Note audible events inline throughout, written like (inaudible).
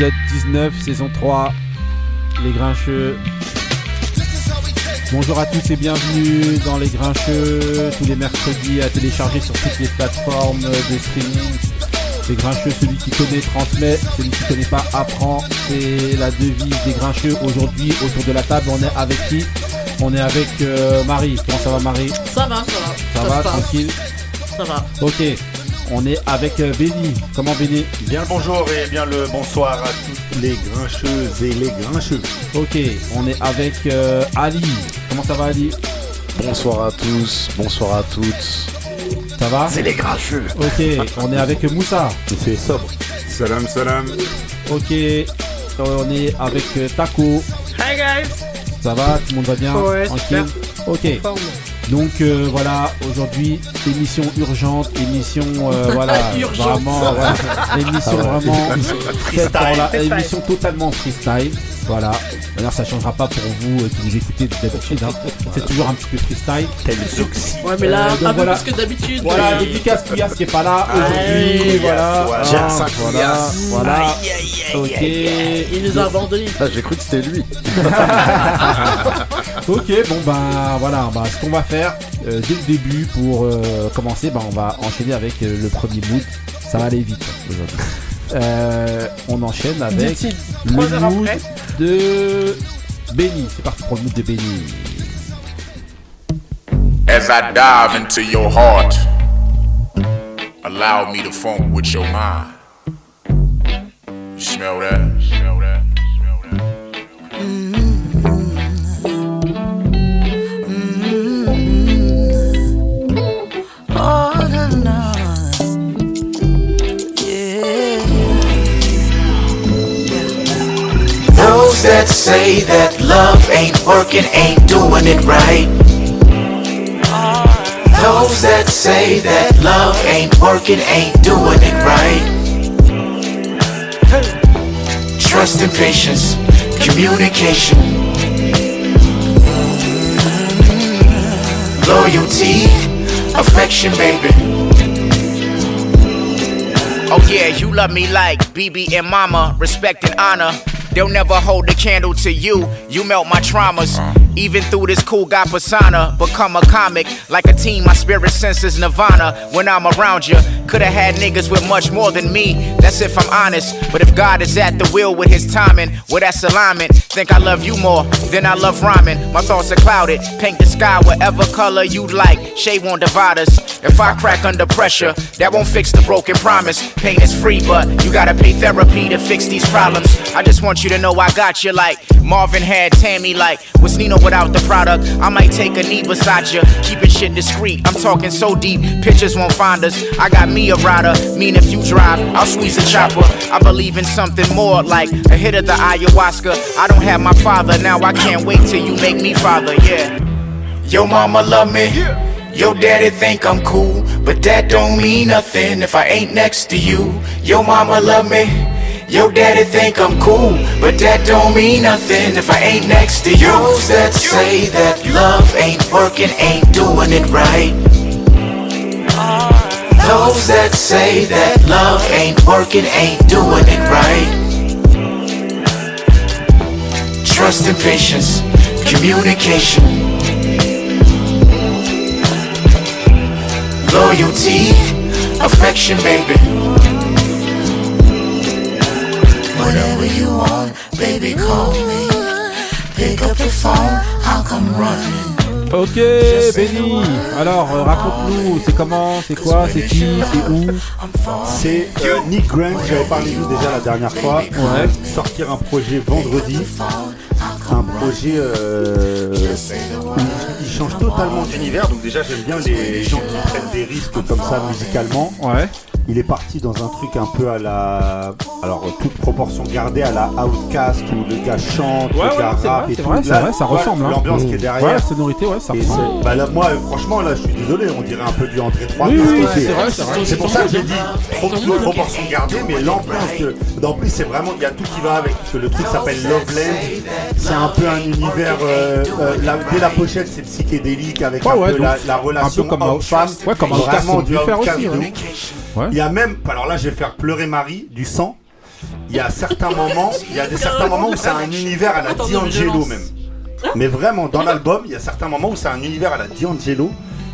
épisode 19, saison 3, Les Grincheux. Bonjour à tous et bienvenue dans Les Grincheux, tous les mercredis à télécharger sur toutes les plateformes de streaming. Les Grincheux, celui qui connaît transmet, celui qui connaît pas apprend. C'est la devise des Grincheux. Aujourd'hui, autour de la table, on est avec qui? On est avec euh, Marie. Comment ça va Marie? Ça va, ça va. Ça va, tranquille? Ça va. Ok. On est avec euh, Benny. Comment Benny? Bien le bonjour et bien le bonsoir à toutes les grincheuses et les grincheux. Ok. On est avec euh, Ali. Comment ça va Ali? Bonsoir à tous, bonsoir à toutes. Ça va? C'est les grincheux. Ok. On est avec Moussa. C'est sobre. Salam, salam. Ok. On est avec euh, Taco. Hi guys. Ça va? Tout le monde va bien? Ouais, Ok. Forme. Donc euh, voilà, aujourd'hui, émission urgente, émission euh, (laughs) voilà, Urgente. vraiment, (laughs) émission Ah ouais. vraiment (laughs) émission totalement freestyle. Voilà. D'ailleurs, ça changera pas pour vous euh, qui nous écoutez d'habitude. Hein. C'est toujours un petit peu freestyle. Tel Zuxi. Ouais, mais là, Euh, donc un peu voilà. plus que d'habitude. Voilà, mais- dédicace qui est pas là aujourd'hui. Voilà. voilà. Ah, voilà. Couillasse. Voilà. Ok. Il nous a abandonnés. Ah, j'ai cru que c'était lui. (laughs) Ok, bon ben voilà, bah, ce qu'on va faire euh, dès le début pour euh, commencer, bah, on va enchaîner avec euh, le premier mood. Ça va aller vite aujourd'hui. Euh, on enchaîne avec le mood après. de Benny. C'est parti pour le mood de Benny. As I dive into your heart, allow me to funk with your mind. You smell that? Smell that? That say that love ain't working ain't doing it right. Those that say that love ain't working ain't doing it right. Trust and patience, communication, loyalty, affection, baby. Oh yeah, you love me like BB and Mama, respect and honor. They'll never hold a candle to you. You melt my traumas. Even through this cool guy persona, become a comic. Like a team, my spirit senses nirvana when I'm around you. Could've had niggas with much more than me, that's if I'm honest. But if God is at the wheel with his timing, well, that's alignment. Think I love you more than I love rhyming. My thoughts are clouded. Paint the sky whatever color you'd like. Shade won't divide us. If I crack under pressure, that won't fix the broken promise. Pain is free, but you gotta pay therapy to fix these problems. I just want you to know I got you like Marvin had Tammy like was Nino without the product. I might take a knee beside you, keeping shit discreet. I'm talking so deep, pictures won't find us. I got me a rider, mean if you drive, I'll squeeze a chopper. I believe in something more like a hit of the ayahuasca. I don't have my father, now I can't wait till you make me father, yeah. Your mama love me. Your daddy think I'm cool, but that don't mean nothing if I ain't next to you. Your mama love me. Your daddy think I'm cool, but that don't mean nothing if I ain't next to you. That say that love ain't working ain't doing it right. Those that say that love ain't working ain't doing it right. Trust and patience, communication. loyalty, affection, baby. Whatever you want, baby, call me. Pick up the phone, I'll come running. Ok, Benny. Alors, euh, raconte-nous, c'est comment, c'est quoi, c'est qui, c'est où C'est euh, Nick Grant, j'avais parlé de lui déjà la dernière fois. Ouais. Sortir un projet vendredi. Un projet euh, où il change totalement d'univers. Donc déjà j'aime bien les gens qui prennent des risques comme ça musicalement. Ouais. Il est parti dans un truc un peu à la. Alors, toute proportion gardée à la Outcast où le gars chante, Ouais, le ouais, gars rappe vrai, et tout. vrai, c'est Là, vrai, ça ressemble. hein. L'ambiance qui est derrière. Ouais, la sonorité, ouais, ça ressemble. c'est- bah là, moi, franchement, là, je suis désolé, on dirait un peu du André 3. Oui, parce oui, que c'est vrai, c'est vrai. C'est pour ça que j'ai dit trop de proportions gardées, mais l'ambiance. En plus, c'est vraiment, il y a tout qui va avec. Parce que le truc s'appelle Loveland. C'est un peu un univers. euh, euh, la- dès la pochette, c'est psychédélique avec Ouais, un ouais, peu la, donc, la relation un peu comme homme-femme. Ouais, comme Vraiment on du Outcast de ouais. ouf. Ouais. Il y a même, alors là, je vais faire pleurer Marie, du sang. il y a certains moments, il y a des (laughs) certains moments où c'est un univers à la D'Angelo même. Mais vraiment, dans l'album, il y a certains moments où c'est un univers à la D'Angelo.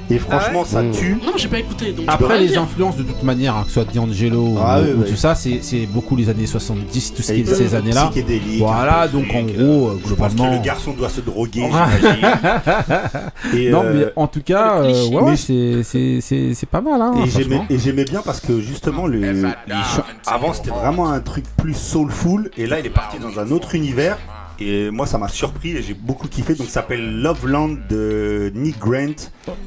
Et franchement, ça Mm. tue. Non, j'ai pas écouté. Donc Après les influences de toute manière, hein, que ce soit D'Angelo Ah ou, oui, ou oui. tout ça, c'est c'est beaucoup les années 70, tout ce qui est de ces années-là. Voilà, un peu donc en gros, euh, Je pense que globalement. le garçon doit se droguer, Ah. j'imagine. (laughs) Et, Non, euh, mais en tout cas, euh, ouais, c'est- c'est c'est- c'est pas mal. Hein, Et j'aimais, franchement. et j'aimais bien parce que justement, le, les avant c'était vraiment un truc plus soulful et là il est parti dans un autre univers et moi ça m'a surpris et j'ai beaucoup kiffé donc ça s'appelle Loveland de Nick Grant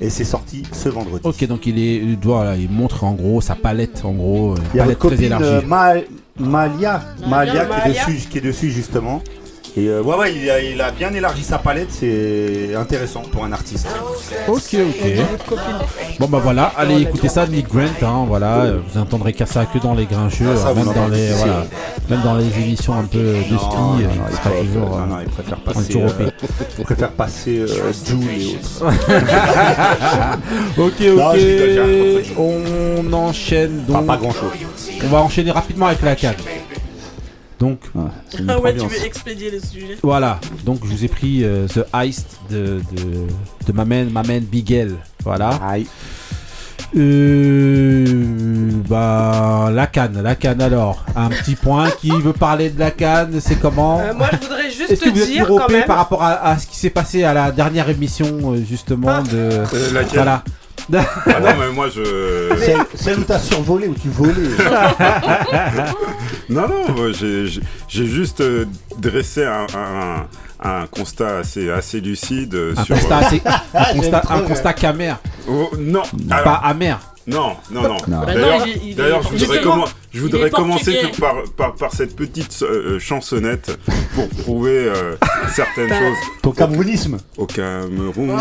et c'est sorti ce vendredi. Ok, donc il est, il doit, voilà, il montre en gros sa palette, en gros, euh, Il y a palette très copine élargie. euh, Ma- Malia, Malia qui est Malia. dessus, qui est dessus justement. Et euh, ouais ouais il a, il a bien élargi sa palette, c'est intéressant pour un artiste. Ok, ok. Bon bah voilà, allez écoutez ça, Nick Grant, hein, voilà, euh, vous entendrez qu'à ça que dans les grincheux, Ah, ça, euh, même dans les, ici, voilà, ouais. même dans les émissions un peu de ski, Non, non, euh, non, il il préfère- toujours. non, euh, il préfère passer, toujours euh, il préfère passer euh, Jul et autres. (laughs) Ok, ok. On enchaîne Enfin, donc. pas grand chose. On va enchaîner rapidement avec la canne. Donc, notre Ah ouais, tu veux expédier les sujets. Voilà, donc je vous ai pris euh, The Heist de, de, de ma man, ma man Bigel. Voilà. Aïe. Euh, bah, la canne, la canne alors. Un petit point. Qui veut parler de la canne? C'est comment? Euh, moi, je voudrais juste Est-ce que vous êtes dire quand même. par rapport à, à ce qui s'est passé à la dernière émission, euh, justement, de. Euh, laquelle? Voilà. Ah non, mais moi je. Celle, celle où t'as survolé, où tu volais. Non, non, moi, j'ai juste euh, dressé un, un- un constat assez, assez lucide euh, Un sur. constat, assez- (laughs) un constat, un ouais. constat qu'amer, Oh, non, pas alors, amer. non, non, non. Non. Bah D'ailleurs, je voudrais, commen- je voudrais commencer que par, par, par cette petite euh, chansonnette pour prouver euh, certaines choses Ton camerounisme. au Cameroun.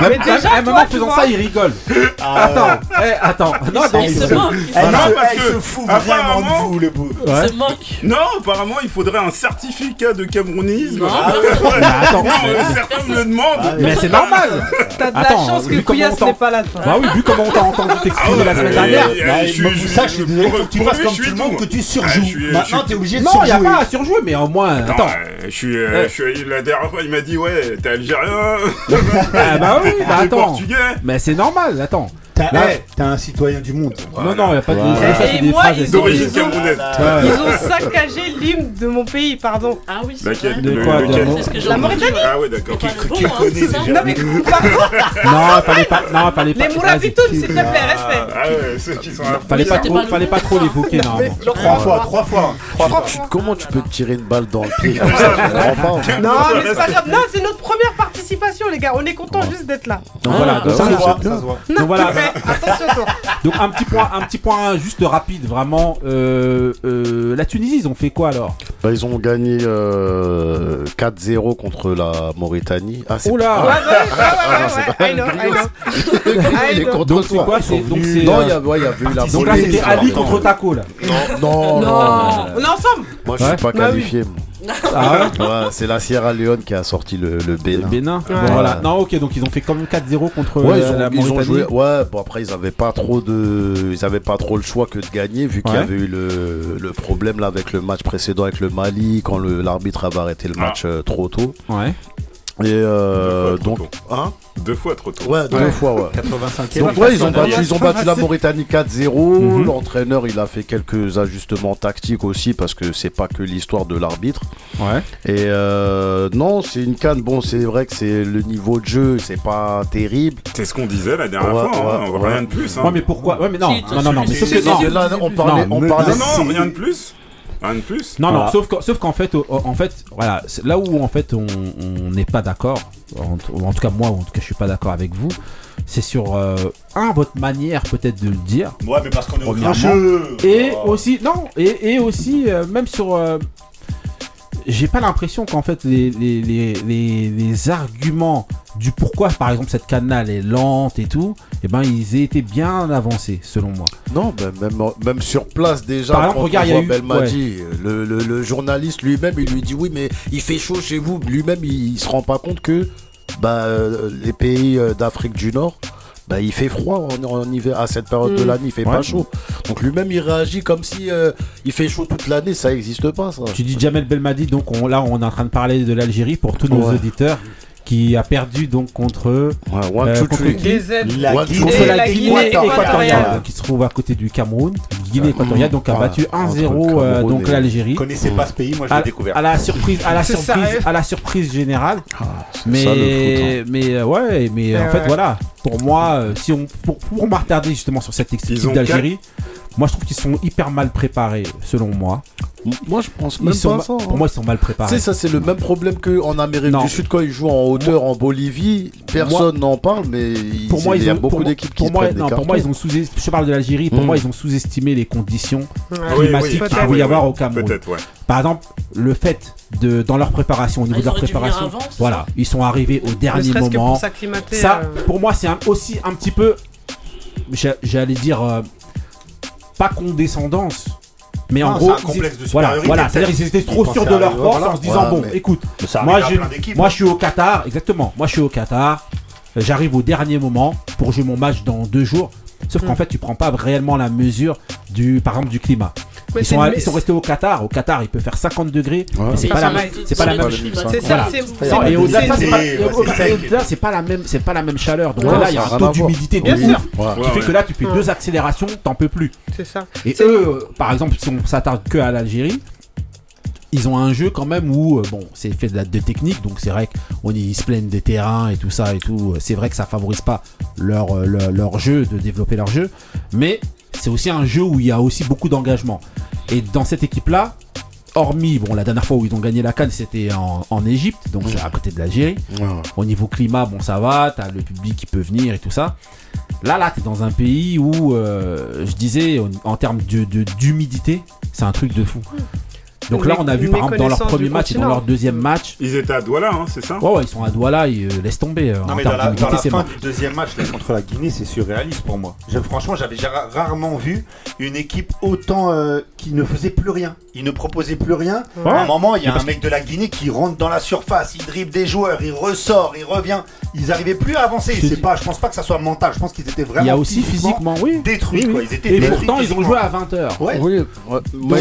Mais déjà, déjà, toi, maintenant, tu faisant vois. ça, il rigole. attends, eh, attends. Non, non, Il se il- moque. se non, moque. se, parce elle que se fout vraiment apparemment- de vous, le pauvre. Ouais. Il se moque. Non, apparemment, il faudrait un certificat de camerounisme. Non, Ah, ouais. Mais attends, Non, mais- euh, certains me le demandent. mais c'est normal. T'as de Attends, la chance que Couillasse n'est pas là. toi. Bah oui, vu comment on t'a entendu Ah la semaine euh, dernière. euh, moi, je- ça, je suis désolé, pour- faut que tu fasses comme tout le monde, que tu Ah, surjoues. Maintenant, t'es obligé de Non, il y a surjouer. pas à surjouer, mais au moins, Attends, euh, je suis, euh, la dernière fois, il m'a dit, ouais, t'es algérien, (laughs) Ah bah oui, (laughs) bah attends. Mais c'est normal, attends. T'as un citoyen du monde. Non, non, il a pas de. Voilà. Et moi, ils ont- (laughs) ils ont-. Ils saccagé l'hymne de mon pays, pardon. Ah oui, c'est Laquelle. De quoi, de- La Mauritanie. Ah ouais, d'accord. Qui hein, connaît déjà Non, mais (laughs) par contre, Non, fallait pas. Non, fallait pas. les Mourabitoun, s'il te plaît, respect. Ah ouais, ceux qui sont Fallait pas trop, fallait pas trop l'évoquer normalement. Trois fois, trois fois. Comment tu peux te tirer une balle dans le pied (laughs) comme ça. Non, mais c'est pas grave. Non, c'est notre première participation, les gars. On est content juste d'être là. Donc voilà, voit, c'est- ça se voit. donc voilà. Mais attention, toi. Donc un petit point, un petit point juste rapide, vraiment. Euh, euh, la Tunisie, ils ont fait quoi alors? Bah, ils ont gagné euh, 4-0 contre la Mauritanie. Ah, c'est Ouais, Oula. contre Donc c'est toi. quoi C'est donc c'est. Non, euh, il y a, ouais, il y avait eu la donc là c'était Ali contre Taco là. Non, non, non. On est ensemble. Moi, je suis pas Bah qualifié. Ah ouais. Ouais, c'est la Sierra Leone qui a sorti le, le Le Bénin. Bénin. Ouais. Bon, voilà. Non, ok, donc ils ont fait quand même 4-0 contre Ouais, ils euh, ont, la ils ont joué. Ouais, bon après ils avaient pas trop de, ils avaient pas trop le choix que de gagner vu qu'il y avait eu le, le problème là avec le match précédent avec le Mali quand l'arbitre avait arrêté le match euh, trop tôt. Ouais. Et euh, Deux fois donc, trop hein Deux fois trop tôt. Ouais, deux Ouais. fois, ouais. 85 Donc ouais, ils ont battu, ils ont battu la. Mauritanie 4-0. Mhm. L'entraîneur, il a fait quelques ajustements tactiques aussi parce que c'est pas que l'histoire de l'arbitre. Ouais. Et euh, non, c'est une canne. Bon, c'est vrai que c'est le niveau de jeu, c'est pas terrible. C'est ce qu'on disait la dernière Ouais, fois, hein, rien de plus. Hein. Ouais, mais pourquoi? Ouais, mais non, non, non, non, mais sauf si, que non. Là, on parlait, Non, on mais- parlait. Non, non, c'est- rien de plus. Rien de plus. Non, non, sauf qu'en, sauf qu'en fait, au- en fait, voilà, c'est là où en fait on on n'est pas d'accord, en, ou en tout cas moi, ou en tout cas je suis pas d'accord avec vous, c'est sur euh, un votre manière peut-être de le dire, Ouais, mais parce qu'on est au Premièrement. et Oh. aussi non, et, et aussi euh, même sur, euh, j'ai pas l'impression qu'en fait les les, les, les arguments du pourquoi par exemple cette canne est lente et tout, et ben ils aient été bien avancés selon moi. Non, ben, même, même sur place déjà, Par exemple, quand regarde, on il y a voit eu- Belmadi, le, le- le journaliste lui-même, il lui dit oui, mais il fait chaud chez vous. Lui-même, il, il se rend pas compte que bah, euh, les pays euh, d'Afrique du Nord, bah, il fait froid en, en hiver. À cette période de Mm. l'année, il fait Ouais. pas chaud. Donc lui-même il réagit comme si euh, il fait chaud toute l'année, ça existe pas ça. Tu dis Jamel Belmadi, donc on- là on est en train de parler de l'Algérie pour tous nos Ouais. auditeurs qui a perdu donc contre, Ouais, one, euh, contre La Guinée, contre la, la Guinée équatoriale. qui se trouve à côté du Cameroun. Guinée équatoriale, donc a battu entre 1-0 le euh, Cameroun donc l'Algérie. Je connaissais pas ce pays, moi je l'ai découvert. à la surprise, à la surprise, sérieux à la surprise générale. Ah, Mais, hein. mais euh, ouais, mais en fait voilà, pour moi, euh, si on pour, pour m'attarder justement sur cette équipe d'Algérie, moi je trouve qu'ils sont hyper mal préparés, selon moi. Moi je pense Ils même sont pas ça. hein. Pour moi, ils sont mal Tu préparés. sais, ça c'est le même problème qu'en Amérique Non. du Sud quand ils jouent en hauteur en Bolivie. Personne n'en parle, mais ils- pour moi, il y ils a ont, beaucoup d'équipes qui pour se moi, prennent des non, pour moi, ils ont sous je parle de l'Algérie, pour Mm. moi, ils ont sous-estimé les conditions Oui, climatiques oui. qu'il Ah, pouvait y avoir oui. au Cameroun. Peut-être, ouais. Par exemple, le fait de dans leur préparation, au niveau Ah, de ils leur préparation, avant, voilà, ils sont arrivés au dernier moment. pour. Ça, euh, pour moi, c'est aussi un petit peu, j'allais dire, euh, pas condescendance, mais en Non, gros, c'est un ils- complexe de voilà, voilà, c'est-à-dire qu'ils étaient trop Ils sûrs de leur force voilà. en se disant Voilà, bon, écoute, moi, d'équipes, moi hein. je suis au Qatar, exactement, moi je suis au Qatar, euh, j'arrive au dernier moment pour jouer mon match dans deux jours. Sauf qu'en Mm. fait, tu prends pas réellement la mesure du, par exemple, du climat. Ils sont, une- ils sont restés au Qatar. Au Qatar, il peut faire 50 degrés. Ouais. c'est pas, la même. C'est pas la même. et au-delà de ça, c'est- pas, la même, c'est pas la même chaleur. Donc Ouais, là, il y a ça un taux d'humidité de ouf qui fait que là, tu fais deux accélérations, t'en peux plus. C'est ça. Et eux, euh, par exemple, si on s'attarde que à l'Algérie, ils ont un jeu quand même où, euh, bon, c'est fait de, la, de technique, donc c'est vrai qu'on ils se plaignent des terrains et tout ça et tout. C'est vrai que ça favorise pas leur, euh, leur, leur jeu, de développer leur jeu, mais c'est aussi un jeu où il y a aussi beaucoup d'engagement. Et dans cette équipe-là, hormis, bon, la dernière fois où ils ont gagné la Cannes, c'était en, en Égypte, donc c'est à côté de l'Algérie. Au niveau climat, bon, ça va, t'as le public qui peut venir et tout ça. Là, là, t'es dans un pays où, euh, je disais, en, en termes de- de- d'humidité, c'est un truc de fou. Donc là, on a vu, par exemple, dans leur premier match et dans leur deuxième match, Ils étaient à Douala, hein, c'est ça? Ouais, ouais, ils sont à Douala, ils euh, laissent tomber. euh, Non en mais dans la, dans fin du deuxième match là, contre la Guinée, c'est surréaliste pour moi. Je- franchement, j'avais ra- rarement vu une équipe autant euh, qui ne faisait plus rien. Il ne proposait plus rien. Ouais. À un moment, il y a Mais un mec de la Guinée qui rentre dans la surface, il dribble des joueurs, il ressort, il revient. Ils n'arrivaient plus à avancer. Je pas, je pense pas que ça soit mental. Je pense qu'ils étaient vraiment Il y a aussi physiquement, oui. détruits. Oui, oui. Quoi. Ils étaient Et détruits pourtant, ils ont joué à 20h. Ouais. Oui,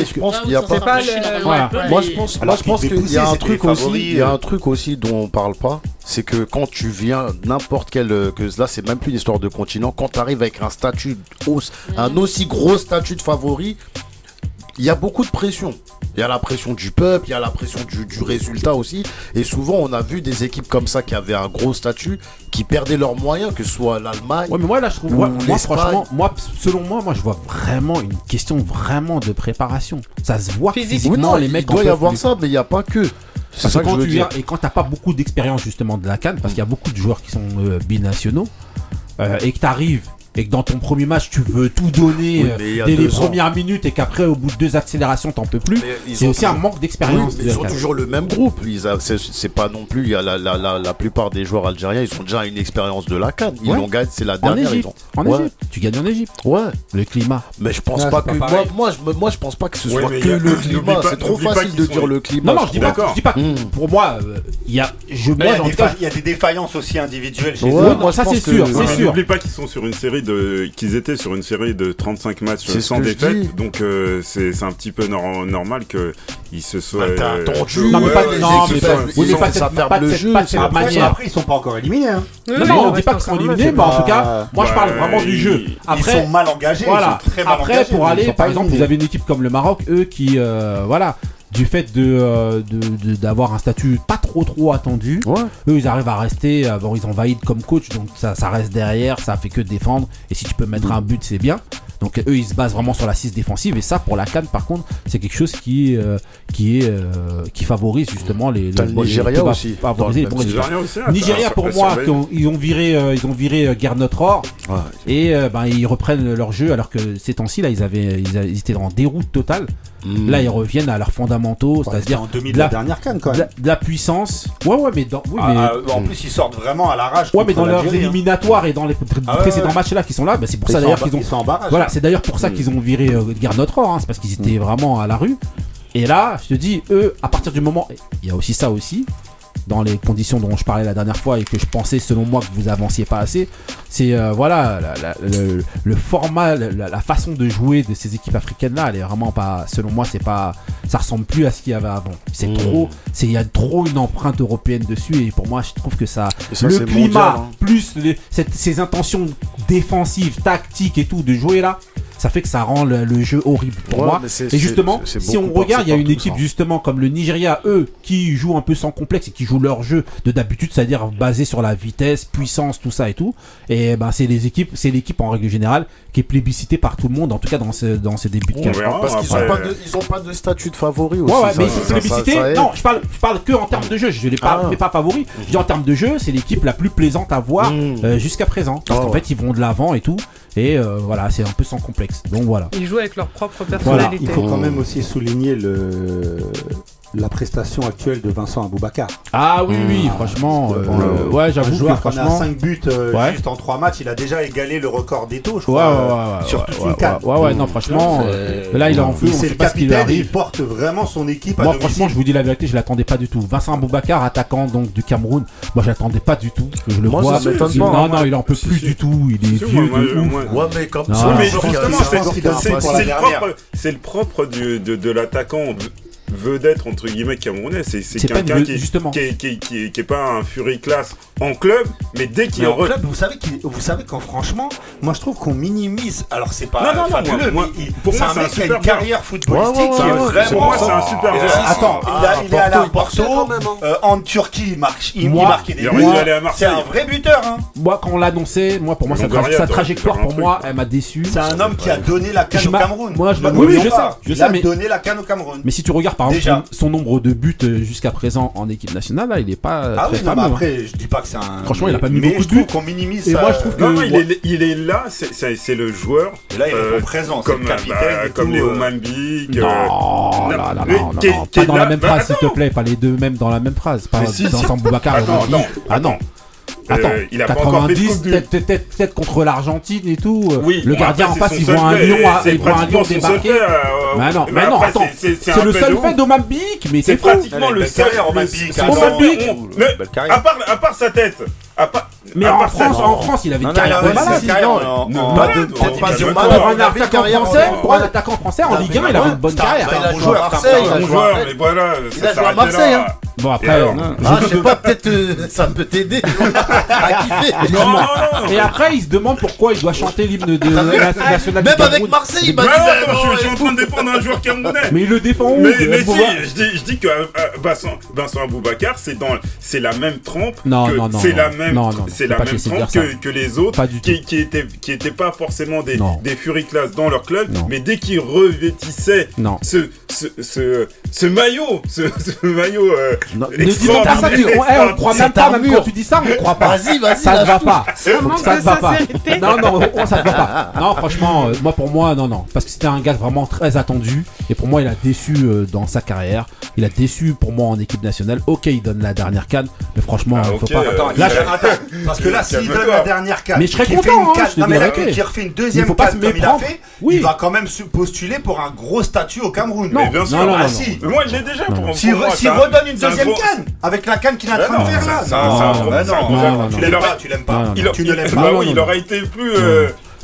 je pense qu'il oui, y a pas. Voilà. Moi je pense, Alors moi, je qu'ils pense qu'il y a un truc aussi, il y a euh. un truc aussi dont on parle pas, c'est que quand tu viens n'importe quel, euh, que là c'est même plus une histoire de continent, quand tu arrives avec un statut, hausse- un aussi gros statut de favori, il y a beaucoup de pression. Il y a la pression du peuple, il y a la pression du, du résultat aussi. Et souvent, on a vu des équipes comme ça qui avaient un gros statut, qui perdaient leurs moyens, que ce soit l'Allemagne. Ouais, mais moi là, je trouve, Ou moi, franchement, moi, selon moi, moi, je vois vraiment une question vraiment de préparation. Ça se voit Physique. physiquement, non, les il mecs. doit en y avoir plus. ça, mais il n'y a pas que. C'est Parce ça que que je quand veux tu dire. viens et quand t'as pas beaucoup d'expérience justement de la canne, parce qu'il y a beaucoup de joueurs qui sont euh, binationaux, euh, et que t'arrives et que dans ton premier match tu veux tout donner Oui, euh, dès les ans. premières minutes et qu'après au bout de deux accélérations t'en peux plus, c'est ont aussi un manque d'expérience. Oui, ils ont toujours le même groupe. C'est, pas non plus. Il y a la, la, la, la plupart des joueurs algériens, ils ont déjà une expérience de la Cannes. Ils Ouais. l'ont gagné, c'est la En dernière. ils ont- en Ouais. Égypte, tu gagnes en Égypte. Ouais, Le climat. mais je pense Ah, pas que pas moi, moi, je, me- moi, je pense pas que ce soit que le climat. C'est trop facile de dire le climat. Non non, je dis pas, je dis pas. Mm. Pour moi, euh, il y a, je, moi, il y a des défaillances aussi individuelles chez eux. Moi, ça c'est sûr, c'est sûr. N'oublie pas qu'ils sont sur une série de, qu'ils étaient sur une série de 35 matchs sans défaite, donc euh, c'est un petit peu nor- normal que ils se soient. Bah, euh, Non, mais pas- ouais, non, ils mais pas- ils mais pas cette- pas le jeu, pas cette Après, manière. après, ils sont pas encore éliminés. hein. Non, non, il on en dit pas qu'ils sont éliminés, mais en tout cas, moi je parle vraiment du jeu. Ils Après, sont mal engagés. voilà. Ils sont très mal Après, engagés, pour mais ils aller, par exemple, vous avez une équipe comme le Maroc, eux qui, euh, voilà, du fait de euh, de- de- d'avoir un statut pas trop trop attendu, Ouais. eux ils arrivent à rester. euh, bon, ils ont Vaïd comme coach, donc ça, ça reste derrière, ça fait que défendre. Et si tu peux mettre un but, c'est bien. Donc eux ils se basent vraiment sur la 6 défensive et ça pour la Cannes par contre c'est quelque chose qui euh, qui est euh, qui favorise justement les, T'as les- le Nigeria aussi, favoriser les résultats. Nigeria aussi, hein, Nigeria pour moi surveillé. qui ont- ils ont viré euh, ils ont viré euh, Garnot Or Ouais. et euh, ben ils reprennent leur jeu alors que ces temps-ci là ils avaient ils, étaient en déroute totale. Mm. Là ils reviennent à leurs fondamentaux, Ouais, c'est-à-dire en demi de de la- la dernière canne quand de même. la, de la puissance. Ouais ouais mais dans oui, mais, Ah, ah, en plus, ils sortent vraiment à l'arrache. ouais, mais dans leurs hein. éliminatoires et dans les Ah ouais, précédents ouais. matchs là qui sont là, ben, c'est pour Ils ça d'ailleurs qu'ils ont Ils sont en barrage. voilà, c'est d'ailleurs pour ça Mm. qu'ils ont viré euh, Garnot Or, hein, c'est parce qu'ils étaient Mm. vraiment à la rue. Et là, je te dis, eux, à partir du moment, il y a aussi ça aussi, dans les conditions dont je parlais la dernière fois et que je pensais selon moi que vous avanciez pas assez, c'est euh, voilà la- la- le, le format, la, la façon de jouer de ces équipes africaines là, elle est vraiment pas, selon moi c'est pas, ça ressemble plus à ce qu'il y avait avant. C'est Mmh. trop, c'est il y a trop une empreinte européenne dessus et pour moi je trouve que ça, le climat mondial, hein. plus les- cette- ces intentions défensives, tactiques et tout de jouer là. Ça fait que ça rend le, le jeu horrible pour Ouais, moi. Et justement, si on regarde, il y a une équipe ça. justement comme le Nigeria, eux, qui jouent un peu sans complexe et qui jouent leur jeu de d'habitude, c'est-à-dire basé sur la vitesse, puissance, tout ça et tout. Et ben c'est les équipes, c'est l'équipe en règle générale qui est plébiscitée par tout le monde, en tout cas dans ce dans ces débuts de verra. Parce qu'ils après. ont pas de, ils ont pas de statut de favori aussi. Ouais, ouais, ça- mais non, je parle, je parle que en termes de jeu. Je l'ai pas, Ah. mais pas favori. Je dis en termes de jeu, c'est l'équipe la plus plaisante à voir Mm. euh, jusqu'à présent. Parce Ah qu'en ouais. fait, ils vont de l'avant et tout. Et euh, voilà, c'est un peu sans complexe. Donc voilà. Ils jouent avec leur propre Il personnalité. faut quand même aussi souligner le, la prestation actuelle de Vincent Aboubakar. Ah oui, oui, Ah, franchement. euh, ouais, Un j'avoue que joueur qu'on a franchement. 5 buts euh, Ouais. juste en 3 matchs, il a déjà égalé le record d'Eto, je Ouais, crois, ouais, euh, ouais, ouais, sur toute ouais, une canne. ouais, ouais, non, franchement, euh, là, il est en feu, c'est le capitaine, il porte vraiment son équipe à Moi, domicile. franchement, je vous dis la vérité, je l'attendais pas du tout. Vincent Boubacar, attaquant donc du Cameroun, moi, je l'attendais pas du tout. Je le Moi, vois. il- non, hein, non, il en peut plus du tout. Il est vieux Ouais, mais comme Non, ça. mais mais je pense qu'il y a- justement, je c'est un le propre, de, l'attaquant vedette entre guillemets camerounais. C'est c'est C'est quelqu'un qui, justement. qui, est- qui, est- qui, est- qui est pas un Fury class en club, mais dès qu'il Mais en re- club, vous savez, qu'il- vous savez qu'en franchement, moi je trouve qu'on minimise. Alors c'est pas Non, non, non, fabuleux, moi- mais il- pour moi, un c'est un mec qui a super une carrière footballistique Ouais, ouais, qui est ouais, ouais, vraiment. pour moi, c'est un super Euh, joueur. attends, il, a- il est allé à marchait Porto, hein. euh, en Turquie, il, marche, il, Moi, marquait des buts. C'est un vrai buteur. Hein. Moi, quand on l'a annoncé, moi, pour moi, sa, trajectoire, pour moi, elle m'a déçu. C'est un homme qui a donné la canne au Cameroun. moi, je- oui, je sais, je il sais, a mais- donné la canne au Cameroun. Mais si tu regardes par Déjà. exemple son, son nombre de buts euh, jusqu'à présent en équipe nationale, là, il est pas euh, Ah très oui, non, mais hein. après, je dis pas que c'est un. Franchement, il a pas mis mais beaucoup je de buts. trouve qu'on minimise Et ça. moi, je trouve que- Non, non, il Ouais. est, il est là, c'est- c'est c'est le joueur. Et là, il euh, répond présent. c'est comme, le bah, capitaine. et comme tout, Léo euh, Mambic. Non, euh, là, là, là, mais non, est- pas est dans la même bah, phrase, s'il te plaît, pas les deux mêmes dans la même phrase. Pas dans Boubacar Ah non. Attends. Attends, Euh, il a pas encore fait 90, peut-être peut-être- peut-être contre l'Argentine et tout. euh, Oui, le gardien après, en face, il voit un lion, il voit un lion débarquer. fait, euh, Mais non, mais mais non, attends, c'est- le peu seul de fait d'Omambic, mais C'est pratiquement le seul. Romambic, c'est hein. À part, à part sa tête. À part, Mais en France, en France, il avait une carrière de malade. non, Pas de, Pour un attaquant français, en- pour un attaquant français en Ligue 1, mais il avait une bonne carrière. un Il a bon joué à joueur, Marseille, il a joué joueur, à- Marseille, là. hein. Bon après, alors non. Ah, je sais pas, peut-être euh, ça peut t'aider (laughs) à kiffer. Non, non, non. Et après, il se demande pourquoi il doit chanter l'hymne de la nationale Même avec. Marseille, il Mais m'a dit. non, bah, non, je, je suis en train de défendre un joueur camerounais. Mais il le défend où Mais, euh, mais si, je dis, je dis que euh, euh, Vincent, Vincent Aboubacar, c'est dans, c'est la même trempe. Non, que, non, non, C'est la même, c'est la trempe que, les autres, Pas du qui, tout. qui étaient, qui étaient pas forcément des, Non. des Fury Class dans leur club, Non. mais dès qu'ils revêtissaient ce, ce, ce, ce maillot, ce, (laughs) ce maillot, euh, Non, Ne dis même pas ça, tu- on, eh, on croit même pas, même quand tu dis ça, on croit pas. Vas-y, vas-y, Ça ne va pas. Ça ne va pas. Non, non, oh, ça ne va pas. Non, franchement, euh, moi pour moi, non, non. Parce que c'était un gars vraiment très attendu. Et pour moi, il a déçu euh, dans sa carrière. Il a déçu pour moi en équipe nationale. Ok, il donne la dernière canne. Mais franchement, Ah, il faut ok, pas. euh, Attends, Là, il- je- attends, parce que là, s'il donne la dernière canne, Mais je serais content, hein, je non, mais là, qu'il refait une Il deuxième faut pas canne comme il a fait, Oui. il va quand même se postuler pour un gros statut au Cameroun. Non, mais bien sûr. non, non, Ah non, moi, il l'est déjà pour, redonne une un deuxième gros- canne avec la canne qu'il est en Bah train non, de faire là. tu non. l'aimes pas, tu l'aimes pas. Non, non. Il, Tu ne il- l'aimes pas. oui, il aurait été plus.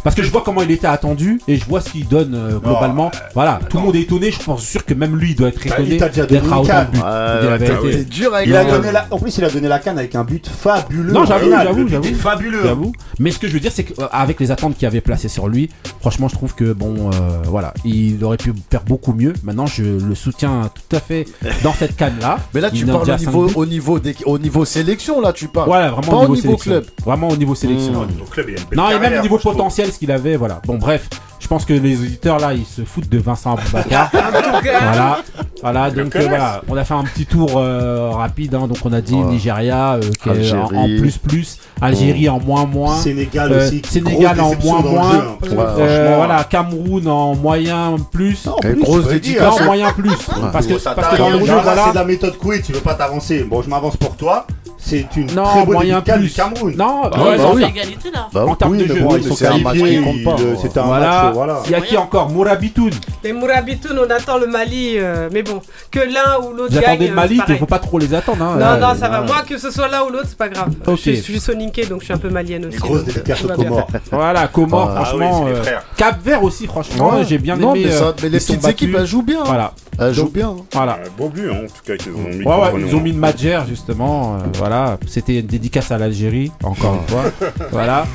Euh, Parce que je vois comment il était attendu et je vois ce qu'il donne euh, globalement. voilà, tout le monde est étonné. Je pense sûr que même lui doit être Bah, étonné il déjà d'être donné à autant canne. de buts. T'es dur avec Il a donné la... En plus, il a donné la canne avec un but fabuleux. Non, j'avoue, j'avoue, j'avoue. Fabuleux. J'avoue. Mais ce que je veux dire, c'est qu'avec les attentes qu'il y avait placées sur lui, franchement, je trouve que bon, euh, voilà, il aurait pu faire beaucoup mieux. Maintenant, je le soutiens tout à fait dans cette canne là. Mais là, tu parles au niveau, au, niveau des, au niveau sélection, là, tu parles. Voilà, vraiment Pas au niveau, sélection. club. Vraiment au niveau sélection. Mmh. Il belle Non, et même au niveau potentiel, qu'il avait, voilà. Bon, bref, je pense que les auditeurs là, ils se foutent de Vincent Aboubacar. (laughs) voilà, voilà. Donc euh, voilà, on a fait un petit tour euh, rapide. hein. donc on a dit Ouais. Nigeria euh, qui est en, en plus plus, Algérie en moins moins. Sénégal Euh, aussi. Sénégal en moins moins. jeu, hein, Ouais, Euh, voilà, Cameroun en moyen plus. Plus, grosse dédicace. Non, moyen plus. Parce que, Ça parce que dans le jeu, là, voilà. c'est de la méthode couée, tu veux pas t'avancer. Bon, je m'avance pour toi. C'est une Non, très bonne plus. du Cameroun. Non, Ah, ouais, ils bah ont oui. fait égalité là. Bah En termes Oui, de mais jeu, bon, ils ils sont sont qualifiés, qualifiés, ils comptent pas. C'était un Voilà. match, voilà. Il y a qui encore? Mourabitoun. Les Mourabitoun, on attend le Mali, euh, mais bon, que l'un ou l'autre Vous gagne. attendez le Mali, c'est il faut pas trop les attendre. hein. Non, Là, non, ça va. voilà. Moi, que ce soit l'un ou l'autre, c'est pas grave. Ok. Je, suis- je suis soninké, donc je suis un peu malienne aussi. Bien. Comores. Voilà, Comores, Ah franchement. c'est euh. Cap Vert aussi, franchement, Ouais. j'ai bien aimé. mais, euh, mais les ils petites équipes, elles jouent bien. Voilà, Elles jouent bien. voilà. Un beau but, hein, en tout cas, qu'ils ont mis. Ouais, ouais, ils ont mis une Madjer justement, euh, voilà. C'était une dédicace à l'Algérie, encore une fois, (laughs) voilà.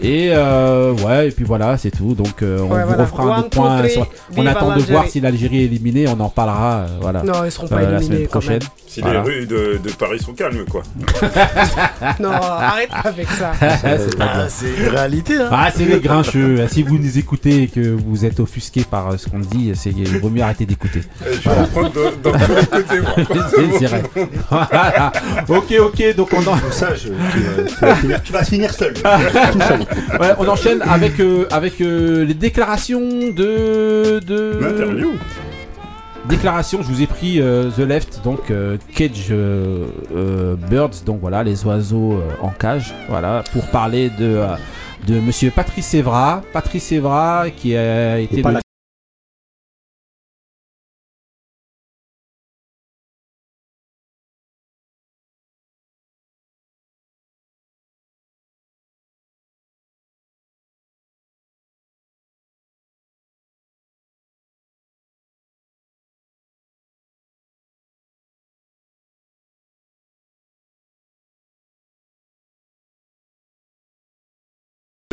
Et euh, ouais, et puis voilà, c'est tout. Donc euh, on Ouais, vous voilà. refera un autre point. two, three, sur- On vive attend de l'Algérie. voir si l'Algérie est éliminée. On en parlera, euh, voilà. Non, ils seront pas euh, la éliminés semaine quand même. prochaine. Si Voilà. les rues de, de Paris sont calmes, quoi. (laughs) Non, arrête avec ça. (laughs) C'est pas Ah, c'est une réalité. Hein. Ah, c'est les grincheux. Si vous nous écoutez et que vous êtes offusqué par euh, ce qu'on dit, c'est il vaut mieux arrêter d'écouter. Eh, Je vais reprendre dans, dans moi. C'est vrai. Voilà. Ok, ok. Donc on en... Tout ça, je- tu, vas- tu vas finir- tu vas finir seul. (laughs) Tout seul. Ouais, on enchaîne avec, euh, avec euh, les déclarations de. de... L'interview. Déclaration, je vous ai pris euh, The Left, donc Cage Birds, donc voilà, les oiseaux en cage, voilà, pour parler de, de monsieur Patrice Evra. Patrice Evra qui a été le.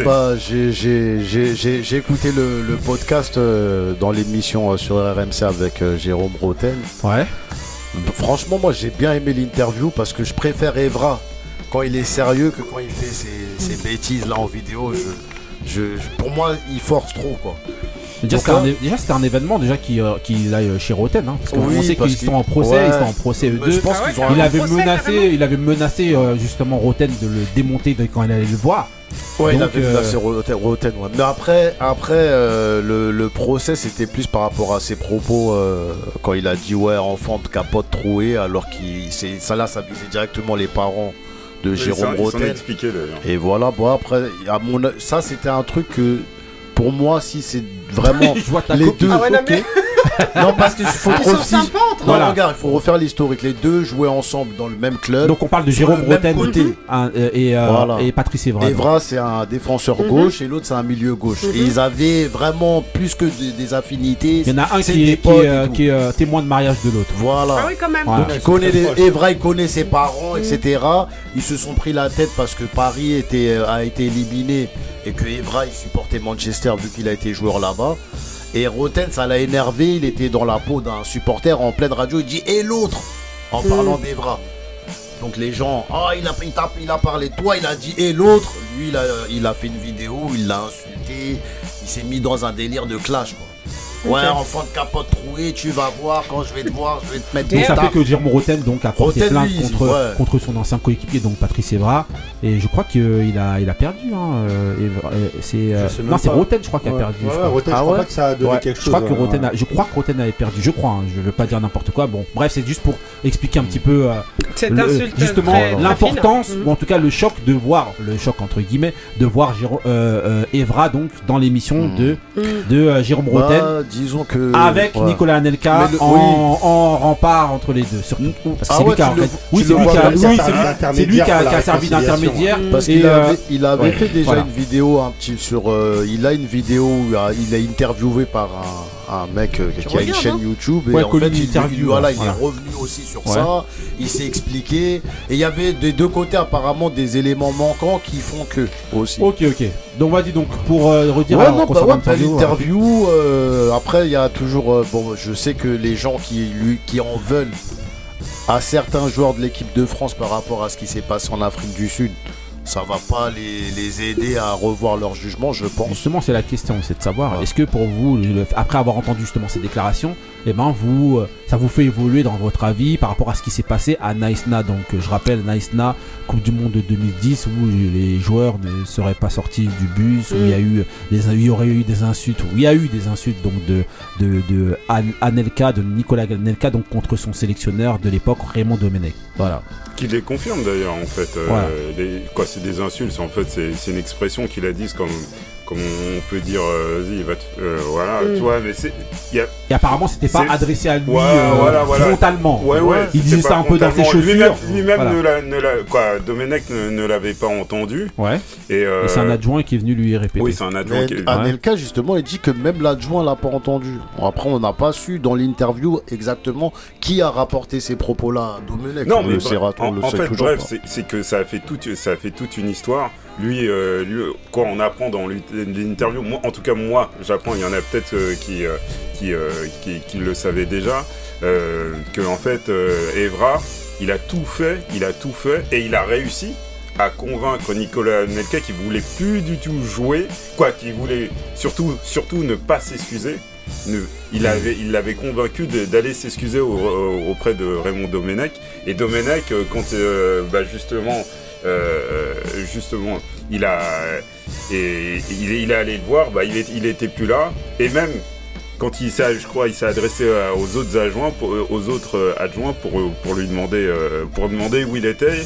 Bah, j'ai- écouté le, le podcast euh, dans l'émission euh, sur RMC avec euh, Jérôme Roten. Ouais. Franchement, moi j'ai bien aimé l'interview parce que je préfère Evra quand il est sérieux que quand il fait ses, ses bêtises là en vidéo. Je, je, je- pour moi, il force trop quoi. Déjà, Donc c'était un, déjà, événement déjà qui, euh, qu'il aille chez Roten, hein, parce qu'on Oui, on sait qu'ils qu'il- sont en procès, ouais. ils sont en procès eux deux. je pense Ah ouais, qu'ils ont Il avait procès, menacé, il avait menacé euh, justement Roten de le démonter de- quand il allait le voir. Ouais, il Donc, avait euh, menacé Roten, Roten, ouais. Mais après, après euh, le, le procès, c'était plus par rapport à ses propos euh, quand il a dit ouais, enfant de capote trouée, alors qu'il c'est ça là, ça visait directement les parents de Oui, Jérôme d'ailleurs. Et voilà, bon après, à mon, ça c'était un truc que pour moi, si c'est vraiment (laughs) Je vois ta les deux. Ah ouais, non, (laughs) mais (laughs) Non, parce qu'il faut ils sont aussi. sympas entre Non, Voilà. regarde, il faut refaire l'historique. Les deux jouaient ensemble dans le même club. Donc on parle de Jérôme Roten côté. hein, euh, et, euh, Voilà. et Patrice Evra. Evra, c'est un défenseur Mhm. gauche et l'autre, c'est un milieu gauche. Et ils avaient vraiment plus que des, des affinités. Il y en a un C'est qui des est, qui potes est, et euh, tout. qui est, euh, témoin de mariage de l'autre. Voilà. Ah oui, quand même. Voilà. Donc il connaît les. Evra, il connaît ses parents, etc. Ils se sont pris la tête parce que Paris était, euh, a été éliminé et que Evra il supportait Manchester vu qu'il a été joueur là-bas. Et Roten, ça l'a énervé, il était dans la peau d'un supporter en pleine radio, il dit Et l'autre En parlant d'Evra. Donc les gens, ah il a, il, t'a- il a parlé de toi, il a dit et l'autre, lui il a, il a fait une vidéo, il l'a insulté, il s'est mis dans un délire de clash quoi. Ouais, enfant de capote trouée, tu vas voir quand je vais te voir, je vais te mettre Donc des ça fait que Jérôme Roten donc a porté Roten, plainte contre, ouais. contre son ancien coéquipier donc Patrice Evra et je crois qu'il a, il a perdu. Hein, euh, Evra- euh, c'est euh, Je non c'est. Roten je crois qui a perdu. ouais, je crois. Roten, Ah je crois ouais pas que ça a donné Ouais, quelque chose. je crois que. Roten a- je crois que Roten avait perdu, je crois, hein, je veux pas dire n'importe quoi. Bon, bref, c'est juste pour expliquer un petit peu euh, Cette le- insulte. justement l'importance fine. ou en tout cas le choc de voir le choc entre guillemets de voir Jérôme, euh, euh, Evra donc dans l'émission Mm. de Mm. de euh, Jérôme Roten Bah, disons que. avec. Nicolas Anelka le- en, oui. en rempart entre les deux surtout parce que Ah c'est lui qui a oui, c'est lui qui a- a, a servi d'intermédiaire Parce qu'il euh, avait, il avait fait déjà une vidéo un petit sur. euh, il a une vidéo où il a, il est interviewé par un, un mec euh, qui a une chaîne hein. YouTube et Ouais, en fait il, Interview, il- voilà, il voilà. est revenu aussi sur Ouais. ça. Il s'est expliqué et il y avait des deux côtés apparemment des éléments manquants qui font que aussi. ok ok donc vas-y donc pour euh, redire Ouais, non, bah ouais, bah, l'interview, l'interview, euh, après, il y a toujours. euh, bon, je sais que les gens qui, lui, qui en veulent à certains joueurs de l'équipe de France par rapport à ce qui s'est passé en Afrique du Sud, ça va pas les, les aider à revoir leur jugement, je pense. Justement, c'est la question, c'est de savoir, Ouais. est-ce que pour vous, après avoir entendu justement ces déclarations, et ben vous, euh, ça vous fait évoluer dans votre avis par rapport à ce qui s'est passé à Nice-Na. Donc euh, je rappelle Nice-Na, Coupe du Monde de 2010 où les joueurs ne seraient pas sortis du bus, où il y a eu des, il y aurait eu des insultes, où il y a eu des insultes donc de de, de An- Anelka, de Nicolas Anelka donc contre son sélectionneur de l'époque Raymond Domenech. Voilà. Qui les confirme d'ailleurs en fait. euh, Voilà. les- quoi, c'est des insultes. En fait, c'est c'est une expression qu'il a dit comme comme on peut dire. euh, Vas-y, va te- euh, voilà, Mm. tu vois. Mais c'est il y a Et apparemment c'était pas adressé à lui Ouais, euh, voilà, voilà. frontalement. Ouais, ouais, il disait ça un peu dans ses chaussures. Lui-même Voilà. ne l'a, ne l'a- quoi, Domenech ne, ne l'avait pas entendu. Ouais. Et, euh, Et c'est un adjoint qui est venu lui répéter. Oui, c'est un adjoint Mais qui est- Anelka, justement, il dit que même l'adjoint l'a pas entendu. Bon, après, on n'a pas su dans l'interview exactement qui a rapporté ces propos-là à Domenech. Non, On mais le bref, sait, on en, le en sait fait, bref, c'est- c'est que ça a fait toute, ça a fait toute une histoire. Lui, euh, lui, quoi, on apprend dans l'interview. Moi, en tout cas, moi, j'apprends. Il y en a peut-être euh, qui, euh, qui, euh, qui, le savaient déjà, euh, que en fait, euh, Evra, il a tout fait, il a tout fait, et il a réussi à convaincre Nicolas Nelka qui voulait plus du tout jouer, quoi, qui voulait surtout, surtout ne pas s'excuser. Il avait, il l'avait convaincu d'aller s'excuser au- au- auprès de Raymond Domenech. Et Domenech, euh, quand euh, bah, justement, euh, justement, il a, et il, est- il est allé le voir, bah, il, est, il était plus là. Et même quand il s'est, je crois, il s'est adressé aux autres adjoints, pour- euh, aux autres euh, adjoints pour, pour lui demander, pour demander où il était.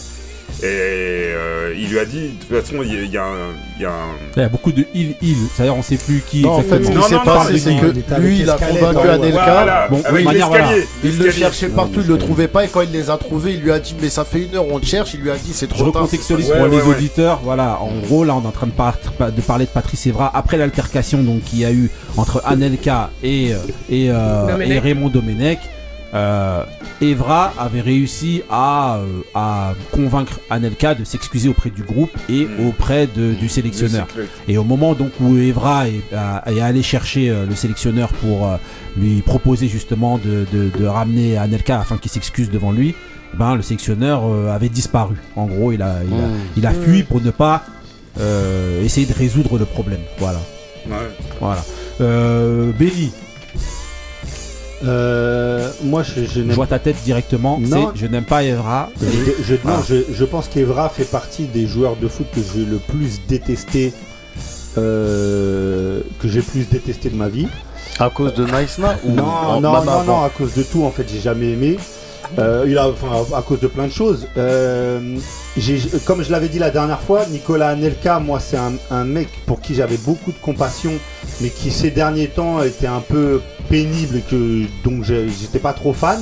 Et euh, il lui a dit, de toute façon, il y a, il y a un- il y a un, Il y a beaucoup de il, il. C'est-à-dire, on sait plus qui. Non, en fait, exactement. ce qui s'est passé, c'est que lui, il a convaincu Anelka. Voilà, Bon, avec de manière, voilà. l'escalier. Il le cherchait partout, il le trouvait pas, et quand il les a trouvés, il lui a dit Mais ça fait une heure, on te cherche. Il lui a dit C'est Je trop tard. recontextualise Ouais, pour ouais, les ouais. auditeurs. Voilà, en gros, là, on est en train de, par- de parler de Patrice Evra après l'altercation donc qu'il y a eu entre Anelka et, euh, et, euh, et Raymond Domenech. Euh, Evra avait réussi à, euh, à convaincre Anelka de s'excuser auprès du groupe et Mm. auprès de- du sélectionneur. Le cycle. Et au moment donc où Evra est, est allé chercher euh, le sélectionneur pour euh, lui proposer justement de, de- de ramener Anelka afin qu'il s'excuse devant lui, ben, le sélectionneur euh, avait disparu. En gros, il a, il a, Mm. il a fui pour ne pas euh, essayer de résoudre le problème. Voilà. Ouais. voilà. Euh, Benny, Euh, moi, je, je je n'aime vois ta tête directement. Non. C'est je n'aime pas Evra. Je, non, Ah. je, je pense qu'Evra fait partie des joueurs de foot que j'ai le plus détesté, euh, que j'ai le plus détesté de ma vie. À cause de Nice Na ou Non, en- non, non, non, à cause de tout, en fait, j'ai jamais aimé. Euh, il a, enfin, à cause de plein de choses. Euh, j'ai- comme je l'avais dit la dernière fois, Nicolas Anelka, moi, c'est un, un mec pour qui j'avais beaucoup de compassion, mais qui ces derniers temps était un peu pénible et que donc j'étais pas trop fan.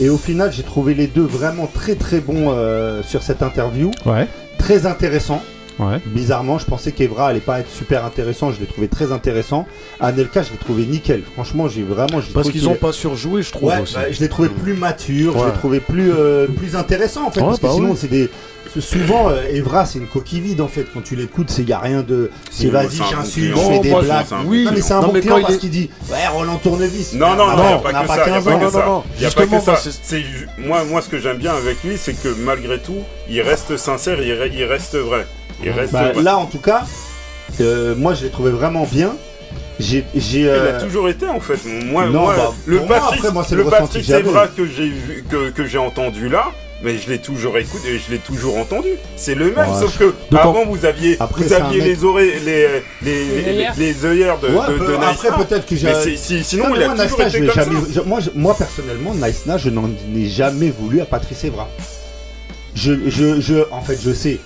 Et au final, j'ai trouvé les deux vraiment très très bons euh, sur cette interview, Ouais. très intéressant. Ouais. Bizarrement, je pensais qu'Evra allait pas être super intéressant, je l'ai trouvé très intéressant. Anelka, je l'ai trouvé nickel. Franchement, j'ai vraiment. j'ai Parce qu'ils qu'il ont pas surjoué, je trouve Ouais, aussi. bah, je l'ai trouvé plus mature, je l'ai trouvé plus, euh, plus intéressant en fait. Ouais, parce que bah sinon, oui. c'est des. Souvent, euh, Evra, c'est une coquille vide en fait. Quand tu l'écoutes, c'est y a rien de. C'est Oui, vas-y, c'est un bon j'insulte, je fais Non, des blagues. oui, Non, mais c'est un Non, bon client parce est- qu'il dit Ouais, Roland Tournevis. Non, non, non, il n'y a pas que ça. Il n'y a pas que ça. moi, moi, moi, ce que j'aime bien avec lui, c'est que malgré tout, il reste sincère, il, re- il reste vrai. Il reste Bah, vrai. là, en tout cas, euh, moi, je l'ai trouvé vraiment bien. J'ai. j'ai, Il euh, a toujours été en fait. Moi, Non, moi, bah, le pour moi, moi, c'est le le. Evra que j'ai vu, que, que j'ai entendu là, mais je l'ai toujours écouté je l'ai toujours entendu. C'est le même, Ouais, sauf que Donc, avant vous aviez, Après, vous aviez mec- les oreilles, les les les, œillères. les œillères de, Ouais, de, peu- de après, peut-être que j'ai. Sinon, Non, il a moi, toujours Nice été comme jamais- ça. moi, je- moi, personnellement, Nice Na, je n'en ai jamais voulu à Patrice Evra. Je, je, je, en fait, je sais,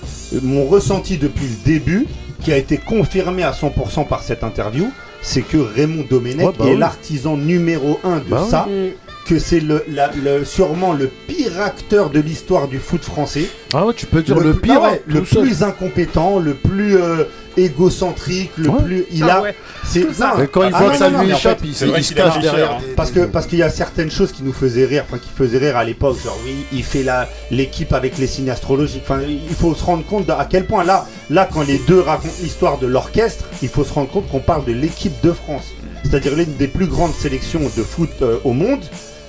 mon ressenti depuis le début, qui a été confirmé à 100% par cette interview, c'est que Raymond Domenech Ouais, bah est oui. l'artisan numéro un de Bah ça, Mm. Que c'est le, la- le- sûrement le pire acteur de l'histoire du foot français. Ah ouais, tu peux dire le, plus- pire, ah ouais, hein, le tout seul. plus incompétent, le plus euh, égocentrique, le Ouais. plus. Il Ah a. ouais. C'est ça. Et quand il ah voit non, que ça non, lui mais en échappe, fait, il, se qu'il a cache triché, derrière. hein. des- parce que parce qu'il y a certaines choses qui nous faisaient rire, enfin qui faisaient rire à l'époque, genre oui, il fait la l'équipe avec les signes astrologiques. Enfin, il faut se rendre compte à quel point là, là quand les deux racontent l'histoire de l'orchestre, il faut se rendre compte qu'on parle de l'équipe de France, c'est-à-dire l'une des plus grandes sélections de foot euh, au monde,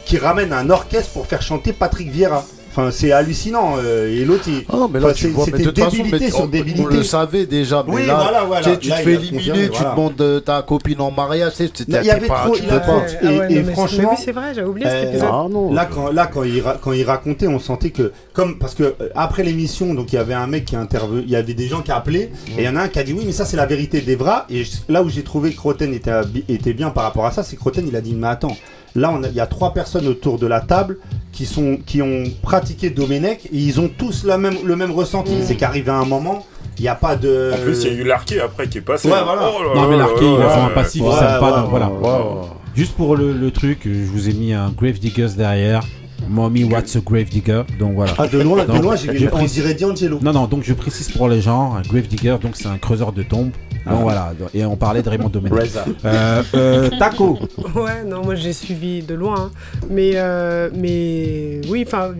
qui ramène un orchestre pour faire chanter Patrick Vieira. Enfin, c'est hallucinant. euh, et l'autre, il. Ah, mais là, enfin, tu vois, mais c'était de toute façon, débilité mais sur on- débilité. on le savait déjà, mais Oui, là, voilà, voilà. tu sais, tu Là, te fais confirmé, éliminer, tu voilà. demandes euh, ta copine en mariage, tu sais, tu- Non, il y avait pas- trop- tu a- pas. Et- Ah ouais, et non, franchement, c'est vrai, j'avais oublié cet Euh, épisode. Ah non. Là, quand, là quand, il ra- quand il racontait, on sentait que, comme parce que euh, après l'émission, donc il y avait un mec qui intervenu, il y avait des gens qui appelaient, et il y en a un qui a dit oui, mais ça c'est la vérité d'Evra. Et je- là où j'ai trouvé que Croten était, était bien par rapport à ça, c'est que Croten il a dit mais attends, là il y a trois personnes autour de la table qui sont qui ont pratiqué Domenech et ils ont tous la même le même ressenti. C'est qu'arrivé à un moment, il n'y a pas de. En plus, il y a eu l'arqué après qui est passé. Ouais, voilà. Oh là Non, mais il a fait un passif, Ouais, il savent pas. ouais, donc voilà. ouais, ouais. Juste pour le, le truc, je vous ai mis un Grave Diggers derrière. Mommy, what's a Grave Digger? Donc voilà. Ah, de loin, de loin, j'ai. On dirait D'Angelo. Non, non, donc je précise pour les gens, un Grave Digger, donc c'est un creuseur de tombes. Donc voilà, et on parlait de Raymond Domenech. Reza. Euh, euh, (laughs) Taco, Ouais, non, moi j'ai suivi de loin. hein. Mais, euh, mais oui, enfin,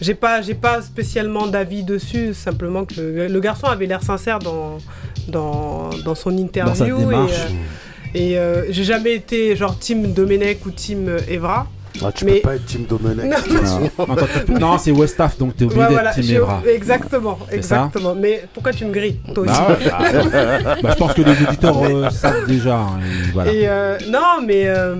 j'ai pas, j'ai pas spécialement d'avis dessus. Simplement que le, le garçon avait l'air sincère dans, dans, dans son interview. dans sa et, euh, euh, j'ai jamais été genre team Domenech ou team euh, Evra. Ah, tu mais- peux pas être Team Domenech. Non, non, non, c'est Westaf, donc t'es obligé Ouais, d'être voilà, Team Evra. Exactement, exactement. Mais pourquoi tu me grilles toi aussi Bah, ouais. (laughs) Bah, je pense que les auditeurs euh, savent déjà. hein, et voilà. Et euh, non, mais euh,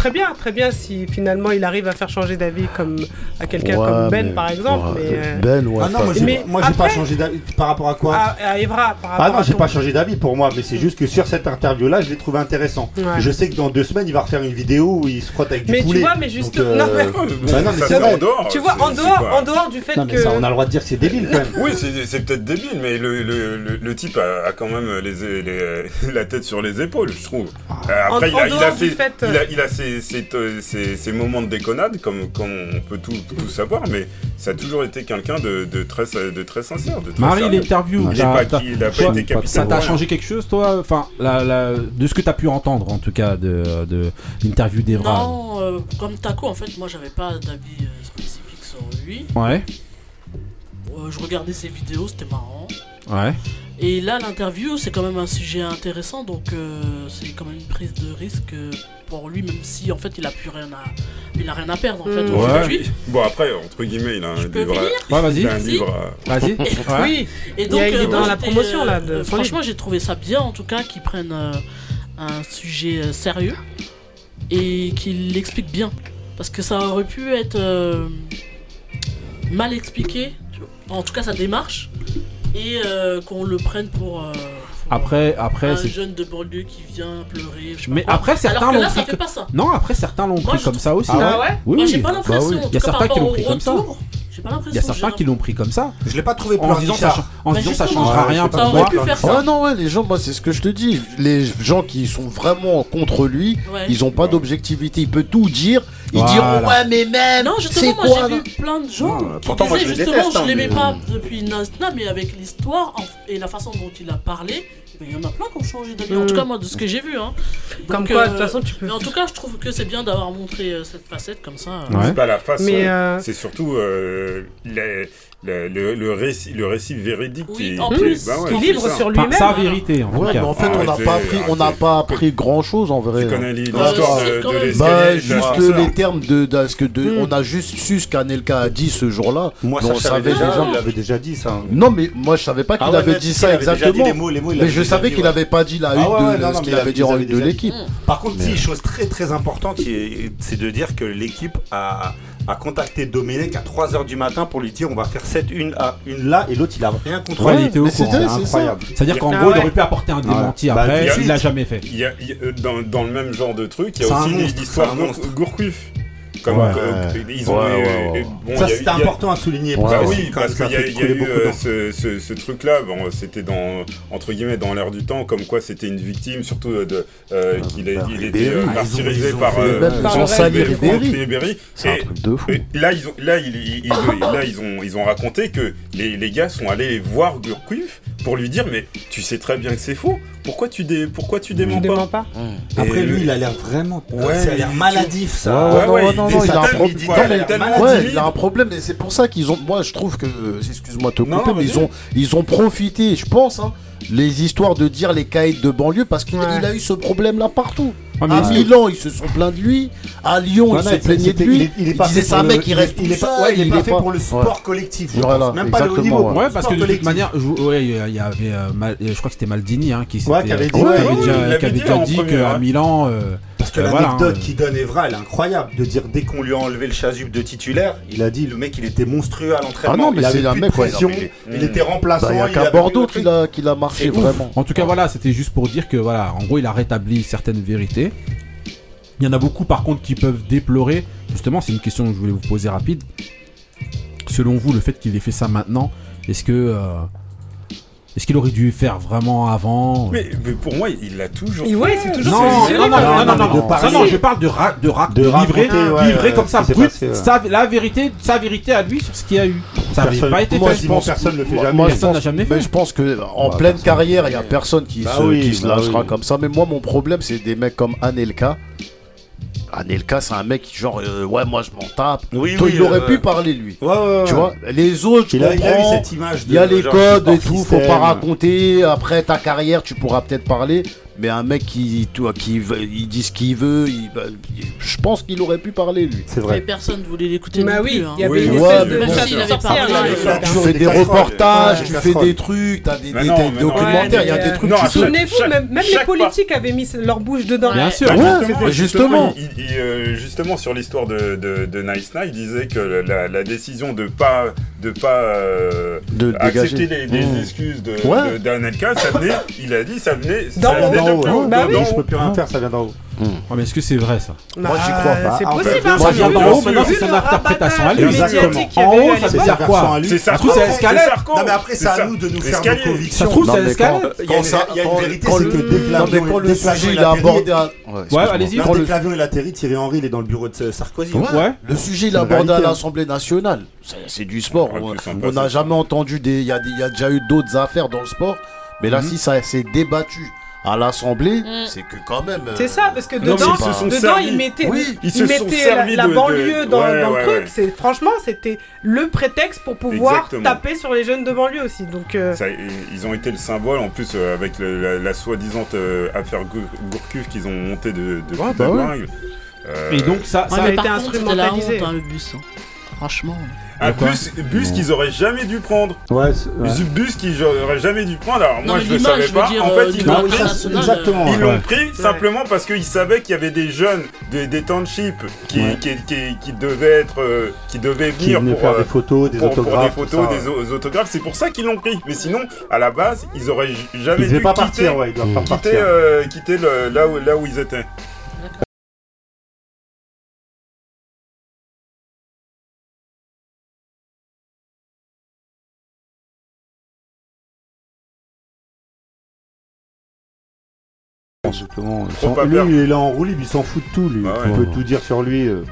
très bien, très bien si finalement il arrive à faire changer d'avis comme à quelqu'un Ouais, comme Ben mais- par exemple. ouais, mais, euh, Ben, ouais. Ah non, moi j'ai Mais moi, j'ai pas changé d'avis par rapport à quoi à, à Evra par rapport Ah non, à j'ai ton- pas changé d'avis pour moi, mais c'est juste que sur cette interview-là, je l'ai trouvé intéressant. Ouais. Je sais que dans deux semaines, il va refaire une vidéo où il se frotte avec du Mais tu poulet. vois, mais juste- Donc, euh, non, mais- (laughs) bah non, mais Ça, c'est vrai. en dehors. Tu vois, en dehors, pas- en dehors du fait Non, mais que. ça, on a le droit de dire que c'est débile quand même. Oui, c'est c'est peut-être débile, mais le, le, le, le type a, a quand même les, les- (laughs) la tête sur les épaules, je trouve. Euh, Après, il, a, fait- il il ses- ses moments de déconnade, comme, comme on peut tout, tout savoir, mais ça a toujours été quelqu'un de, de, très, de très sincère. De très Marie, l'interview, Il n'a t'as- pas, t'as- il a pas toi, été capitaine. ça t'a changé quelque chose, toi Enfin, la, la- de ce que t'as pu entendre, en tout cas, de, de l'interview d'Evra. Non, euh, comme Taco, en fait, moi j'avais pas d'avis euh, spécifique sur lui. Ouais, Euh, je regardais ses vidéos, c'était marrant. ouais. Et là, l'interview, c'est quand même un sujet intéressant, donc euh, c'est quand même une prise de risque pour lui, même si en fait il a plus rien à, il a rien à perdre en fait Mm. aujourd'hui. Bon, après, entre guillemets, il a un Je livre. à- Ouais, vas-y. un Vas-y. livre à- Vas-y. (laughs) Ouais. Oui, Et donc, il est euh, dans la promotion, là, de euh, franchement, j'ai trouvé ça bien, en tout cas, qu'ils prennent euh, un sujet euh, sérieux et qu'ils l'expliquent bien. Parce que ça aurait pu être euh, mal expliqué, tu vois. en tout cas sa démarche, et euh, qu'on le prenne pour, euh, pour Après, après, un c'est. jeune de banlieue qui vient pleurer. je sais Mais pas quoi. après, certains Alors que l'ont là, ça pris fait que- pas ça. Non, après, certains l'ont Moi, pris je comme trouve- ça aussi. Ah hein. ouais Oui, Moi, oui. j'ai pas l'impression. oui. en tout Il y a certains qui l'ont pris comme ça. Retour, J'ai pas Il y a certains qui l'ont pris comme ça. Je l'ai pas trouvé En se disant ça, en se Bah, disant ça changera rien pour pas Ça moi. aurait pu faire Ouais, ça. non, ouais, les gens, moi, c'est ce que je te dis. Les gens qui sont vraiment contre lui, Ouais. ils ont pas d'objectivité. Il peut tout dire. Ils Voilà. diront, ouais, mais même. Non, c'est justement, moi quoi j'ai vu plein de gens pourtant, moi, je justement déteste, je hein, l'aimais mais- pas depuis Nasna, mais avec l'histoire en- et la façon dont il a parlé, ben, il y en a plein qui ont changé d'avis. En tout cas, moi, de ce que j'ai vu. Hein. comme Donc, quoi, euh, de toute façon, tu peux. Mais en tout cas, je trouve que c'est bien d'avoir montré euh, cette facette comme ça. Ouais. C'est pas la façon, Mais, euh, c'est surtout euh, les- le, le, le récit, le récit véridique Oui, qui, en qui- plus, bah ouais, Qui livre ça. sur lui-même. sa vérité, en Ouais, mais en fait, on n'a pas appris, on n'a pas appris grand chose en vrai. Tu hein. connais Euh, l'histoire si, de, quand de Bah, juste les termes de, de ce que de, Mm. on a juste su ce qu'Anelka a dit ce jour-là. Moi, ça, on je savais savait déjà. Il avait déjà dit ça. Non, mais moi je savais pas qu'il Ah ouais, avait dit ça exactement. mais je savais qu'il ouais. avait pas dit la Ah une de ce mais qu'il il avait dit en une de l'équipe. Par contre, si, chose très très importante, c'est de dire que l'équipe a, a contacté Domenech à 3h du matin pour lui dire on va faire cette une à une là et l'autre il a rien contre Ouais, lui. il était au courant. C'est c'est incroyable. C'est-à-dire qu'en gros, il ouais. aurait pu apporter un démenti Bah, après, de il l'a jamais fait. Il y a, il y a- dans, dans le même genre de truc, il y C'est a aussi l'histoire. Gourcuff. Comme Ouais. euh, ils ont Ouais, eu- ouais, ouais. et bon, Ça c'était a- important à souligner. Bah parce que oui, parce qu'il y a, y a eu euh, ce, ce- ce truc-là, bon, c'était dans entre guillemets dans l'air du temps, comme quoi c'était une victime, surtout euh, de euh, qu'il est- bah, il était euh, Ah, martyrisé par fait- Même, Par ils le ont sali Franck Ribéry. C'est un Et- truc de fou. et là, ils ont, là, ils, ils- ils- là, ils ont, ils ont raconté que les, gars sont allés voir Gourcuff pour lui dire, mais tu sais très bien que c'est faux. Pourquoi tu dé, pourquoi tu déments pas Après lui il a l'air vraiment. Ouais, ça a l'air il- maladif ça. Ouais, Ouais, ouais, non, il non, dit il a un problème. il a un problème, et c'est pour ça qu'ils ont. Moi, je trouve que. Excuse-moi de te couper, mais ils ont, ils ont profité, je pense, hein, les histoires de dire les caïds de banlieue parce qu'il a eu ce problème là partout. Ah, à Milan, ils se sont plaints de lui. À Lyon, ils se plaignaient de lui. Il, disait c'est un mec qui reste il est pas, il, est fait pour le sport collectif. Même pas le haut niveau. Ouais, parce que de toute manière, je, y avait, euh, je crois que c'était Maldini hein, qui, avait euh, dit, dit euh, qu'à Milan. Parce que euh, l'anecdote voilà, hein. qui donne Evra, elle est incroyable. De dire dès qu'on lui a enlevé le chasuble de titulaire, il a dit le mec il était monstrueux à ah l'entraînement. Ah non, mais il avait un mec, pression, il était remplaçant. Bah, y il a qu'à Bordeaux qu'il a, qu marché vraiment. En tout cas, ah. voilà, c'était juste pour dire que voilà, en gros, il a rétabli certaines vérités. Il y en a beaucoup par contre qui peuvent déplorer. Justement, c'est une question que je voulais vous poser rapide. Selon vous, le fait qu'il ait fait ça maintenant, est-ce que. Euh, est-ce qu'il aurait dû faire vraiment avant euh mais, pour moi, il l'a toujours. Et ouais, c'est toujours. Non, non, non, non, non, non, non, non, je parle de ra de, ra de livré, ouais, livré ouais, comme ça, brut. Ouais. sa, la vérité, sa vérité à lui sur ce qu'il a eu. Ça n'avait pas été moi, fait. Je personne ne le fait jamais. Personne n'a jamais. Mais je pense que en bah, pleine carrière, il y a personne qui bah se, bah lâchera comme ça. Mais moi, mon problème, c'est des mecs comme Anelka ah, Anelka, c'est un mec qui, genre, euh, ouais, moi je m'en tape. Il euh, aurait pu parler, lui. Ouais, ouais, tu vois, les autres, il. A, il cette image il y a les codes et tout, faut pas raconter. Après ta carrière, tu pourras peut-être parler mais un mec qui, toi, qui il dit ce qu'il veut, je pense qu'il aurait pu parler lui. C'est vrai. Mais personne voulait l'écouter. Bah oui, hein. il y avait une Tu fais des reportages, tu fais des trucs, t'as des, documentaires, il y a des trucs. Souvenez-vous, même les politiques avaient mis leur bouche dedans. Bien sûr, justement. Euh, justement sur l'histoire de Nice Night, il disait que la décision de pas de pas euh, accepter les mmh. excuses d'un LK, ça venait, il a dit, ça venait haut. haut. Bah oui. Bah bah je peux plus rien faire, ça vient d'en haut. Mmh. Mais est-ce que c'est vrai ça? Bah, moi j'y crois pas. C'est possible. Ah, moi je viens d'en haut, maintenant c'est son interprétation à lui. Exactement. En haut, ça veut dire quoi C'est Sarko. Ça escalade. Non mais après c'est à nous de nous faire nos convictions. Ça trouve ça escalade. Il y a une vérité, c'est que dès que le sujet il a abordé. Ouais, allez-y. Quand le clavion il atterrit, Thierry Henry il est dans le bureau de Sarkozy. Ouais. Le sujet il a abordé à hein. l'Assemblée nationale. C'est du sport. On n'a jamais entendu des. Il y a déjà eu d'autres affaires dans le sport. Mais là, si ça s'est débattu à l'Assemblée, mm. c'est que quand même. Euh, c'est ça, parce que dedans, ils, dedans ils mettaient, la, banlieue dans, ouais, le truc. Ouais. Franchement, c'était le prétexte pour pouvoir taper sur les jeunes de banlieue aussi. Donc, euh, ils ont été le symbole, en plus, euh, avec la, soi-disante affaire Gourcuff qu'ils ont montée de, de, bah Et donc, ça, ça a été instrumentalisé. Honte, hein, le bus. Hein. Franchement. Un bus, bus qu'ils auraient jamais dû prendre. Ouais, bus qu'ils auraient jamais dû prendre. Alors moi, non, je le savais pas. En fait, ils l'ont pris. Exactement, ils l'ont pris simplement parce qu'ils savaient qu'il y avait des jeunes des, des townships qui, qui, devaient être, euh, qui devaient venir pour faire des euh, photos, des autographes, des photos, des autographes. C'est pour ça qu'ils l'ont pris. Mais sinon, à la base, ils auraient jamais dû partir, ouais, ils doivent pas partir. Euh, quitter là où là où ils étaient. Lui, il est là en roue il s'en fout de tout, lui. Ah peut tout dire sur lui. Euh.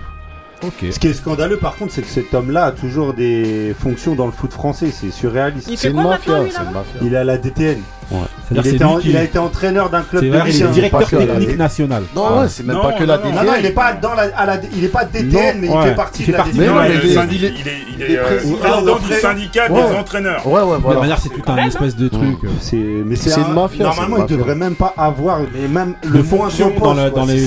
Ce qui est scandaleux, par contre, c'est que cet homme-là a toujours des fonctions dans le foot français. C'est surréaliste. C'est une mafia, maintenant, mafia. Il a la DTN. Ouais. Il, était en, qui... il, a été entraîneur d'un club de Il est directeur technique national. Non, ouais, c'est même non, pas que la DTN. Non, non, il n'est pas, dans la, la, il pas DTN, non, mais il fait partie il fait de la DTN. Il est, il est, il est euh, président du syndicat des entraîneurs. Ouais, ouais, voilà. De manière, c'est tout un espèce de truc. Euh. Mais c'est une mafia. Normalement, il ne devrait même pas avoir le fonction dans les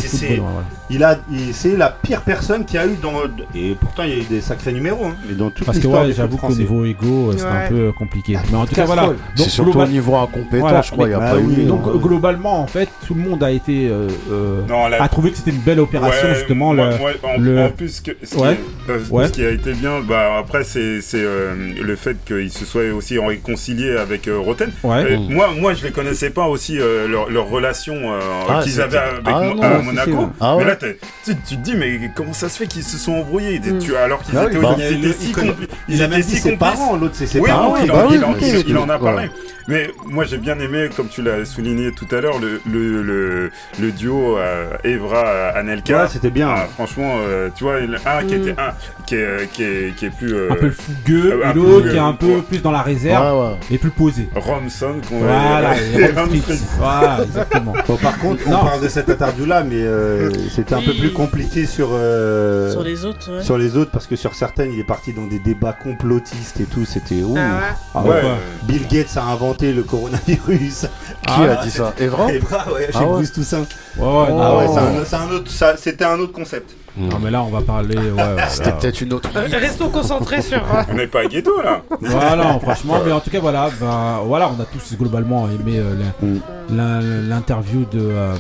il a, c'est la pire personne qu'il y a eu dans et pourtant il y a eu des sacrés numéros hein. mais dans parce que ouais, j'avoue qu'au niveau égo euh, c'est un peu compliqué ah, mais en tout cas voilà c'est surtout au niveau incompétent voilà, je crois. Mais, y a bah, pas oui, eu, donc euh... globalement, en fait, tout le monde a été euh, euh, non, la... a trouvé que c'était une belle opération ouais, justement. Le... En, le... en, plus, que, ce, ouais. qui, euh, ouais. ce, qui, a été bien, bah, après, c'est euh, le fait qu'ils se soient aussi réconciliés avec euh, Roten. Mmh. Moi, moi, je les connaissais pas aussi leur, leur, relation ah, qu'ils avaient avec ah, non, à Monaco. Ah, mais là, tu, tu, te dis, mais comment ça se fait qu'ils se sont embrouillés? Mmh. tu, Alors qu'ils ah étaient, bah, ils si. Ils avaient si complices. L'autre, c'est ses parents. Il en a parlé. Mais moi, j'ai bien aimé, comme tu l'as souligné tout à l'heure, le, le, le, duo euh, Evra-Anelka. Euh, c'était bien. Ah, franchement, euh, tu vois, un ah, qui était mm. un qui est, qui est, qui est plus. Euh, un peu le fougueux, et l'autre qui est un peu plus dans la réserve et plus posé. Romson, par contre, on parle de cette interview-là, mais c'était un peu plus compliqué sur. sur les autres, Sur les autres, parce que sur certaines, il est parti dans des débats complotistes et tout, c'était. Ah, ah Bill Gates a inventé le coronavirus virus. Qui a dit ça Evra Evra, ouais, chez Ah ouais Bruce Toussaint. Ouais, ouais, Ah ouais, c'est un- autre, ça- c'était un autre concept. Non, mais là, on va parler. Ouais, ouais, (laughs) C'était peut-être une autre. Euh, Restons concentrés sur. euh, On n'est pas à ghetto là. Voilà, franchement, mais en tout cas, voilà, ben, voilà, on a tous globalement aimé euh, la- l'interview de, euh,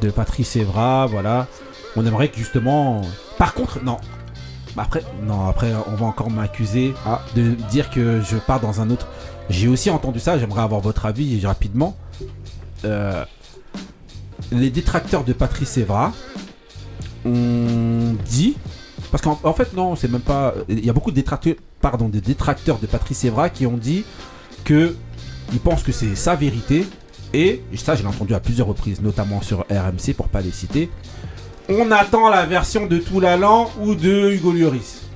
de Patrice Evra, voilà. On aimerait que justement. Par contre, non. Après, non, après, on va encore m'accuser de dire que je pars dans un autre. J'ai aussi entendu ça, j'aimerais avoir votre avis rapidement. Euh, les détracteurs de Patrice Evra ont dit. Parce qu'en en fait, non, c'est même pas. Il y a beaucoup de détracteurs, pardon, des détracteurs de Patrice Evra qui ont dit que ils pensent que c'est sa vérité. Et ça, je l'ai entendu à plusieurs reprises, notamment sur RMC pour pas les citer. On attend la version de Toulalan ou de Hugo Lloris.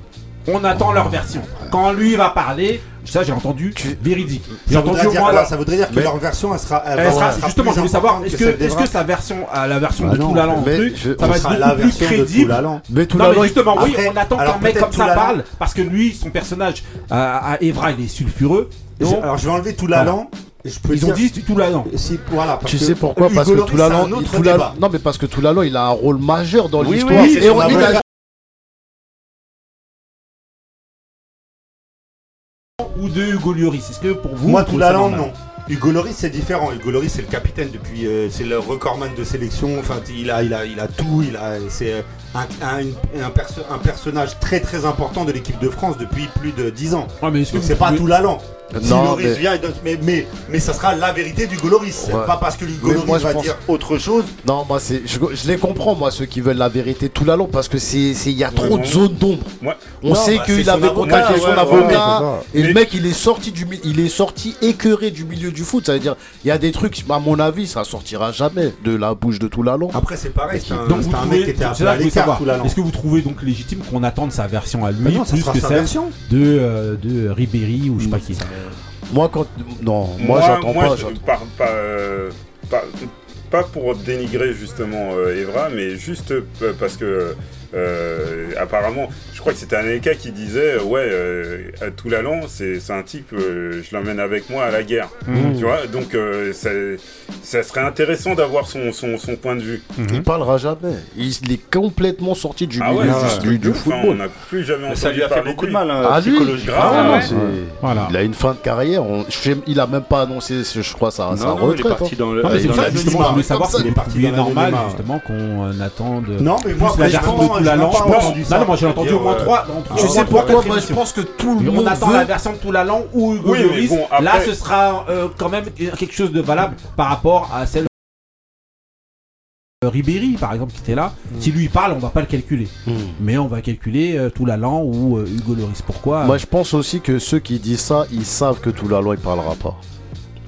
On attend leur version. Quand lui va parler, ça j'ai entendu véridique. J'ai Ça entendu au dire, moins alors, la- ça voudrait dire que Mais- leur version, elle sera. elle sera- justement, je voulais savoir, est-ce que sa version, euh, la version Bah de Toulalan, je- ça va être beaucoup la plus crédible. Mais non, mais justement, oui, on attend qu'un mec comme ça parle, parce que lui, son personnage à, à Evra, il est sulfureux. Donc, alors je vais enlever Toulalan. et Je peux ils ont dire- dit Toulalan. Si, voilà, parce Tu sais pourquoi? Parce Hugo que Toulalan, c'est un autre Toulalan- débat. non mais parce que Toulalan, il a un rôle majeur dans Oui, l'histoire. oui, c'est et son on il a- de Hugo Lloris. Est-ce que pour vous, Moi, ça Toulalan, normal non. Hugo Loris, c'est différent. Hugo Loris, c'est le capitaine depuis. euh, c'est le recordman de sélection. Enfin, il a, il a, il a tout. Il a, c'est euh, un, un, un, perso- un personnage très très important de l'équipe de France depuis plus de 10 ans. Ouais, mais est-ce que Donc vous c'est pas. Si Non, Loris mais- vient, mais, mais, mais ça sera la vérité d'Hugo Loris. C'est Ouais. pas parce que Hugo Mais Loris moi, je va pense- dire autre chose. Non, moi, c'est, je, je les comprends, moi, ceux qui veulent la vérité tout la long, parce que c'est, c'est, il y a trop Ouais, de zones d'ombre. Ouais. On Non, sait bah, qu'il son avait avocat, contacté son ouais, avocat, ouais, et Mais- le mec, il est sorti du, il est sorti écœuré du milieu du foot. Ça veut dire, il y a des trucs, à mon avis, ça sortira jamais de la bouche de tout la long. Après, c'est pareil. C'est un, mec qui était à l'écart, savoir. Est-ce que vous trouvez donc légitime qu'on attende sa version à lui non, ça plus que sa celle version. de, euh, de Ribéry ou je sais pas qui Moi, quand, non, moi, j'attends moi, pas. je- par- euh, pas- pas pour dénigrer justement euh, Evra, mais juste parce que euh, apparemment, je crois que c'était Anelka qui disait euh, ouais, euh, à Toulalan, c'est c'est un type, euh, je l'emmène avec moi à la guerre. Mmh. Tu vois, donc euh, ça, ça serait intéressant d'avoir son, son, son point de vue. Il parlera jamais. Il, il est complètement sorti du Ah ouais, milieu un du, du hein, football. on n'a plus jamais Mais ça entendu lui a fait beaucoup de mal hein, Ah, lui psychologiquement. grave, Ah non, ouais. c'est- Voilà. Il a une fin de carrière. On- je sais- il a même pas annoncé, je crois, sa, sa Non, non, il est retraite. parti hein. dans le. Non, mais c'est ça la que justement, je voulais savoir comme ça, si il est parti la normal MMA. justement qu'on attende Non, mais moi, la Toulalan. entendu Non, non, moi j'ai entendu au moins C'est-à-dire, trois. dans trois- Tu sais pourquoi Moi, je pense que tout le on monde attend la version de Toulalan ou Hugo Oui, mais Lloris. Là, ce sera euh, quand même quelque chose de valable par rapport à celle de Ribéry, par exemple, qui était là. Si lui parle, on va pas le calculer. Hmm. Mais on va calculer euh, Toulalan ou euh, Hugo Lloris. Pourquoi? Moi, je pense aussi que ceux qui disent ça, ils savent que tout la loi, il parlera pas.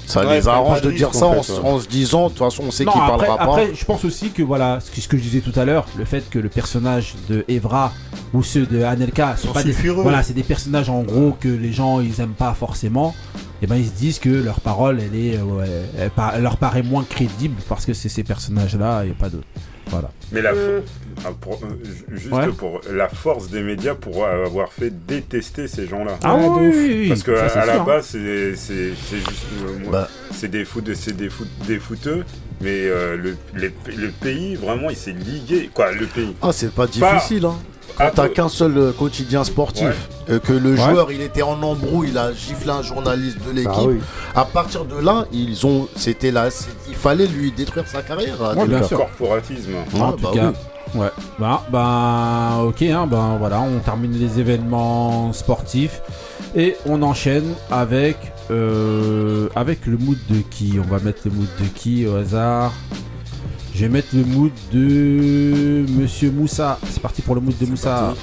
Ça Ouais, les arrange pas de dire ça en en, fait, s- ouais. en se disant, de toute façon, on sait qu'il après, parlera après, pas. je pense aussi que voilà, ce que, ce que je disais tout à l'heure, le fait que le personnage de Evra ou ceux de Anelka sont Sont pas des, voilà, c'est des personnages en gros que les gens ils aiment pas forcément. Et ben ils se disent que leur parole, elle est, euh, ouais, elle, par- elle leur paraît moins crédible parce que c'est ces personnages-là et pas d'autres. Voilà. Mais la, Euh. ah, pour- euh, ju- juste Ouais. pour la force des médias pour avoir fait détester ces gens-là. Ah Ouais, oui, de ouf. oui, oui, Parce que ça, à, la hein. base, c'est c'est- c'est juste. euh, Bah. c'est des foot, c'est des foot, des footeux, mais euh, le, les- le pays vraiment, il s'est ligué. Quoi, le pays. Ah, c'est pas Pas- difficile, hein. Quand Ah, t'as euh, qu'un seul euh, quotidien sportif, euh, que le Ouais. joueur il était en embrouille, il a giflé un journaliste de l'équipe. Bah oui. À partir de là, ils ont, c'était là, il fallait lui détruire sa carrière. Ouais, bien sûr. corporatisme. Ah, en bah tout cas, oui. ouais. Bah, bah, ok, hein, ben voilà, on termine les événements sportifs et on enchaîne avec euh, avec le mood de qui? On va mettre le mood de qui au hasard? Je vais mettre le mood de Monsieur Moussa. C'est parti pour le mood de Moussa.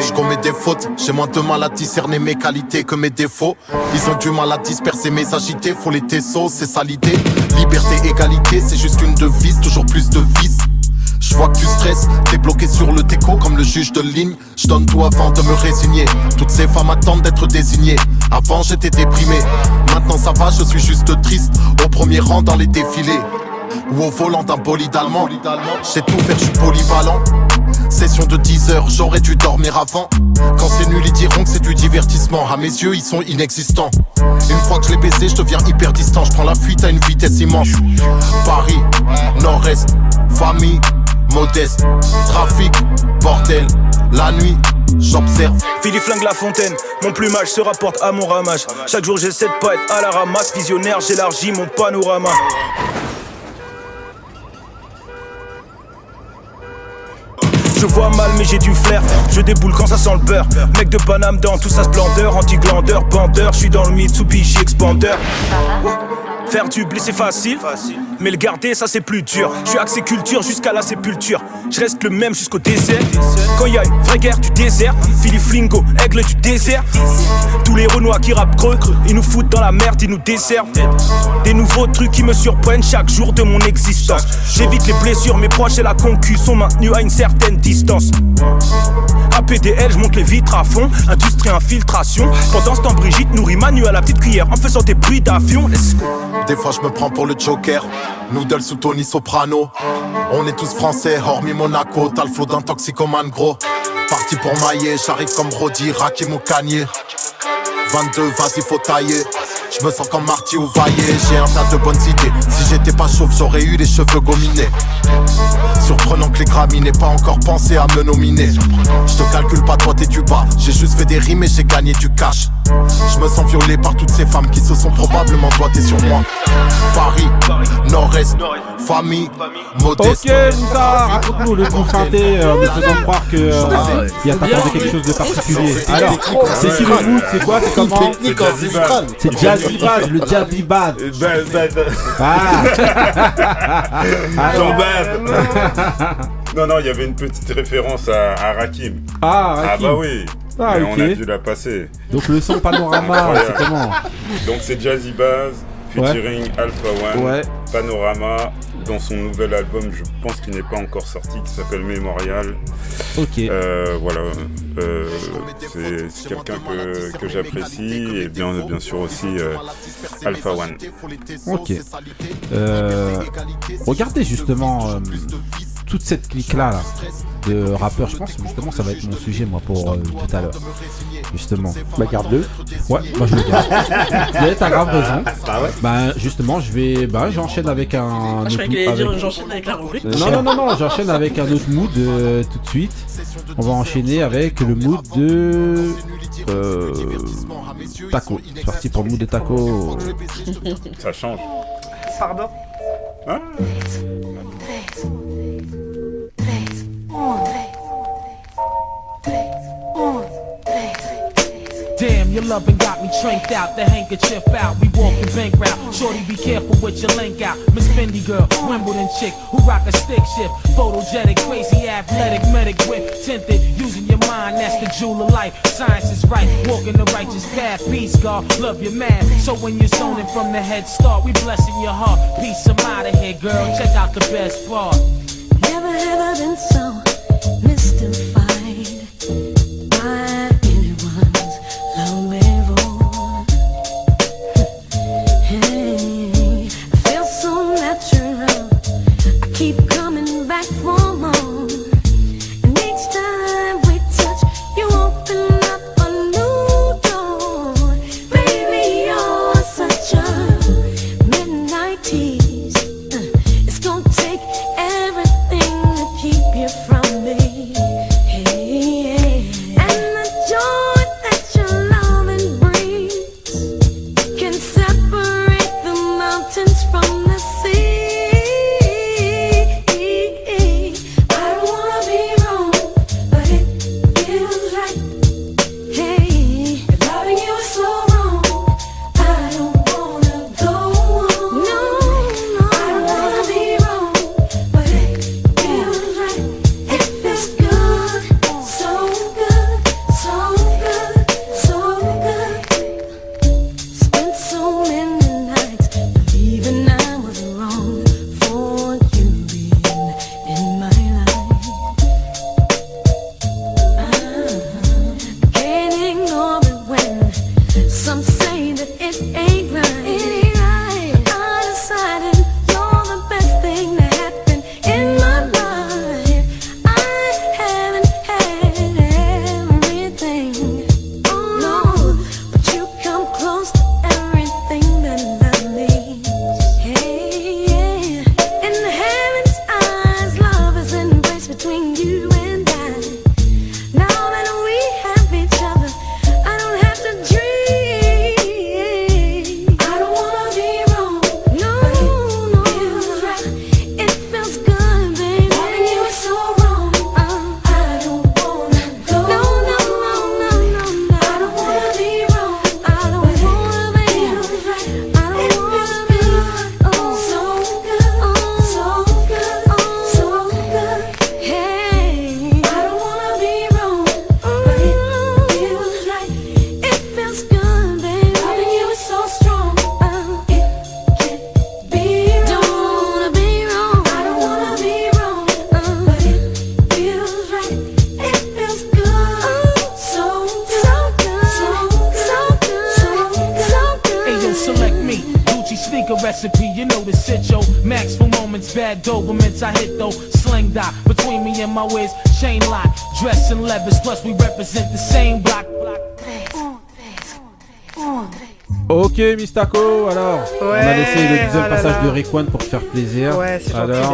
Je commets des fautes, j'ai moins de mal à discerner mes qualités que mes défauts. Ils ont du mal à disperser mes agités, faut les tessos, c'est ça l'idée. Liberté, égalité, c'est juste une devise, toujours plus de vices. Je vois que tu stresses, t'es bloqué sur le déco comme le juge de ligne. Je donne tout avant de me résigner. Toutes ces femmes attendent d'être désignées. Avant j'étais déprimé, maintenant ça va, je suis juste triste. Au premier rang dans les défilés. ou au volant d'un bolide allemand. Je sais tout faire, je suis polyvalent. Session de 10 heures, j'aurais dû dormir avant. Quand c'est nul, ils diront que c'est du divertissement. À mes yeux, ils sont inexistants. Une fois que je l'ai baisé, je deviens hyper distant. Je prends la fuite à une vitesse immense. Paris, Nord-Est, famille, modeste, trafic, bordel. La nuit, j'observe. Philippe flingue la fontaine, mon plumage se rapporte à mon ramage. Chaque jour j'essaie de pas être à la ramasse, visionnaire, j'élargis mon panorama. Je vois mal mais j'ai du flair. Je déboule quand ça sent le beurre. Mec de Paname dans toute sa splendeur. Anti-glandeur, bandeur. Je suis dans le Mitsubishi Expander. Faire du blé c'est facile Mais le garder ça c'est plus dur. Je suis axé culture jusqu'à la sépulture. Je reste le même jusqu'au désert Quand y a une vraie guerre du désert. Philippe Flingo, aigle du désert. Tous les renois qui rappent creux Ils nous foutent dans la merde, ils nous desservent. Des nouveaux trucs qui me surprennent chaque jour de mon existence. J'évite les blessures, mes proches et la concu sont maintenus à une certaine distance. APDL, je monte les vitres à fond. Industrie infiltration. Pendant ce temps Brigitte nourrit Manu à la petite cuillère En faisant des bruits d'avion. Des fois je me prends pour le Joker. Noodle sous Tony Soprano. On est tous français, hormis Monaco. T'as le flow d'un toxicomane gros. Parti pour mailler, j'arrive comme Brody, Rakim ou Kanye. 22, vas-y, faut tailler. Je me sens comme Marty ou Vaillé. J'ai un tas de bonnes idées. Si j'étais pas chauve, j'aurais eu les cheveux gominés. Surprenant que les Grammy n'aient pas encore pensé à me nominer. Je te calcule pas, toi t'es du bas. J'ai juste fait des rimes et j'ai gagné du cash. Je me sens violé par toutes ces femmes qui se sont probablement doigtées sur moi. Paris, Nord-Est, famille, modeste. Ok, raconte-nous le bon synthé euh, en nous faisant croire que euh, Ouais. il y a t'attendais quelque chose de particulier. C'est Alors, technique, c'est qui le mood C'est quoi C'est comment. C'est Jazzy Baz, le Jazzy Baz. Ah (laughs) Jean. Baz. (laughs) Non, non, il y avait une petite référence à, à Rakim. Ah, Rakim. bah oui. Ah, Mais ok. on a dû la passer. Donc le son panorama, c'est comment Donc c'est Jazzy Baz featuring Alpha One, Ouais. Panorama, dans son nouvel album, je pense qu'il n'est pas encore sorti, qui s'appelle Mémorial. Ok. Euh, voilà, Euh, c'est quelqu'un que, que j'apprécie et bien, bien sûr aussi euh, Alpha One. Ok. Regardez justement toute cette clique-là là, de rappeurs. Je pense justement ça va être mon sujet moi pour euh, tout à l'heure. Justement. Bah garde-le. Ouais, moi je le garde. Mais t'as grave raison. (laughs) Bah ouais. Bah justement je vais. Bah j'enchaîne avec un. Ah, je croyais dire j'enchaîne avec la rubrique. non, non, non, non, j'enchaîne avec un autre mood euh, tout de suite. On va enchaîner avec le mood de. Euh, taco. C'est parti pour le mood de taco. Ça change. Pardon Hein Damn, your loving got me tranked out, the handkerchief out. We walking bank route. Shorty, be careful with your link out. Miss Fendi girl, Wimbledon chick who rock a stick shift. Photogenic, crazy, athletic, medic whip. Tinted, using your mind, that's the jewel of life. Science is right, walking the righteous path. Peace, God, love your man. So when you're zoning from the head start, we blessing your heart. Peace, I'm out of here, girl. Check out the best part. Never I been so. Mystified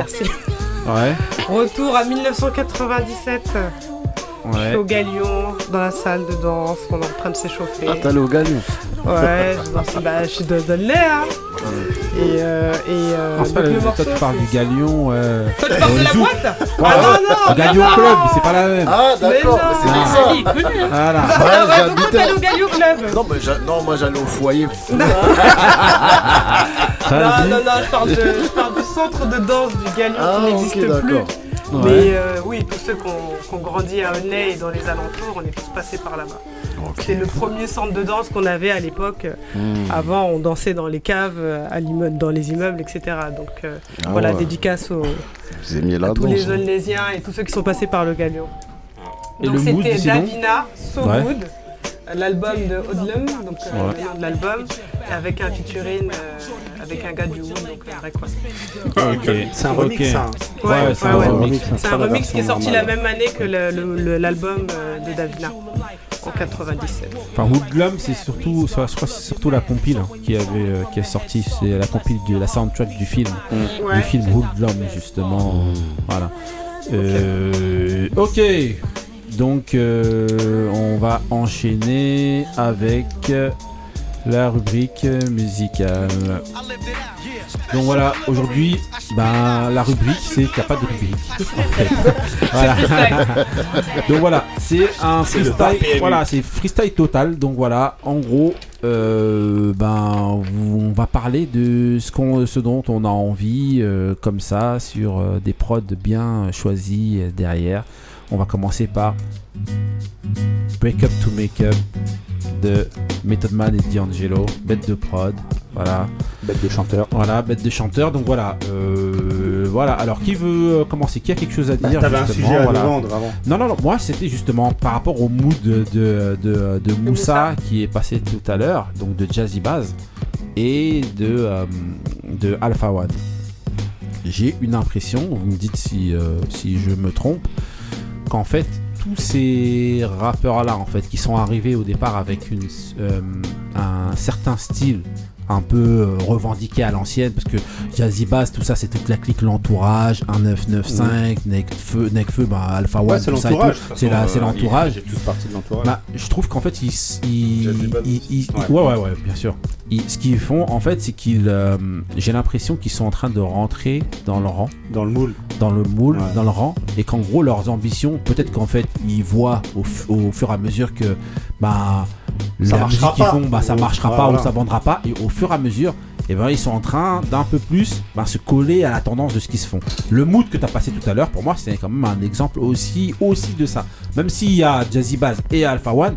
merci. Ouais. Retour à 1997. Je suis au Galion, dans la salle de danse, on est en train de s'échauffer. Ah, t'es allé au Galion Ouais, je danse, bah, je suis de Dudley, hein. Et, euh, et euh, Non, c'est pas donc le, le toi, tu parles du Galion. Euh, Toi, tu parles de la Zouk. boîte Ouais, Ah non, non, Le Galion non. Club, c'est pas la même. Ah, d'accord, Mais mais c'est Ah, ça. hein. Voilà. Ah Ouais, ouais, au Galion Club Non, mais j'a- non, moi j'allais au foyer. (laughs) Non, non, non, je parle, de- je parle du centre de danse du Galion Ah, qui n'existe ok, plus. d'accord. Mais euh, oui, tous ceux qui ont, qui ont grandi à Aulnay et dans les alentours, on est tous passés par là-bas. C'était le premier centre de danse qu'on avait à l'époque. Hmm. Avant, on dansait dans les caves, euh, à dans les immeubles, etc. Donc euh, Ah voilà, ouais. dédicace aux, Vous aimiez la à tous danse. les Aulnaysiens et tous ceux qui sont passés par le Galion. Et Donc c'était Davina, So Ouais. Good, l'album de Odlum, donc euh, Ouais. le nom de l'album, avec un featuring euh, avec un gars du Wood, donc euh, Rayquan. Ok. C'est un remix, ça. hein. Ouais, Ouais, c'est ouais, un ouais. remix. C'est un remix qui est sorti la même année que l'album euh, de Davina, en 97. Enfin, Hoodlum, c'est surtout, je crois c'est surtout la compile hein, qui avait, euh, qui est sortie. C'est la compile de la soundtrack du film, Ouais. du film Hoodlum justement. Voilà. Euh, ok. Donc, euh, on va enchaîner avec euh, la rubrique musicale. Donc voilà, aujourd'hui, ben, la rubrique, c'est qu'il n'y a pas de rubrique. en (laughs) fait. Voilà. Donc voilà, c'est un freestyle. Voilà, c'est freestyle total. Donc voilà, en gros, euh, ben, on va parler de ce, qu'on, ce dont on a envie, euh, comme ça, sur euh, des prods bien choisis derrière. On va commencer par Break Up to Make Up de Method Man et D'Angelo, bête de prod. Voilà. Bête de chanteur. Voilà, bête de chanteur. Donc voilà. euh, voilà. Alors, qui veut euh, commencer? Qui a quelque chose à Bah, dire T'avais un sujet à voilà. nous vendre avant. Non, non, non. Moi, c'était justement par rapport au mood de, de, de, de Moussa qui est passé tout à l'heure, donc de Jazzy Baz et de, euh, de Alpha One. J'ai une impression, vous me dites si, euh, si je me trompe, qu'en fait, tous ces rappeurs-là, en fait, qui sont arrivés au départ avec euh, un certain style un peu euh, revendiqué à l'ancienne, parce que Jazzy Bass, tout ça, c'est toute la clique, l'entourage, 1995, Necfeu, Necfeu, bah, Alpha One, c'est tout ça C'est euh, l'entourage. ils font tous partie de l'entourage. Bah, je trouve qu'en fait, ils. ils, ils- Ouais. ouais, ouais, ouais, bien sûr. Ce qu'ils font, en fait, c'est qu'ils. euh, J'ai l'impression qu'ils sont en train de rentrer dans le rang. Dans le moule. Dans le moule, Ouais. dans le rang. Et qu'en gros, leurs ambitions, peut-être qu'en fait, ils voient au fur et à mesure que. Bah. Ça la marchera musique qu'ils pas. font, bah, ça marchera ouais, pas voilà. ou ça vendra pas. Et au fur et à mesure, et ben, ils sont en train d'un peu plus bah, se coller à la tendance de ce qui se font. Le mood que tu as passé tout à l'heure, pour moi, c'est quand même un exemple aussi, aussi de ça. Même s'il y a Jazzy Bass et Alpha One,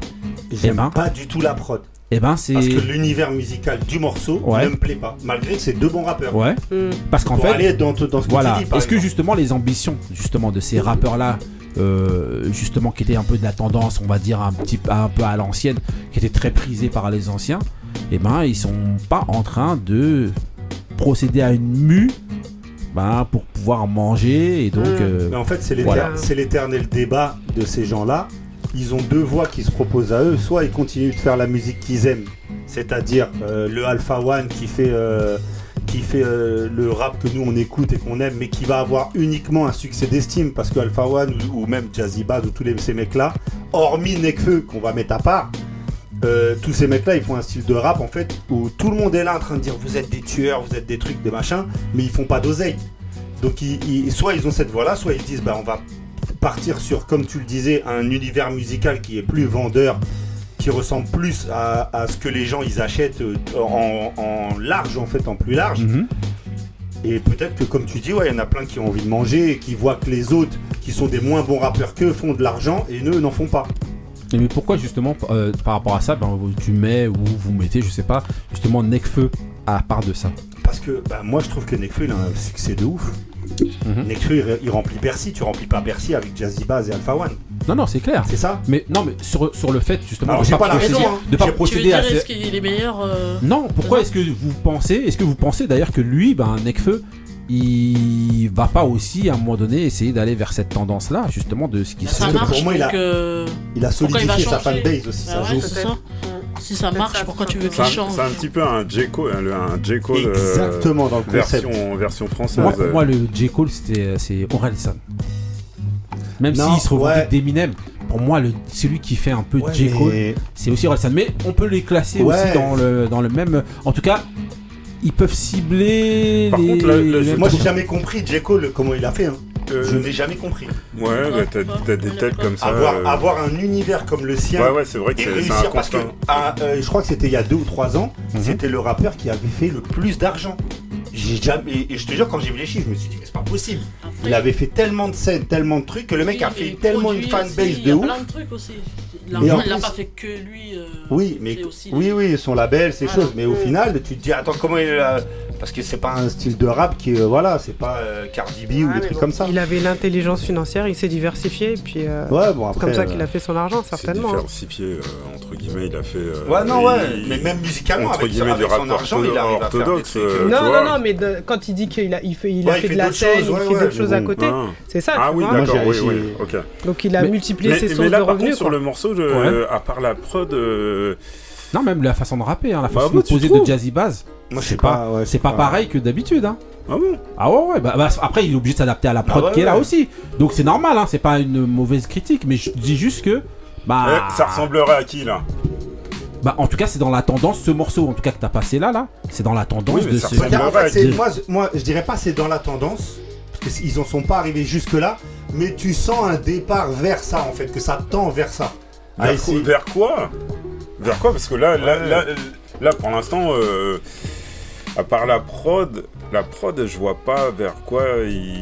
eh J'aime ben, pas du tout la prod. eh ben c'est. Parce que l'univers musical du morceau Ouais. ne me plaît pas. Malgré que c'est deux bons rappeurs. Ouais. Parce qu'en Pour fait, aller dans, dans ce que voilà. Est-ce que justement les ambitions, justement de ces rappeurs là, justement qui étaient un peu de la tendance, on va dire un petit, un peu à l'ancienne, qui étaient très prisés par les anciens, et ben ils sont pas en train de procéder à une mue, ben, pour pouvoir manger et donc. euh, Mais en fait, c'est voilà. l'éternel débat de ces gens-là. Ils ont deux voies qui se proposent à eux. Soit ils continuent de faire la musique qu'ils aiment, c'est-à-dire euh, le Alpha One qui fait, euh, qui fait euh, le rap que nous on écoute et qu'on aime, mais qui va avoir uniquement un succès d'estime parce que Alpha One ou, même Jazzy Bass ou tous les, ces mecs-là, hormis Nekfeu qu'on va mettre à part, euh, tous ces mecs-là, ils font un style de rap en fait où tout le monde est là en train de dire vous êtes des tueurs, vous êtes des trucs, des machins, mais ils font pas d'oseille. Donc ils- soit ils ont cette voie-là, soit ils se disent bah on va partir sur, comme tu le disais, un univers musical qui est plus vendeur, qui ressemble plus à, à ce que les gens ils achètent euh, en, en large en fait, en plus large. Mhm. Et peut-être que comme tu dis, ouais, il y en a plein qui ont envie de manger et qui voient que les autres, qui sont des moins bons rappeurs qu'eux, font de l'argent et eux n'en font pas. Et mais pourquoi justement euh, par rapport à ça, ben, tu mets ou vous mettez, je sais pas, justement Necfeu à part de ça? Parce que bah, moi je trouve que Nekfeu il a un succès de ouf. Mhm. Nekfeu, il, il remplit Bercy. Tu remplis pas Bercy avec Jazzy Bass et Alpha One. Non, non, c'est clair. C'est ça Mais non, mais sur, sur le fait justement Alors, de pas la procéder, raison, hein. de pas J'ai- Tu veux procéder dire, à est-ce qu'il est meilleur euh, Non, pourquoi est-ce que vous pensez, est-ce que vous pensez d'ailleurs que lui, ben Nekfeu, il va pas aussi à un moment donné essayer d'aller vers cette tendance-là, justement de ce qui se marche, pour moi, il a- euh, il a solidifié sa fanbase aussi, Bah ça ouais, joue. C'est ça. Si ça marche, pourquoi tu veux C'est qu'il change c'est un petit peu un J. Cole, un, J. Cole, euh, Exactement dans le concept. version, version française. Moi, pour moi, le J. Cole, c'était, c'est Orelsan. Même s'il se revendique ouais. d'Eminem, pour moi, le, celui qui fait un peu Ouais, J. Cole, mais- c'est aussi Orelsan. Mais on peut les classer Ouais. aussi dans le, dans le même. En tout cas, ils peuvent cibler. Par les, contre, la- la- les- Moi, j'ai jamais compris J. Cole comment il a fait. hein. Euh, Je n'ai jamais compris. Ouais, bah, t'as, t'as des têtes comme ça. Avoir, euh, avoir un univers comme le sien Ouais, ouais, c'est vrai que et c'est, c'est réussir un parce que ah, euh, je crois que c'était il y a deux ou trois ans, Mhm. c'était le rappeur qui avait fait le plus d'argent. J'ai jamais et je te jure quand j'ai vu les chiffres, je me suis dit mais c'est pas possible. Il avait fait tellement de scènes, tellement de trucs que le mec Oui, a fait tellement une fanbase aussi, Il y de a ouf. plein de trucs aussi. L'argent, en il n'a pas fait que lui. euh, Oui, mais c'est aussi oui, oui, son label, ces Voilà. choses. Mais au final, tu te dis attends comment il a parce que c'est pas un style de rap qui euh, voilà, c'est pas euh, Cardi B ou des trucs comme ça. Il avait l'intelligence financière, il s'est diversifié, et puis euh, Ouais, bon, c'est comme ça euh, qu'il a fait son argent, certainement. hein. diversifié, euh, entre guillemets, il a fait. euh, Ouais, non, ouais, il- mais même musicalement, entre avec son- guillemets, avec son argent, il arrive à faire des orthodoxe. trucs, euh, non, non, non, mais de- quand il dit qu'il a, il fait, il a Ouais, fait il de la scène, choses, il fait d'autres choses à côté, ah. c'est ça. Ah oui, d'accord, oui, oui, ok. Donc il a multiplié ses mais sources là, de par revenus. contre, sur le morceau, à part la prod, euh, Non, même la façon de rapper, hein, la Bah façon de tu poser de Jazzy Bass. Moi, je c'est sais pas, pas, ouais, c'est pas pas- pareil que d'habitude. Hein. ah bon Ah ouais, ouais. Bah, bah, après, il est obligé de s'adapter à la prod Ah ouais, qui est là aussi. Donc c'est normal, hein, c'est pas une mauvaise critique, mais je dis juste que. Bah, Eh, Ça ressemblerait à qui là? Bah, en tout cas, c'est dans la tendance, ce morceau, en tout cas, que t'as passé là, là. C'est dans la tendance Oui, mais de ça ce. en fait, moi, je- moi, je dirais pas c'est dans la tendance, parce qu'ils en sont pas arrivés jusque-là, mais tu sens un départ vers ça, en fait, que ça tend vers ça. Vers quoi? Vers quoi Parce que là, là, Ouais. là, là, pour l'instant, euh, à part la prod, la prod, je vois pas vers quoi il.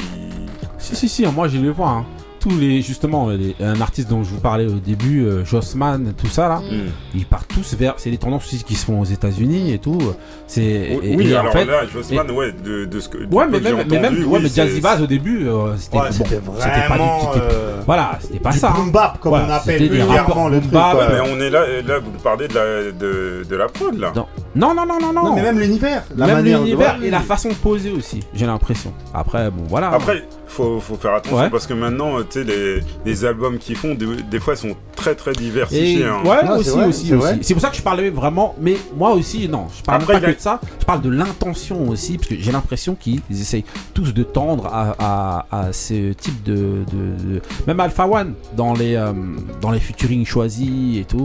Si, si, si, moi, je les vois. hein. Tous les, justement, les- un artiste dont je vous parlais au début, euh, Jossman, tout ça, là, Hmm. ils partent tous vers. C'est des tendances aussi qui se font aux États-Unis et tout. C'est. Oui, et- oui, et en alors fait- là, Jossman, ouais, de, de ce que. Ouais, mais même, mais entendu, même ouais, mais Jazzy Bass au début, euh, c'était Ouais, bon, c'était c'était pas vraiment, du c'était- euh, Voilà, c'était pas du ça. boom hein. bap, comme Voilà, on appelle vulgairement le boom truc, bap. quoi. Mais on est là, là, vous parlez de la, de, de la prod là. Non. Non, non, non, non, mais même l'univers, la Même l'univers et la façon de poser aussi, j'ai l'impression. Après, bon, voilà. Après, faut, faut faire attention Ouais. parce que maintenant, tu sais, les, les albums qu'ils font, des, des fois, sont très très Et, diversifiés. hein. ouais, Non, aussi, vrai, aussi, c'est aussi. C'est pour ça que je parlais vraiment, mais moi aussi, non, je parle Après, pas a- que de ça, je parle de l'intention aussi, parce que j'ai l'impression qu'ils essayent tous de tendre à, à, à ce type de, de- de- Même Alpha One, dans les, euh, dans les featuring choisis et tout,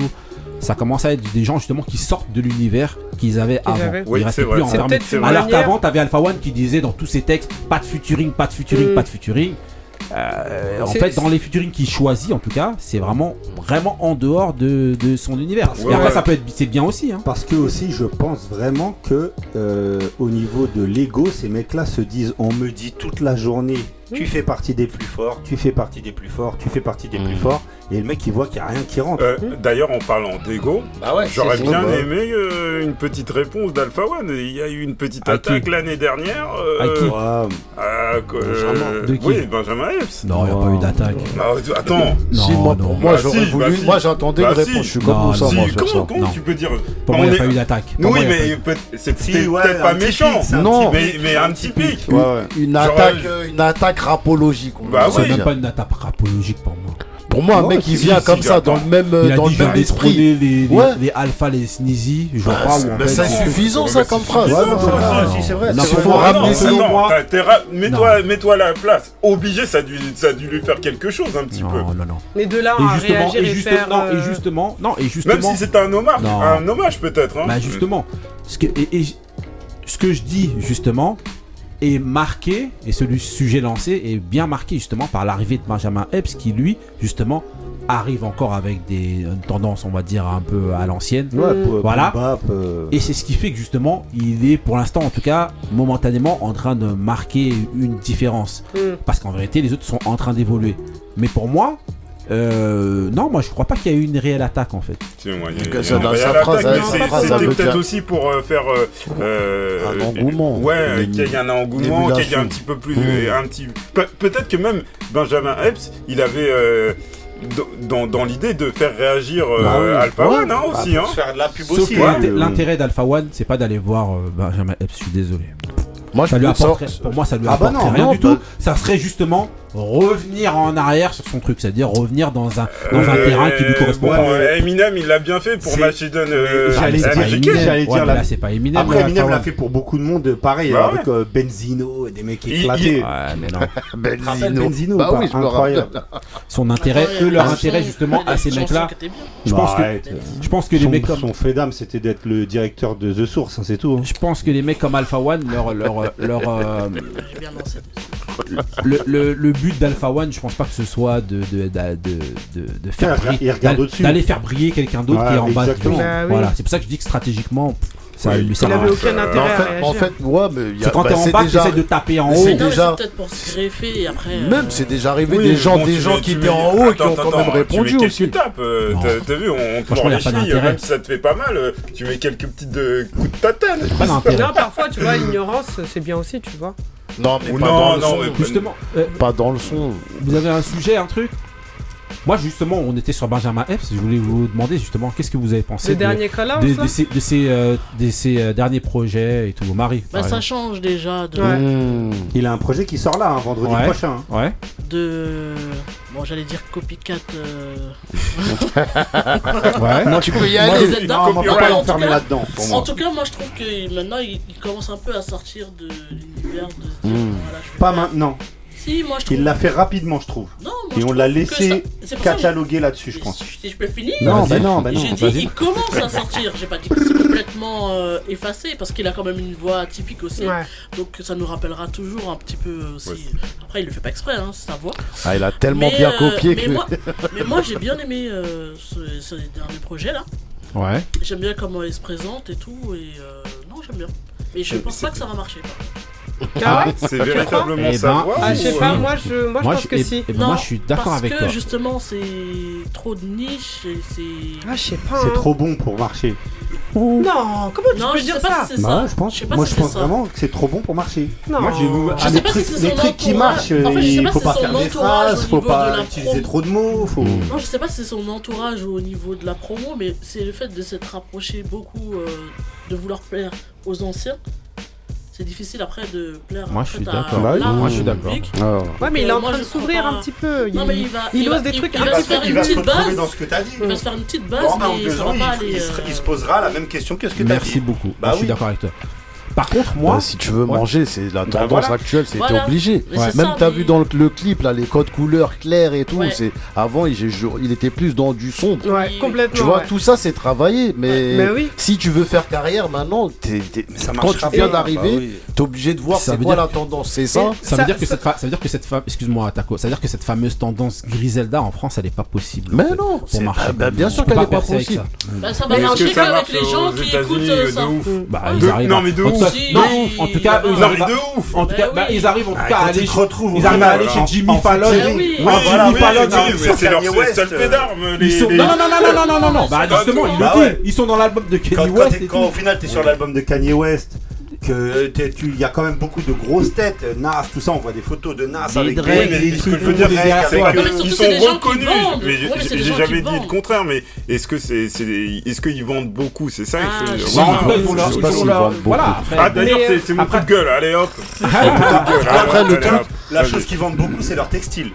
ça commence à être des gens justement qui sortent de l'univers qu'ils avaient avant. avaient. Oui, Ils restaient plus enfermés. Alors qu'avant, t'avais Alpha One qui disait dans tous ses textes, pas de featuring, pas de featuring, Mm. pas de featuring. Euh, en fait, dans les featuring qu'il choisit, en tout cas, c'est vraiment, vraiment en dehors de, de son univers. Ouais, Et après, ouais. ça peut être, c'est bien aussi. Hein. Parce que aussi, je pense vraiment que euh, au niveau de l'ego, ces mecs-là se disent on me dit toute la journée, tu fais partie des plus forts, tu fais partie des plus forts, tu fais partie des plus Mm. forts, et le mec il voit qu'il n'y a rien qui rentre. Euh, D'ailleurs, en parlant d'ego, bah ouais, j'aurais bien aimé euh, une petite réponse d'Alpha One. Il y a eu une petite À attaque l'année dernière. euh, À qui à, Benjamin. euh, De qui Oui, Benjamin Epps. Non, il n'y a pas eu d'attaque. Bah, attends. Non, si, moi, non. moi Bah j'aurais si, voulu. bah si. moi, j'attendais Bah une si. réponse. Je suis Non, comme ça, comment, comment tu peux dire Pour moi, il n'y a pas eu d'attaque. Oui, mais c'est peut-être pas méchant. Non. Mais, un petit pic. Une, attaque, attaque rapologique. on Bah C'est oui. même pas une attaque rapologique pour moi. Pour moi, un mec qui vient comme ça, dans le même, Il a dans dit le même esprit. les, les, Ouais. les alpha, les sneezy. Je vois Bah, mais c'est suffisant ça comme phrase. Ouais, non, c'est vrai, si, c'est vrai. Non, c'est faut ramener non, ça, mets-toi mets-toi à la place. Obligé, ça a, dû, ça a dû lui faire quelque chose un petit peu. Non, non, non. Mais de là Et à justement, réagir et et justement, faire. non, euh, et justement, non, et justement. Même si c'était un hommage, un hommage peut-être. Hein. Bah justement, ce que, et, et ce que je dis justement est marqué, et celui sujet lancé est bien marqué justement par l'arrivée de Benjamin Epps qui lui justement arrive encore avec des une tendance on va dire un peu à l'ancienne. Ouais, pour- Voilà. bap, euh, Et c'est ce qui fait que justement il est pour l'instant en tout cas momentanément en train de marquer une différence. Mm. Parce qu'en vérité les autres sont en train d'évoluer. Mais pour moi, euh, non, moi je crois pas qu'il y a eu une réelle attaque en fait. C'était peut-être aussi pour euh, faire euh, un engouement. Ouais, qu'il y ait un engouement, qu'il y ait un petit peu plus, petit. Peut-être que même Benjamin Epps, il avait dans, l'idée de faire réagir Alpha One hein, aussi. Hein. Aussi. L'intérêt d'Alpha One, c'est pas d'aller voir Benjamin Epps, je suis désolé. Moi, ça lui apporterait, pour moi, ça lui ah apporterait rien non, du tout. Ça serait justement revenir en arrière sur son truc, c'est-à-dire revenir dans un, dans un euh, terrain qui lui correspond pas. Eminem, il l'a bien fait pour Machidon. Euh, j'allais dire, là, c'est pas Eminem. Après, Eminem l'a fait pour beaucoup de monde, pareil, bah avec euh, Benzino, et des mecs éclatés. Benzino. Bah oui, incroyable. Son intérêt, eux, leur intérêt justement à ces mecs-là. Bah, je pense que, les mecs comme son fait d'âme, c'était d'être le directeur de The Source, hein, c'est tout. Hein. Je pense que les mecs comme Alpha One, leur, leur, leur, le, le but d'Alpha One, je pense pas que ce soit de, de, de, faire briller, d'aller faire briller quelqu'un d'autre ouais, qui est en bas. De... Bah. Voilà, c'est pour ça que je dis que stratégiquement. Ça, ouais, ça il n'avait aucun intérêt. En fait, à en fait, ouais, mais c'est quand bah, t'es en bas, déjà... de taper en haut. C'est déjà... peut-être pour se greffer et après. Même, euh, c'est déjà arrivé des gens, des gens qui étaient en haut et qui ont quand même répondu aussi. Tu euh, t'as vu, on prend les filles, même ça te fait pas mal, euh, tu mets quelques petits coups de tatane. Non, parfois, tu vois, ignorance, c'est bien aussi, tu vois. Non, mais non, non. Justement, pas dans le son. Vous avez un sujet, un truc? Moi, justement, on était sur Benjamin Epps. Je voulais vous demander justement qu'est-ce que vous avez pensé de, de, de, ces, de ces, euh, euh, derniers projets et tout. Marie. Bah, ça change déjà. Mmh. Il a un projet qui sort là, hein, vendredi prochain. Hein. Ouais. De. Bon, j'allais dire copycat. Euh... (laughs) ouais. Non, tu peux y aller. Moi, non, on va pas l'enfermer là-dedans. En tout cas, moi, je trouve que maintenant, il, commence un peu à sortir de l'univers de. Mmh. Voilà, pas maintenant. Si, moi, je trouve. Il l'a fait rapidement, je trouve. Non, et on l'a laissé ça... cataloguer là-dessus, je pense. Si je peux finir Non, bah non, bah non. J'ai dit, il commence à sortir. J'ai pas dit que c'est complètement euh, effacé, parce qu'il a quand même une voix atypique aussi. Donc ça nous rappellera toujours un petit peu euh, aussi. Après, il le fait pas exprès, hein, sa voix. Ah, il a tellement bien euh, copié mais que. Moi, mais moi, j'ai bien aimé ce, dernier projet là. Ouais. J'aime bien comment il se présente et tout. Et non, j'aime bien. Mais je pense pas que ça va marcher. (laughs) Ah c'est véritablement eh ça. Ben, ah, je sais pas, moi je, moi, moi je pense je, que et, si. Et ben non, moi je suis d'accord avec toi. Parce que justement, c'est trop de niche. C'est. Ah, je sais pas. C'est hein. trop bon pour marcher. Non, comment tu non, peux je dire sais pas ça, si bah, Je pense, moi, si je pense ça. vraiment que c'est trop bon pour marcher. Non. Moi, j'ai vous... les trucs, si les trucs qui marchent, en fait, il faut pas faire des phrases, faut pas utiliser trop de mots. Faut... Non, je sais pas si c'est son entourage ou au niveau de la promo, mais c'est le fait de s'être rapproché beaucoup, euh, de vouloir plaire aux anciens c'est difficile après de plaire moi, je suis d'accord. Bah, oui. Moi je suis d'accord. Oh. Ouais, mais il est en train de s'ouvrir un petit peu. Il, non, mais il, va, il, il ose va, des trucs il, un va se faire, il va se dans ce que t'as dit. Il va se faire une petite base. mais ça va pas aller, il, se euh, posera la même question que ce que t'as dit. Merci beaucoup. Bah je suis d'accord avec toi. Par contre, moi. Bah, si tu veux manger, c'est la bah, tendance bah, voilà. actuelle, c'est voilà. obligé. Ouais. Même t'as vu dans le, clip, là, les codes couleurs clairs et tout. C'est Avant, il, était plus dans du sombre. Tu vois, tout ça, c'est travaillé. Mais, si tu veux faire carrière maintenant. Ça quand tu viens d'arriver, bah, oui. t'es obligé de voir c'est quoi la tendance. C'est ça? Ça, veut dire que cette fameuse tendance Griselda en France, elle n'est pas possible. Mais non, pour marcher. Bah, bien sûr qu'elle n'est pas possible. Ça va marcher avec les gens qui écoutent euh, ça. Non, mais de ouf. Bah, non, en tout cas, bah, ils bah, arrivent de ouf. En tout cas, ils arrivent à aller. Retrouvent. Ils arrivent à chez Jimmy Fallon. Jimmy Fallon. C'est leur seul fait d'armes. Non, non, non, non, non, non, non. Bah justement, il le dit. Ils sont dans l'album de Kanye West. Quand au final, t'es sur l'album de Kanye West que il y a quand même beaucoup de grosses têtes, Nas, tout ça, on voit des photos de Nas avec Drake, mais ce que je veux dire, c'est qu'ils sont reconnus. J'ai jamais dit le contraire, mais est-ce que c'est, est-ce qu'ils vendent beaucoup, c'est ça? Voilà. Ah d'ailleurs, euh, c'est mon coup de gueule. Allez hop. (laughs) Après, la chose qu'ils vendent beaucoup, c'est leur textile.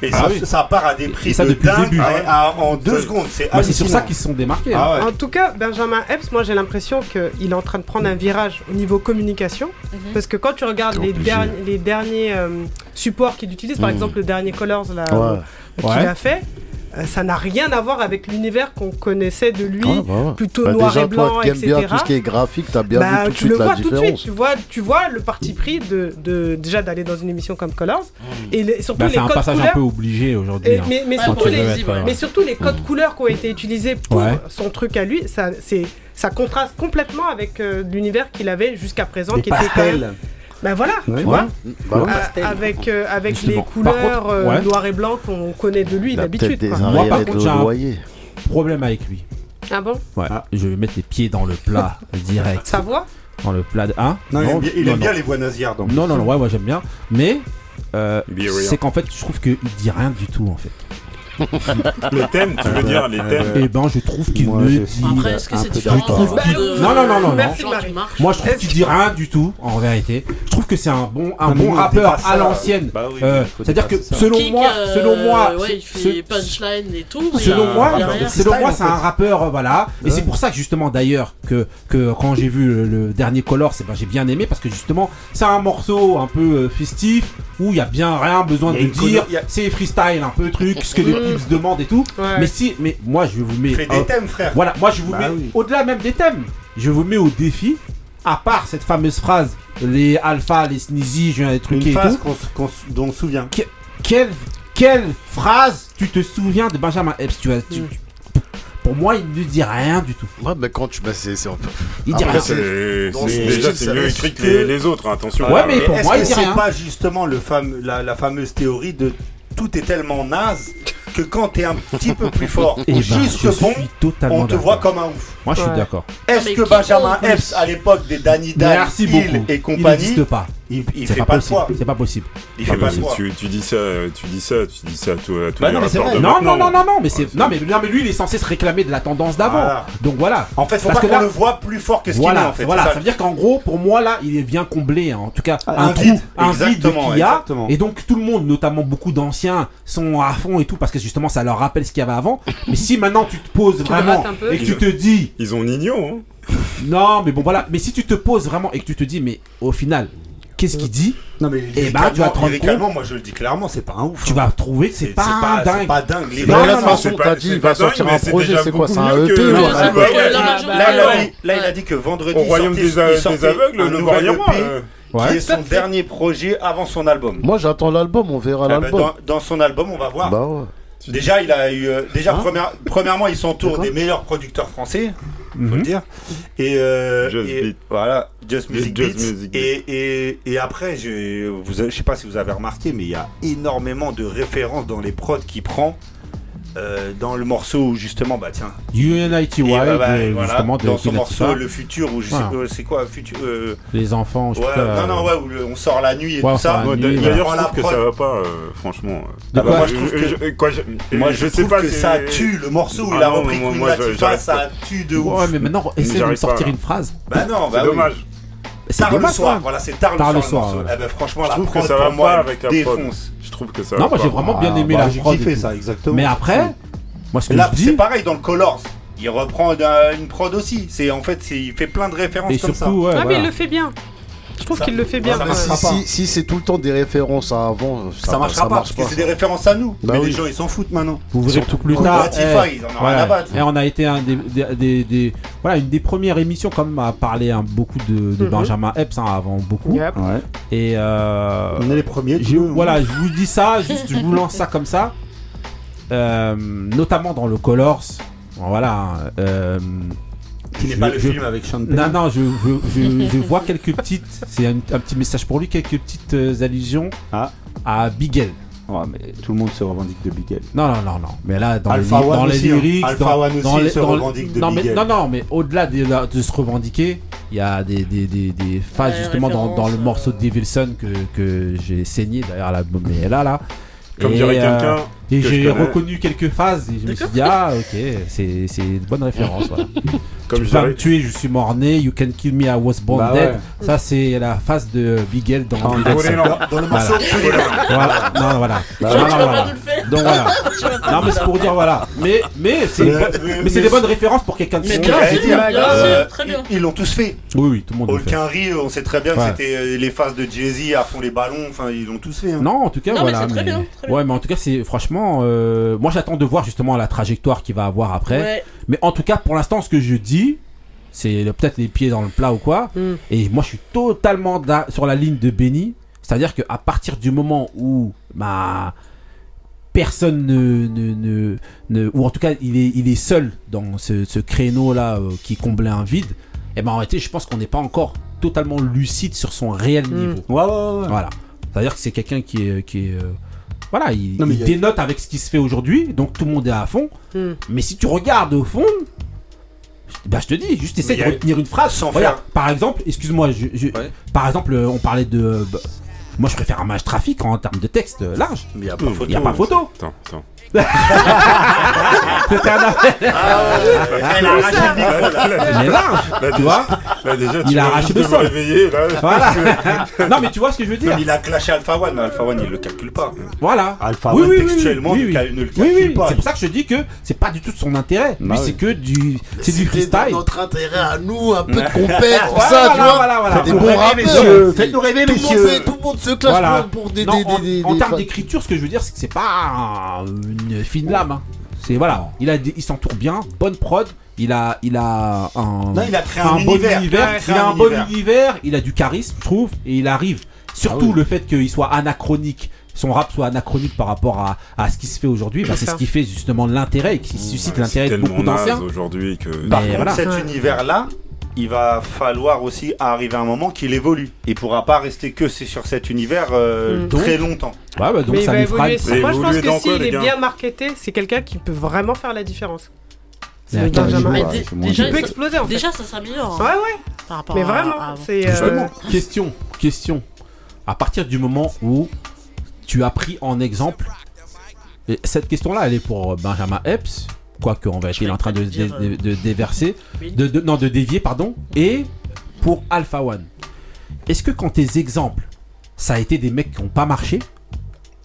Et ah ça, part à des prix de dingue. début. Ah ah, en deux secondes. Bah, c'est sur ça qu'ils se sont démarqués. Hein. En tout cas, Benjamin Epps, moi j'ai l'impression qu'il est en train de prendre un virage au niveau communication. Mhm. Parce que quand tu regardes les, derniers euh, supports qu'il utilise, par mhm. exemple le dernier Colors euh, qu'il a fait, ça n'a rien à voir avec l'univers qu'on connaissait de lui, bah ouais. plutôt Bah, noir déjà, et blanc, toi etc. bien tout ce qui est graphique, t'as bien Bah, vu tout de tu suite le la vois tout de suite, tu vois, tu vois le parti pris de, de déjà d'aller dans une émission comme Colors et les- surtout Bah, les c'est un codes passage un couleurs. peu obligé aujourd'hui. Et- hein, mais, mais surtout les, euh, mais surtout les codes couleurs qui ont été utilisés pour Ouais. son truc à lui, ça, c'est, ça contraste complètement avec euh, l'univers qu'il avait jusqu'à présent, Les qui était quand même ben voilà, tu vois, avec, euh, avec les couleurs contre, euh, noir et blanc qu'on connaît de lui d'habitude. Moi, par contre, j'ai un problème avec lui. Ah bon Ouais, ah. je vais mettre les pieds dans le plat (laughs) direct. Sa voix Dans le plat de. Hein non, il aime bien, les voix nazières donc. Non, non, non, ouais, moi j'aime bien. Mais euh, c'est qu'en fait, je trouve qu'il dit rien du tout en fait. (laughs) les thèmes, tu veux dire les thèmes Eh ben, je trouve qu'il ne dit Après, est-ce que bah Non, non, non, non. Moi, je trouve qu'il dit rien du tout, en vérité trouve que c'est un bon, un bon rappeur à l'ancienne. Euh, c'est-à-dire que selon moi, selon moi. Selon moi, selon moi, c'est un rappeur, euh, voilà. Et c'est pour ça que justement, d'ailleurs, que que quand j'ai vu le, dernier Color, c'est eh ben, j'ai bien aimé parce que justement, c'est un morceau un peu euh, festif où il y a bien rien besoin de dire. C'est freestyle, un peu truc, ce que les clips demandent et tout. Mais si, mais moi, je vous mets. Fais des thèmes, frère. Voilà, moi, je vous bah mets au-delà même des thèmes. Je vous mets au défi. À part cette fameuse phrase les Alpha, les Sneezy, je viens des trucs et phase tout. Qu'on, dont on se souvient. Quelle, quelle phrase tu te souviens de Benjamin Epps? Tu, as- tu- hmm. tu- Pour moi, il ne dit rien du tout. Ouais, mais quand tu. Bah, c'est. c'est un Il dit rien. c'est c'est- déjà c'est mieux écrit que les, autres, hein, attention. Ouais, mais- pour est-ce moi, que il dit c'est pas justement le fame- la, la fameuse théorie de tout est tellement naze que quand t'es un petit peu plus fort, (laughs) Et eh ben, juste bon, on te voit comme un ouf. Moi, je suis d'accord. Est-ce que Benjamin Epps, à l'époque des Danny Dimes, et compagnie, n'existe pas. Il, il fait pas, pas le. C'est pas possible. Il ah fait bah pas, pas tu, tu, dis ça, tu dis ça, tu dis ça à tous, bah les non, mais non, non, non, non, non, mais c'est, ah, non, mais, non, mais lui, il est censé se réclamer de la tendance d'avant. Donc voilà. En fait, faut Parce pas qu'on le voit plus fort que ce voilà, qu'il est. Voilà, ça, veut dire qu'en gros, pour moi, là, il est bien comblé, hein. en tout cas, ah, un, trou, un vide qu'il y a. Et donc, tout le monde, notamment beaucoup d'anciens, sont à fond et tout, parce que justement, ça leur rappelle ce qu'il y avait avant. (coughs) Mais si maintenant tu te poses vraiment et que tu te dis. Ils ont ignon. Hein. Non, mais bon, voilà. Mais si tu te poses vraiment et que tu te dis, mais au final, qu'est-ce qu'il dit non, mais Et bah, tu vas te rendre compte. moi je le dis clairement, c'est pas un ouf. Tu vas hein. trouver que c'est pas, un dingue. C'est pas dingue. Les non, non, t'as dit, il va sortir un projet, c'est quoi C'est un EP bah, bah, bah, Là, il a dit que vendredi, il sortait un nouvel EP. Euh, ouais. qui est son dernier projet avant son album. Moi j'attends l'album, on verra eh ben, l'album. Dans, dans, son album, on va voir. Bah ouais. Déjà, il a eu. Euh, déjà, hein première, premièrement, il des meilleurs producteurs français, faut le mhm. dire. Et. Euh, voilà, Just Music, Beats. Et, et, et, après, je, vous, je sais pas si vous avez remarqué, mais il y a énormément de références dans les prods qu'il prend. Euh, dans le morceau justement, bah tiens. Unity bah, euh, justement, dans son morceau Le Futur, ou je sais euh, c'est quoi, futur, euh... Les enfants, je ouais, Non, non, euh, ouais, où on sort la nuit et tout ça. D'ailleurs, je trouve que ça va pas, franchement. Ah moi, je trouve que. Je, quoi, je, ça tue le morceau où il ah a repris Queen Latifah, ça tue de ouf. Ouais, mais maintenant, essaie de sortir une phrase. Bah non, bah. C'est dommage. Tard le soir, voilà, c'est tard le soir. Franchement, la prod, pour moi, défonce. Je trouve que ça. Non, moi j'ai vraiment bien ah, aimé bah, la J'ai kiffé ça, exactement. Mais après, moi Là, c'est pareil dans le Colors il reprend une prod aussi. C'est en fait, il fait plein de références comme ça. Ouais, ah, mais il le fait bien. Je trouve qu'il le fait bien. Si, si, c'est tout le temps des références à avant, ça, ça marchera ça pas. Marche parce que c'est des références à nous. Bah Mais les gens ils s'en foutent maintenant. Vous Surtout plus tard. Eh, on a été un des, des, voilà une des premières émissions comme à parler hein, beaucoup de. Mhm. Benjamin Epps hein, avant beaucoup. Et euh, on est les premiers. Voilà, je vous dis ça, juste je vous lance ça comme ça. Euh, notamment dans le Colors. Voilà. Hein, euh, qui n'est pas le film avec Sean Penn. Non, non, je, je, je, je vois quelques petites. C'est un, un, petit message pour lui, quelques petites euh, allusions ah. à Bigel. Ouais, mais tout le monde se revendique de Bigel. Non, non, non, non. Mais là, dans Alpha les, One dans les aussi, hein. lyrics, Alpha dans, One aussi dans les, se dans revendique de non, Bigel. Mais, non, non, mais au-delà de, de, se revendiquer, il y a des, des, des, des phases justement dans, dans, le morceau de euh. Devilson que, que j'ai saigné d'ailleurs l'album. Mais là, là. Comme dirait euh, quelqu'un, et j'ai reconnu quelques phases et je me suis dit, ah ok, c'est une bonne référence. Voilà. (laughs) Comme tu je me tuer, je suis mort-né, You Can Kill Me, I Was Born bah Dead. Ouais. Ça, c'est la phase de Bigel dans, le morceau. Voilà. Non, voilà. Bah Donc voilà. (laughs) Non, mais c'est pour dire, voilà. Mais, c'est mais des bonnes références pour quelqu'un de son euh, Ils l'ont tous fait. Oui, oui, tout le monde. Aucun rire, on sait très bien que c'était euh, les phases de Jay-Z à fond les ballons. Ils l'ont tous fait. Hein. Non, en tout cas, voilà. Ouais, mais en tout cas, c'est franchement. Euh, moi j'attends de voir justement la trajectoire qu'il va avoir après. Mais en tout cas, pour l'instant, ce que je dis, c'est peut-être les pieds dans le plat ou quoi. Mm. Et moi, je suis totalement sur la ligne de Benny. C'est-à-dire qu'à partir du moment où bah, personne ne, ou en tout cas, il est, il est seul dans ce, créneau-là euh, qui comblait un vide, et eh ben en réalité, je pense qu'on n'est pas encore totalement lucide sur son réel mm. niveau. Voilà. C'est-à-dire que c'est quelqu'un qui est, euh, voilà, il, dénote avec ce qui se fait aujourd'hui, donc tout le monde est à fond. Hmm. Mais si tu regardes au fond, bah, je te dis, juste essaie de retenir une phrase sans faire. Par exemple, excuse-moi, je, par exemple, euh, on parlait de. Bah, moi, je préfère un match trafic en termes de texte euh, large. Mais il n'y a pas photo. Y a pas hmm. photo c'est un Il a arraché le micro large, (laughs) ben, tu vois. Déjà, ben, tu il a arraché le sol. Voilà. (laughs) non mais tu vois ce que je veux dire. Non, il a clashé Alpha One. Alpha One il le calcule pas. Voilà. Alpha oui, One oui, textuellement oui, il ne le calcule pas. C'est pour ça que je dis que c'est pas du tout de son intérêt. Bah c'est que du c'est du freestyle. Notre intérêt à nous un peu de compète tout ça tu vois. Faites-nous rêver messieurs. Tout le monde se clash pour des en termes d'écriture ce que je veux dire c'est que c'est pas une fine lame. Hein. C'est voilà, il a, il s'entoure bien, bonne prod. Il a, il a un, il a créé un, bon univers. Il, a un, univers. Il a du charisme, je trouve, et il arrive. Surtout ah le fait qu'il soit anachronique son rap soit anachronique par rapport à, ce qui se fait aujourd'hui, bah, c'est ce qui fait justement l'intérêt et qui suscite l'intérêt de beaucoup d'anciens. aujourd'hui que cet univers-là, il va falloir aussi arriver à un moment qu'il évolue. Il pourra pas rester que c'est sur cet univers euh, mm. très longtemps. Bah, bah, il va évoluer. Moi, je pense que s'il est bien marketé, c'est quelqu'un qui peut vraiment faire la différence. C'est Benjamin. Jour, déjà, tu peux exploser en fait. Déjà, ça s'améliore. Hein. Ouais, ouais. Par Mais vraiment, c'est. Euh, Justement, question, question. À partir du moment où tu as pris en exemple, cette question-là, elle est pour Benjamin Epps, quoique en vérité il est en train de, de, déverser, de, non de dévier pardon, et pour Alpha One. Est-ce que quand tes exemples, ça a été des mecs qui n'ont pas marché,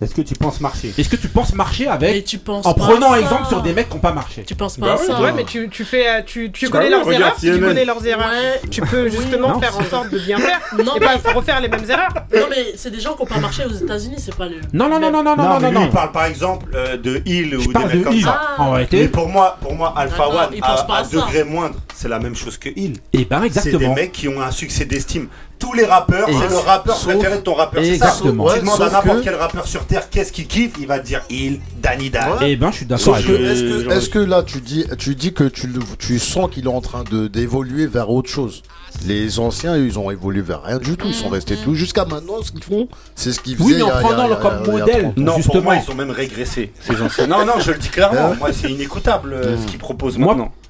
est-ce que tu penses marcher Est-ce que tu penses marcher avec tu penses En prenant exemple sur des mecs qui n'ont pas marché. Tu penses bah pas à ça Ouais, mais tu, tu fais, euh, tu, tu bah connais leurs erreurs, si tu connais leurs erreurs. Tu peux justement faire en sorte de bien faire (laughs) non, et mais... pas refaire les mêmes erreurs. Non, mais c'est des gens qui n'ont pas marché aux États-Unis, c'est pas le. Non, non, non, non, non, non, non. non, parle par exemple euh, de Hill ou des mecs de comme ça. Ah. En réalité. Mais pour moi, pour moi Alpha ah One, à degré moindre c'est la même chose que il Et eh bah exactement. C'est des mecs qui ont un succès d'estime. Tous les rappeurs, c'est le rappeur sauf, préféré de ton rappeur. Exactement. Ça. tu demandes à n'importe quel rappeur sur terre qu'est-ce qu'il kiffe, il va dire il Danny Dan. Et eh ben je suis d'accord Est-ce que, là tu dis, tu dis que tu, tu sens qu'il est en train d'évoluer vers autre chose les anciens, ils ont évolué vers rien du tout. Ils sont restés tout jusqu'à maintenant. Ce qu'ils font, c'est ce qu'ils faisaient. Oui, mais en prenant le comme modèle. Non, justement. Pour moi, ils sont même régressés. Ces non, non, je le dis clairement. Hein moi, c'est inécoutable euh, ce mmh. qu'ils proposent maintenant. Moi,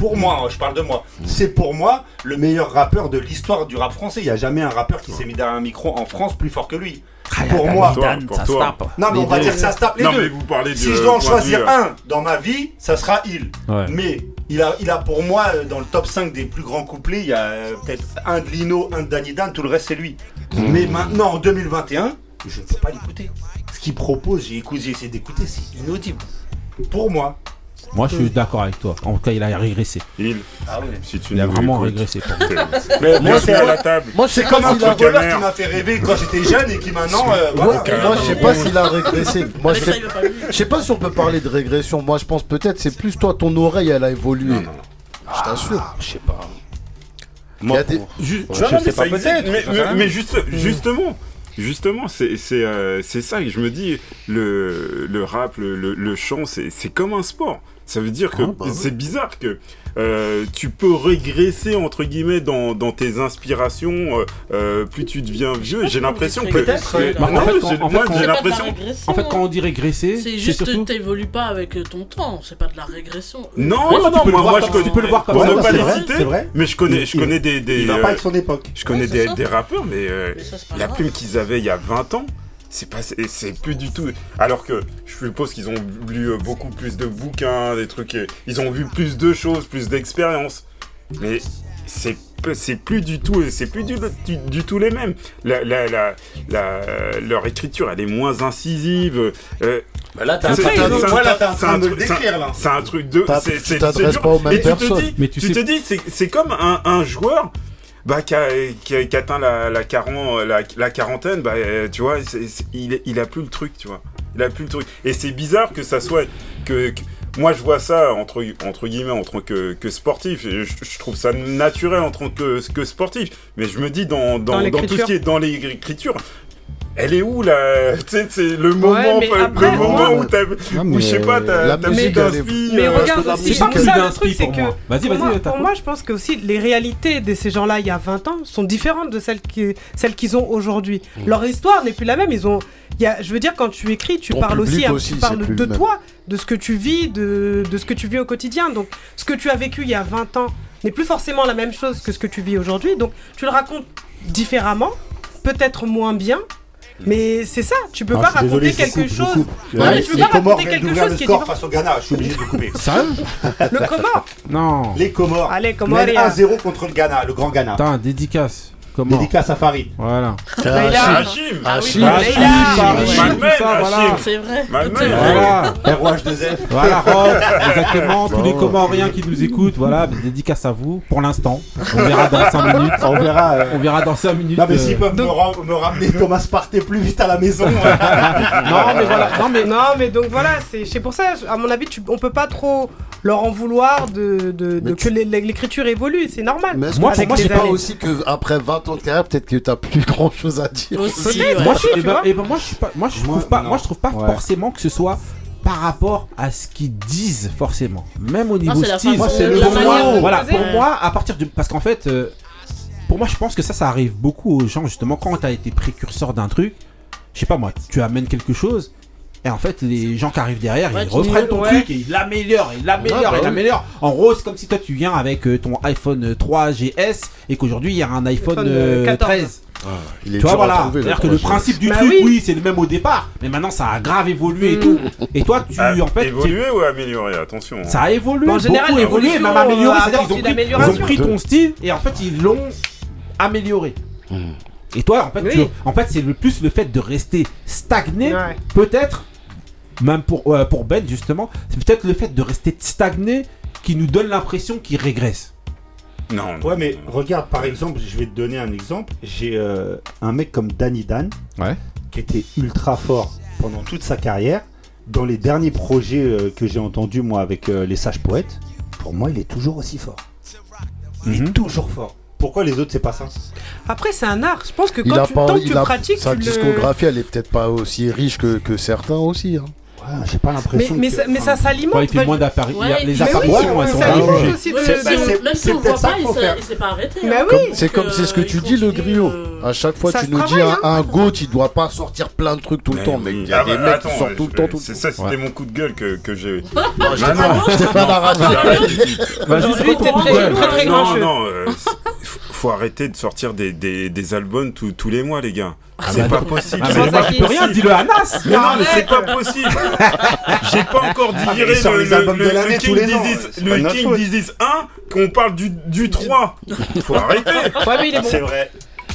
pour moi, hein, je parle de moi, c'est pour moi le meilleur rappeur de l'histoire du rap français. Il n'y a jamais un rappeur qui s'est mis derrière un micro en France plus fort que lui. Pour moi, Dan, ça se tape. Non, mais on va dire que ça se tape les deux. Si je dois en choisir un dans ma vie, ça sera il. Mais il a, il a pour moi, euh, dans le top 5 des plus grands couplets, il y a euh, peut-être un de Lino, un de Danny Dan, tout le reste c'est lui. Mais maintenant, en 2021, je ne peux pas l'écouter. Ce qu'il propose, j'ai essayé d'écouter, c'est inaudible. Pour moi, moi, je suis d'accord avec toi. En tout cas, il a régressé. Il, ah oui. si tu il a vraiment régressé. (laughs) Mais moi, c'est à la table. Moi, c'est comme un footballeur qui m'a fait rêver quand j'étais jeune et qui maintenant. Euh, voilà. moi, je sais pas s'il a régressé. (laughs) Moi, je sais... sais pas si on peut parler de régression. Moi, je pense peut-être c'est plus toi, ton oreille, elle a évolué. Je t'assure. Ah, je sais pas. Moi, des... Ouais, vois, mais, hmm. justement. Justement, c'est euh, ça que je me dis, le, le rap, le, le, le chant, c'est comme un sport. Ça veut dire que ah, bah c'est bizarre que euh, tu peux régresser entre guillemets dans, tes inspirations euh, euh, plus tu deviens vieux. J'ai l'impression que bah, en, fait, quand, on dit régresser, c'est juste surtout... t'évolues pas avec ton temps. C'est pas de la régression. Non, non, non. Moi, moi je connais. Tu peux le voir comme pour ne pas les citer, mais je connais, Je connais des rappeurs, mais la plume qu'ils avaient il y a 20 ans c'est pas c'est plus du tout alors que je suppose qu'ils ont lu beaucoup plus de bouquins des trucs ils ont vu plus de choses plus d'expériences mais c'est c'est plus du tout c'est plus du, tout les mêmes la, la, la, leur écriture elle est moins incisive euh, bah là, t'es de. C'est un truc de. Tu pas aux mêmes mais tu, te dis, c'est comme un joueur bah, qui, atteint la, la, quarantaine, bah, euh, tu vois, il, il a plus le truc, tu vois. Il a plus le truc. Et c'est bizarre que ça soit. Que, moi, je vois ça entre, entre guillemets en tant que, sportif. Je, trouve ça naturel en tant que, sportif. Mais je me dis, dans, dans, dans, dans tout ce qui est dans l'écriture, elle est où là Tu sais, le moment, ouais, après, le moment où t'as, je sais pas, t'as, t'as plus d'inspi. Mais euh, regarde aussi, c'est plus d'inspi pour moi. Vas-y, vas-y. Pour moi, je pense que aussi les réalités de ces gens-là il y a 20 ans sont différentes de celles qui, celles qu'ils ont aujourd'hui. Mm. Leur histoire n'est plus la même. Ils ont, je veux dire, quand tu écris, tu parles aussi, aussi, tu parles de toi, de ce que tu vis, de, de ce que tu vis au quotidien. Donc, ce que tu as vécu il y a 20 ans n'est plus forcément la même chose que ce que tu vis aujourd'hui. Donc, tu le racontes différemment, peut-être moins bien, mais c'est ça, tu peux pas raconter quelque chose. Non, mais tu peux pas raconter quelque chose qui est face au Ghana, je suis obligé de couper. (laughs) Ça Le Comore Non. Les Comores. Allez, Comores. 1-0 contre le Ghana, le grand Ghana. Putain, dédicace. Exactement. Dédicace à Farid. Voilà. Hachim. Hachim. Hachim. C'est vrai. Voilà. ROH2F. Voilà, Rob. (laughs) Exactement. Tous les Comoriens qui nous écoutent, voilà, dédicace à vous pour l'instant. On verra dans 5 minutes. On verra. Euh, on verra dans 5 minutes. Non, mais s'ils euh, peuvent me ramener Thomas Partey plus vite à la maison. Hein. (laughs) Non, mais voilà. Non, mais donc voilà, c'est pour ça, à mon avis, on peut pas trop leur en vouloir de, de, que l'écriture évolue, c'est normal. Mais moi, pour moi, c'est pas aussi que après 20 ans de carrière, peut-être que t'as plus grand chose à dire. Eh ben, moi, je, et moi, je, pas, trouve pas, moi, je trouve pas forcément que ce soit par rapport à ce qu'ils disent forcément, même au niveau non, style. C'est le pour moi, voilà, pour moi, à partir du, parce qu'en fait, euh, pour moi, je pense que ça, ça arrive beaucoup aux gens justement quand t'as été précurseur d'un truc. Je sais pas moi, tu amènes quelque chose et en fait, les gens qui arrivent derrière, ils reprennent ton ouais. truc et ils l'améliorent, ils l'améliorent, ils l'améliorent. En gros, c'est comme si toi tu viens avec euh, ton iPhone euh, 3 GS et qu'aujourd'hui il y a un iPhone, iPhone euh, 13. Tu vois, voilà. C'est-à-dire que le principe du bah truc, oui, c'est le même au départ, mais maintenant ça a grave évolué et mm. tout. Et toi, tu, en fait. Évolué ou amélioré? Attention. Hein. Ça a évolué. Bon, en général, évolué, même amélioré. C'est-à-dire ont, pris ton style et en fait, ils l'ont amélioré. Et toi, en fait, en fait c'est le plus le fait de rester stagné, peut-être même pour, euh, Ben justement, c'est peut-être le fait de rester stagné qui nous donne l'impression qu'il régresse. Non. Ouais, mais regarde, par exemple, je vais te donner un exemple. J'ai euh, un mec comme Danny Dan, qui était ultra fort pendant toute sa carrière. Dans les derniers projets euh, que j'ai entendus, moi, avec euh, les Sages Poètes, pour moi, il est toujours aussi fort. Il est mhm. toujours fort. Pourquoi les autres, c'est pas ça? Après, c'est un art. Je pense que quand il tu, pas, tant que tu pratiques. Sa discographie, elle est peut-être pas aussi riche que, que certains aussi. Hein. J'ai pas l'impression. Mais, mais, ça, s'alimente. Ouais, et puis moins. Ouais, les apparitions, elles sont jugées. C'est peut-être ça qu'il faut faire. Il s'est pas arrêté. C'est comme c'est ce que tu dis, le griot. À chaque fois, tu nous dis un goat, il doit pas sortir plein de trucs tout le temps. Mais il y a ah des bah, mecs qui sortent tout le temps. C'est ça, c'était mon coup de gueule que j'ai. Je t'ai pas d'arrache. Non, non, bah, euh, faut arrêter de sortir des albums tous les mois, les gars. Ah, c'est bah, pas possible. Ah, mais bah, moi, je peux rien, dis-le à Nas. Mais non, mais c'est pas possible. (laughs) J'ai pas encore ah, digéré le King Disease 1 qu'on parle du 3. Faut arrêter. Ouais, mais il est bon. C'est vrai.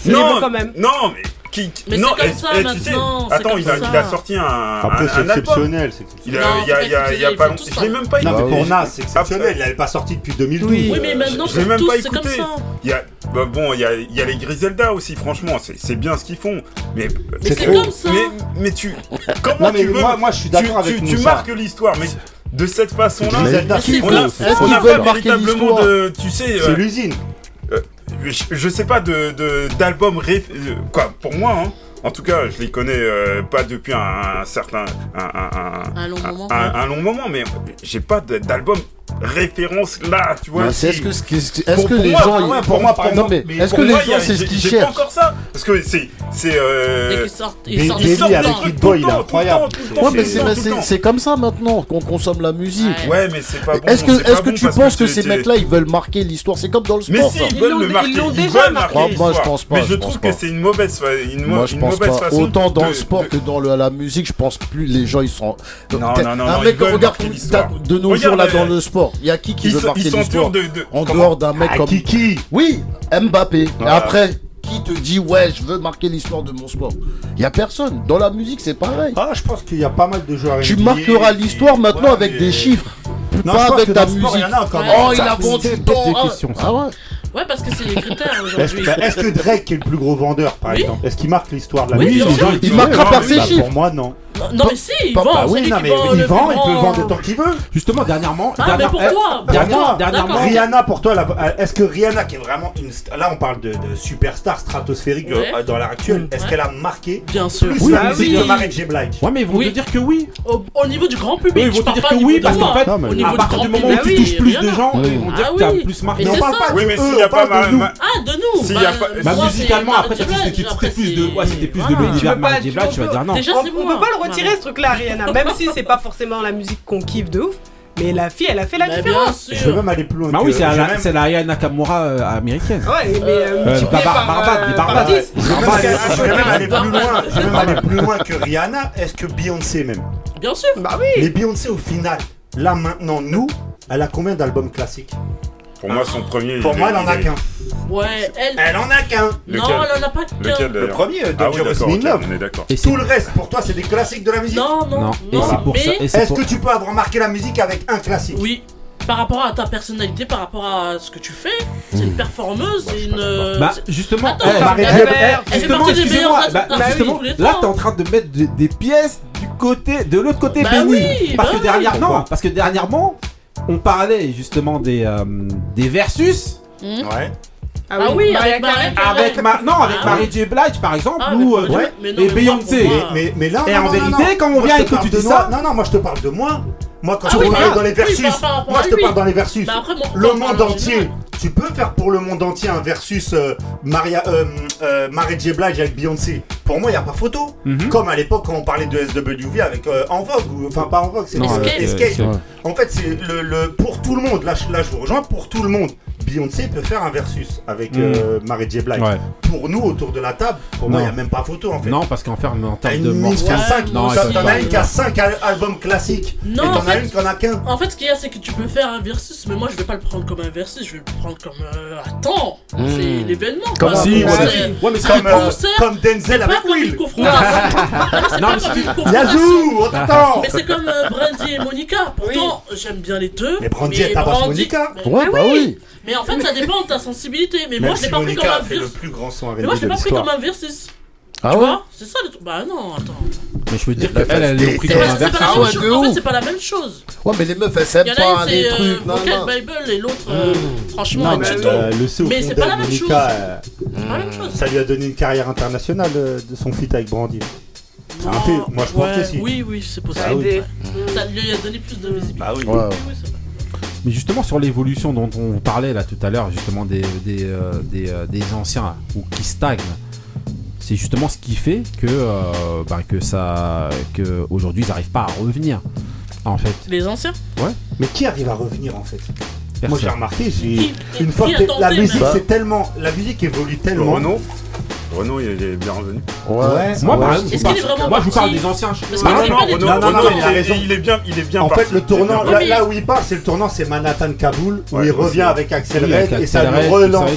Non, quand même. Non, mais mais non, attends, il a, sorti un. Après, exceptionnel. Il a, pas longtemps. Je l'ai même pas écouté. Non, mais pour Nas, c'est exceptionnel. Il n'avait pas sorti depuis 2012. Oui, mais maintenant, je l'ai même pas écouté. Il y a. Bah, bon, il y a, les Griselda aussi, franchement, c'est bien ce qu'ils font. Mais, mais c'est comme ça. Mais, tu. Comment tu veux, moi, je suis d'accord avec Tu, tu marques l'histoire, mais de cette façon-là, on n'a pas euh, véritablement de. Tu sais. C'est euh, l'usine je sais pas de d'album réf... Euh, quoi pour moi hein, en tout cas, je les connais euh, pas depuis un, certain un, long moment, un, long moment, mais j'ai pas d'album référence là, tu vois. Bah, est-ce que, est que les gens. Pour moi, par exemple. Est-ce que les gens, c'est ce qu'ils cherchent encore ça. Parce que c'est. Euh, ils sortent Boy, il est incroyable. Ouais, mais c'est comme ça maintenant qu'on consomme la musique. Ouais, mais c'est pas bon. Est-ce que tu penses que ces mecs-là, ils veulent marquer l'histoire? C'est comme dans le sport. Mais ils l'ont déjà marqué. Moi, je pense pas. Mais je trouve que c'est une mauvaise façon. Autant dans le sport que dans la musique, je pense plus les gens, ils sont. Non, non, non. Un mec, regarde, de nos jours, là, dans le sport. Il y a qui qui veut marquer l'histoire de, En dehors d'un mec comme. Kiki Oui, Mbappé. Et après, qui te dit ouais je veux marquer l'histoire de mon sport? Il y a personne. Dans la musique c'est pareil. Ah je pense qu'il y a pas mal de joueurs. Tu marqueras l'histoire maintenant avec des chiffres. Pas avec ta musique. Oh il a vendu des ah, questions. Ah ouais. Ouais, parce que c'est les critères aujourd'hui. Est-ce que Drake est le plus gros vendeur, par exemple? Est-ce qu'il marque l'histoire de la oui, musique Il marquera par bah, ses chiffres. Pour moi, non. Non, mais si, il vend. Bah oui, non, mais il vend, il peut vendre autant qu'il veut. Justement, dernièrement, ah, dernière, mais pour toi, dernièrement, Rihanna, pour toi, euh, est-ce que Rihanna, qui est vraiment une, là, on parle de, superstar stratosphérique euh, dans l'ère actuelle, mm. est-ce qu'elle a marqué Bien sûr. plus oui, la musique bah oui. que Marek J. Blige Ouais, mais ils vont te dire que oui. Au, niveau du grand public, bah ils vont te dire que ah oui, parce qu'en fait, à partir du moment où tu touches plus de gens, ils vont dire que t'as plus marqué. Mais On parle pas. Oui, mais ah de nous. Bah, y a bah, pas... musicalement après c'était plus de ouais c'était plus de l'univers Marek J. Blige, tu vas dire non. Déjà c'est bon. On peut pas le retiré ce truc-là, Rihanna. Même si c'est pas forcément la musique qu'on kiffe de ouf. Mais la fille, elle a fait la différence. Je veux même aller plus loin. Bah oui, c'est la, même... la Aya Nakamura euh, américaine. Ouais, mais. Euh, euh, par, par, barbade. Euh, je veux même, aller plus loin. Je vais même aller plus loin que Rihanna. Est-ce que Beyoncé même? Bien sûr. Bah oui. Mais Beyoncé, au final, là maintenant, nous, elle a combien d'albums classiques? Pour moi, son premier. Pour moi, elle en a qu'un. Ouais, elle. Elle en a qu'un. Non, elle en a pas qu'un. Le premier, euh, Ah oui, Dangerous on est d'accord. Et Tout le reste, pour toi, c'est des classiques de la musique Non, non, non. mais... Est-ce que tu peux avoir marqué la musique avec un classique Oui, par rapport à ta personnalité, par rapport à ce que tu fais, c'est une hmm. performeuse, c'est une. Euh, bah, justement, Marie- elle- elle- elle bah, justement, là t'es en train de mettre des, pièces du côté, de l'autre côté Bah béni. oui, parce bah que oui. dernièrement, non, parce que dernièrement, on parlait justement des, euh, des versus. Hmm. Ouais. Ah, ah oui, oui avec, Maria avec ma... non avec ah Marie J. Blige par exemple ah, ou euh, ouais. mais non, et Beyoncé. mais, mais, mais, là et en vérité quand on vient et que tu dis ça non non moi je te parle de moi. Moi, quand ah je te dans les versus, moi je te parle dans les versus. Le monde entier. Tu peux faire pour le monde entier un versus euh, Maria, euh, euh, J. Blige avec Beyoncé. Pour moi, il n'y a pas photo. Comme à l'époque quand on parlait de SWV avec euh, En Vogue, enfin pas En Vogue, c'est euh, Escape. En fait, c'est le, le, pour tout le monde. Là, là, je vous rejoins pour tout le monde. Beyoncé peut faire un versus avec hmm. euh, Mary J. Pour nous, autour de la table, pour moi, il n'y a même pas photo en fait. Non, parce qu'en fait, en termes de morceaux. T'en as une qui a 5 albums classiques. Non, t'en as une qui en a qu'un. En fait, ce qu'il y a, c'est que tu peux faire un versus, mais moi, je vais pas le prendre comme un versus, je vais le prendre comme. Euh, attends, hmm. c'est l'événement. Comme si, ouais, mais comme, euh, comme Denzel avec Will. (laughs) Non, mais Yazoo, on. Mais c'est comme euh, Brandy et Monica. Pourtant, j'aime bien les deux. Mais Brandy, elle tabasse Monica. Ouais, bah oui. Mais en fait, ça dépend de ta sensibilité. Mais moi, je l'ai pas pris comme un fait le plus grand son Mais moi, je l'ai pas pris comme un versus. Ah ouais C'est ça le truc. Bah non, attends. Mais je veux dire elle est pris C'est comme pas- un c'est pas la même chose. de En fait, c'est pas la même chose. Ouais, mais les meufs, elles Il y en pas a une, des c'est trucs. Euh, non, Bible et l'autre, euh, mm. franchement, un mais euh, le Mais c'est pas la même chose. C'est pas la même chose. ça lui a donné une carrière internationale euh, de son feat avec Brandy. c'est un fait. Moi, je pense que si. Oui, oui, c'est possible. Bah ça lui a donné plus de visibilité. Bah mais justement, sur l'évolution dont on vous parlait là tout à l'heure, justement euh, euh, des, anciens ou qui stagnent, c'est justement ce qui fait que, euh, bah, ça, ils n'arrivent pas à revenir. En fait. Les anciens? Ouais. Mais qui arrive à revenir en fait? Moi j'ai remarqué, j'ai une fois la musique c'est tellement, la musique évolue tellement. Non Renault, il est bien revenu. Ouais. Moi, par exemple, moi, je vous parle des anciens. Non, non. Non, non, il est- bien, il est bien En fait, le tournant, là, où il part, c'est le tournant, c'est Manhattan Kaboul, où il revient avec Axel Oui, Red et ça le relance.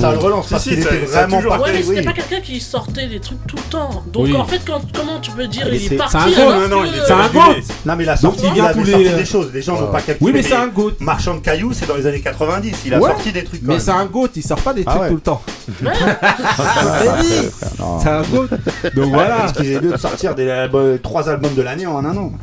ça le relance Si, vraiment. Ouais, mais c'était pas quelqu'un qui sortait des trucs tout le temps. Donc en fait, comment tu peux dire il est parti c'est un gros, Non, C'est un gros. il est- Non, mais il a sorti, il les- des choses. Les gens n'ont pas capté. Oui, mais c'est un goat. Marchand de cailloux, c'est dans les années 90. Il a sorti des trucs. Mais c'est un goat, il sort pas des ah trucs tout le temps. C'est un faute. Donc voilà. Parce qu'ils aient de sortir des euh, trois albums de l'année en un an. (laughs)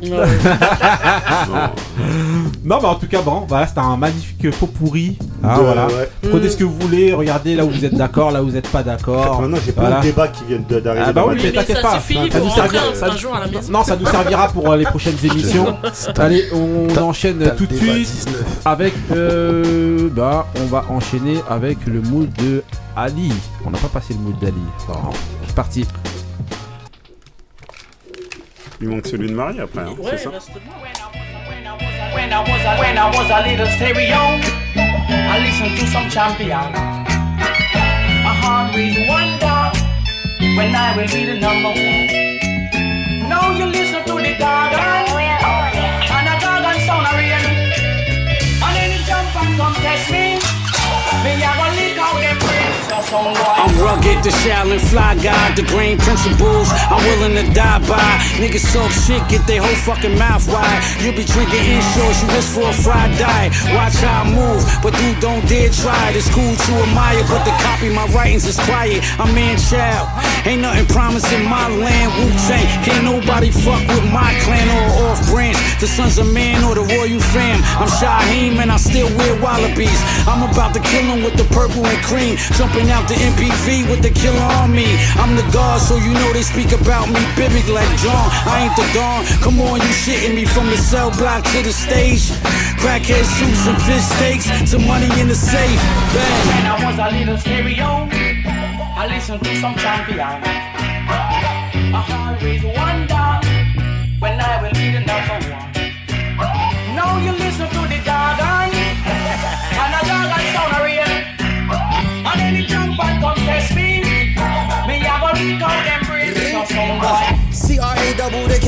Non, mais en tout cas, bon, voilà, c'était un magnifique pot pourri. hein, voilà. Prenez ce que vous voulez, regardez là où vous êtes d'accord, là où vous n'êtes pas d'accord. Maintenant, j'ai pas Voilà. de débats qui viennent de- d'arriver. Ah bah oui, mais t'inquiète pas. Non, ça nous servira pour euh, les prochaines émissions. (laughs) Allez, on enchaîne tout de suite avec. Euh, bah, on va enchaîner avec le mood de Ali. On n'a pas passé le mood d'Ali. Oh. C'est parti. Il manque celui de Marie après, hein, ouais, c'est ça When I a, when will wonder when I will be the number one. Now you listen to the garden. I'm rugged, the Shaolin fly guy, the grain principles I'm willing to die by. Niggas talk shit, get their whole fucking mouth wide. You be drinking insurance, you wish for a fried diet. Watch how I move, but dude, don't dare try it. It's cool to admire, but the copy my writings is quiet. I'm man child. Ain't nothing promising my land. Wu Tang, can't nobody fuck with my clan or off branch. The sons of man or the royal fam. I'm Shaheem and I still wear wallabies. I'm about to kill kill 'em with the purple and cream. Jumping out the MPV with the killer on me. I'm the god, so you know they speak about me big like John. I ain't the dawn. Come on, you shitting me from the cell block to the stage. Crackhead suits and fish steaks to money in the safe. Bang. When I was a little stereo, I listened to some champion. I always wonder when I will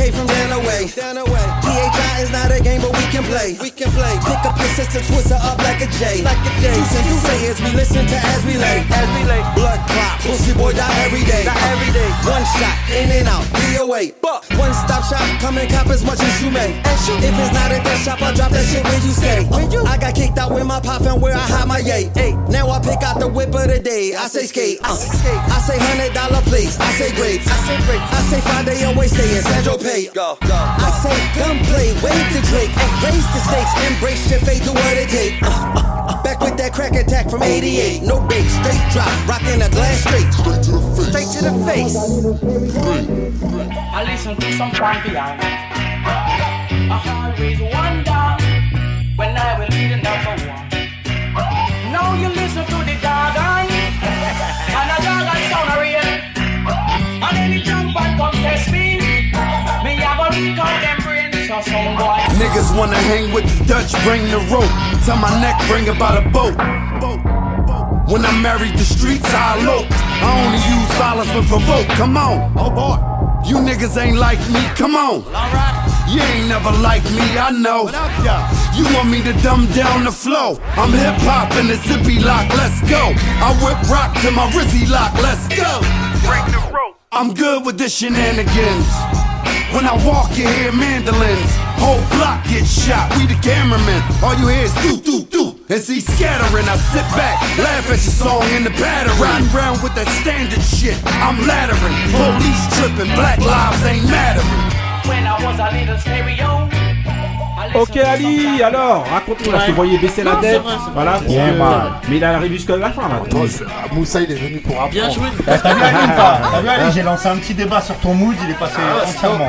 K from. P-H-I is not a game, but we can play. We can play. Pick up your sister, twist her up like a J. Like a J. Juice Duce as we listen to as we lay. As we lay. Blood. Pussy boy die every day. Die every day. One shot, in and out, DOA. But one stop shop, come and cop as much as you may. If it's not at that shop, I'll drop that shit where you stay. I got kicked out with my pop and where I hide my yay. Hey, now I pick out the whip of the day. I say skate. Uh. I say hundred dollar plates. I say grapes. I say grapes. I say five day away stay in San Pay. Go, go. I say gunplay, wave the Drake, raise the stakes, embrace your fate, do what it take. Uh, uh, uh, back with that crack attack from 88, no bait, straight drop, rocking a glass straight, straight to the face. Straight to the face. I listen to some champion. I always wonder when I will be the number one. Now you listen to the jargon, (laughs) and the jargon sound real. And any jump and contest me, me I go reach out them brains, so some boy. Niggas wanna hang with the Dutch, bring the rope. Tell my neck, bring about a boat. When I married the streets, I elope. I only use violence when provoked. Come on, oh boy. You niggas ain't like me, come on. alright, You ain't never like me, I know. You want me to dumb down the flow? I'm hip hop in the zippy lock, let's go. I whip rock to my rizzy lock, let's go. I'm good with the shenanigans. When I walk, you hear mandolins. Whole block get shot, we the cameramen. All you hear is doo doo doo. And see scattering, I sit back, laugh at your song in the pattern. Riding round with that standard shit, I'm laddering. Police tripping, black lives ain't mattering. When I was a little stereo. Ok Ali, alors raconte-nous là, je te voyais baisser la tête, voilà. Yeah, euh, man. mais il arrive jusqu'à la fin là. Moussa il est venu pour apprendre. Bien joué. (laughs) T'as vu Ali ou pas T'as vu Ali Ah. J'ai lancé un petit débat sur ton mood, il est passé Ah, entièrement.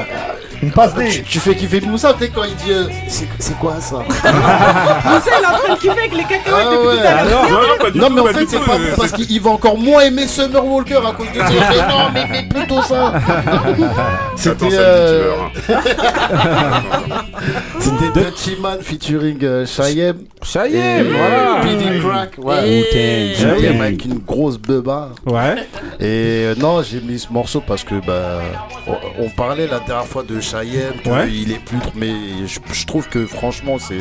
Une passe Tu, D. tu fais kiffer Moussa peut-être quand il dit euh, c'est c'est quoi ça (laughs) Moussa, il est en train de kiffer avec les cacahuètes Ah depuis ouais, tout à l'heure. alors Non, mais en fait, c'est pas bon parce qu'il va encore moins aimer Summer Walker à cause de ça. Mais non, mais, mais plutôt ça. (laughs) C'était. euh, (laughs) C'était Dutchy Man featuring euh. Cheyenne, Et, voilà. P. Diddy Crack, ouais. Avec une grosse beba. Ouais. Et euh, non, j'ai mis ce morceau parce que bah, on, on parlait la dernière fois de Cheyenne, qu'il Ouais. est plus. Mais je, je trouve que franchement, c'est.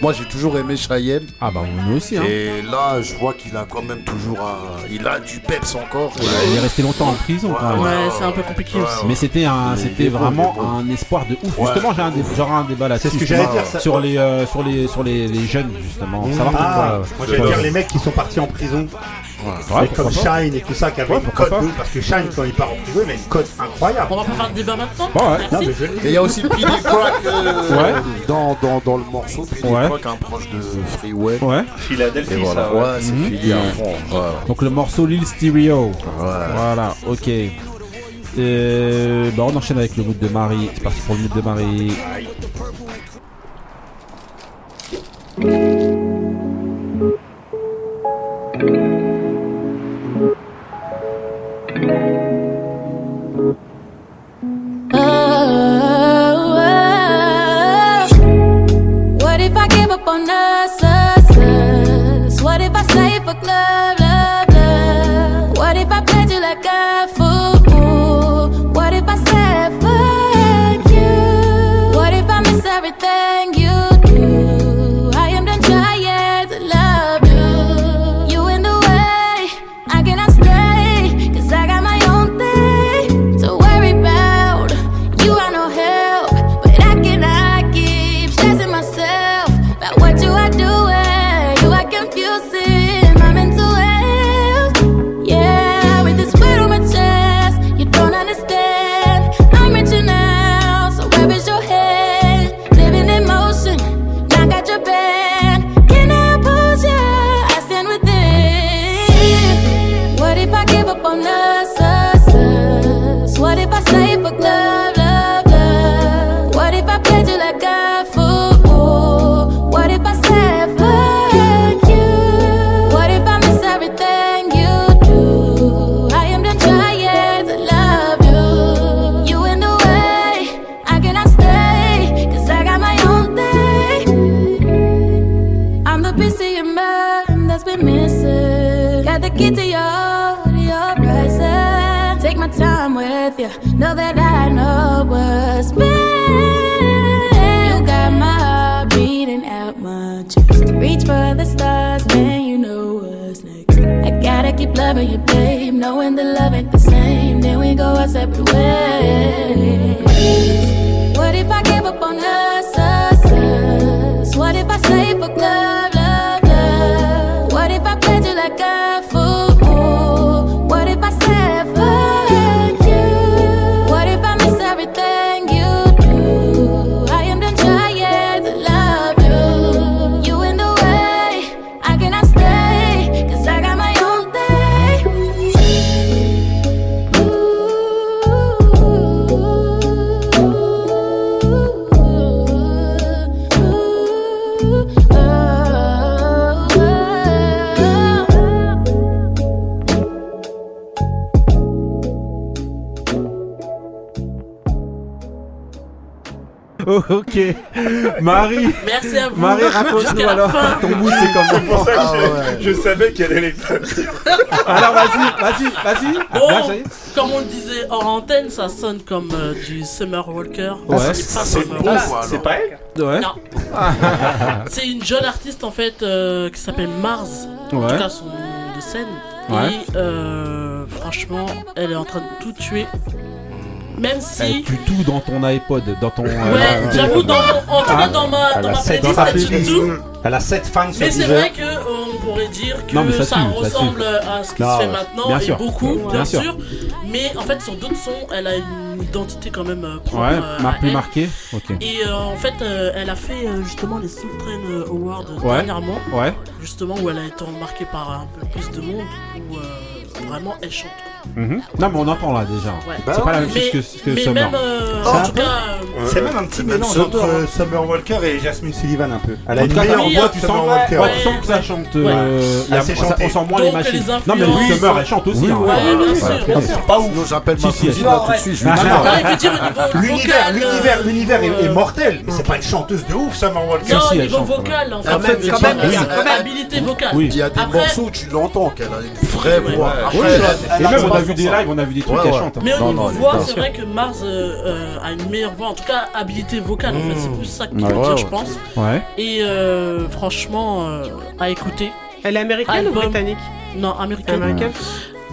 Moi, j'ai toujours aimé Cheyenne. Ah bah, nous aussi. Hein. Et là, je vois qu'il a quand même toujours un. Il a du peps encore. Il est resté longtemps en prison. Ouais, c'est un peu compliqué aussi. Mais c'était un, c'était vraiment bon. un espoir de ouf. Ouais. Justement, j'ai un, dé- j'aurai un débat là-dessus. C'est ce que j'allais dire, ça- Sur les, euh, sur les, sur les, les jeunes justement. Savoir Ah, pourquoi. moi j'allais le- dire les mecs qui sont partis en prison. Ouais, Et comme. Shine et tout ça, qui avaient Ouais, une pas. de- Parce que Shine, quand il part en prison, il a une cote incroyable. On va pas faire de débat maintenant Bon, ouais. Non, mais je Et il y a aussi P.D. Crack (laughs) euh, Ouais. dans, dans, dans le morceau. P.D. Ouais. Crack, un proche de Freeway. Ouais. Philadelphie, Et voilà, ça, ouais. ouais, c'est Mhm. Philly à fond. ouais. Donc le morceau Lil Stereo. Voilà, ok. Euh, bah on enchaîne avec le mood de Marie. C'est parti pour le mood de Marie. Separate ways. (laughs) ok. Marie. Merci à vous. Marie, raconte-nous Jusqu'à la alors. fin. Ton mood, c'est pour ça que Ah, je, ouais. je savais qu'elle allait. (laughs) Alors, vas-y, vas-y, vas-y. Bon, Là, comme on le disait hors antenne, ça sonne comme euh, du Summer Walker. Ouais. C'est pas C'est elle Ouais. Non. (laughs) c'est une jeune artiste en fait euh, qui s'appelle Mars. En Ouais. tout cas, son nom de scène. Ouais. Et euh, franchement, elle est en train de tout tuer. Même Elle si. tue tout dans ton iPod, dans ton. Ouais, euh, j'avoue, dans en tout cas, Ah. dans ma, Elle dans a ma sept- playlist, playlist. tout. Elle a 7 fans sur Mais c'est vrai que euh, on pourrait dire que Non, ça ça, tue, ça ressemble à ce qui Non, se fait ouais. maintenant Bien et sûr. beaucoup, bien, Bien sûr. sûr. Mais en fait, sur d'autres sons, elle a une identité quand même euh, propre. Ouais, euh, plus marquée. Et euh, en fait, euh, elle a fait justement les Soul Train Awards Ouais. dernièrement. Ouais. Justement, où elle a été remarquée par un peu plus de monde, où euh, vraiment elle chante. Mhm. Non, mais on entend là déjà. Ouais. C'est pas la même Mais- chose que, ce que mais Summer. même, euh, en tout cas, euh, C'est même un petit mélange entre euh, Summer Walker et Jasmine Sullivan un peu. Elle a En une meilleure voix que tu Summer sens, Walker. tu sens que ça chante. euh, on sent moins les machines. Non, mais Summer, elle chante aussi. Hein. sûr. Pas ouf. J'appelle ma si, cousine là tout de suite. Ah, L'univers, l'univers, euh, l'univers est, est euh, mortel, mais c'est pas une chanteuse de ouf, Summer Walker. Non, si, elle niveau vocal, en fait, Quand même, habilité vocale. Il y a des morceaux où tu l'entends qu'elle a une vraie voix. Elle- et même on a vu des lives, on a vu des trucs qu'elle chante. hein. Mais au niveau voix, c'est vrai que Mars euh, euh, a une meilleure voix, en tout cas habilité vocale en fait, c'est plus ça qu'il Ouais. veut Ouais, dire, ouais. je pense. Ouais. Et euh, franchement, euh, à écouter. Elle est américaine ou Album. britannique Non, américaine. Américaine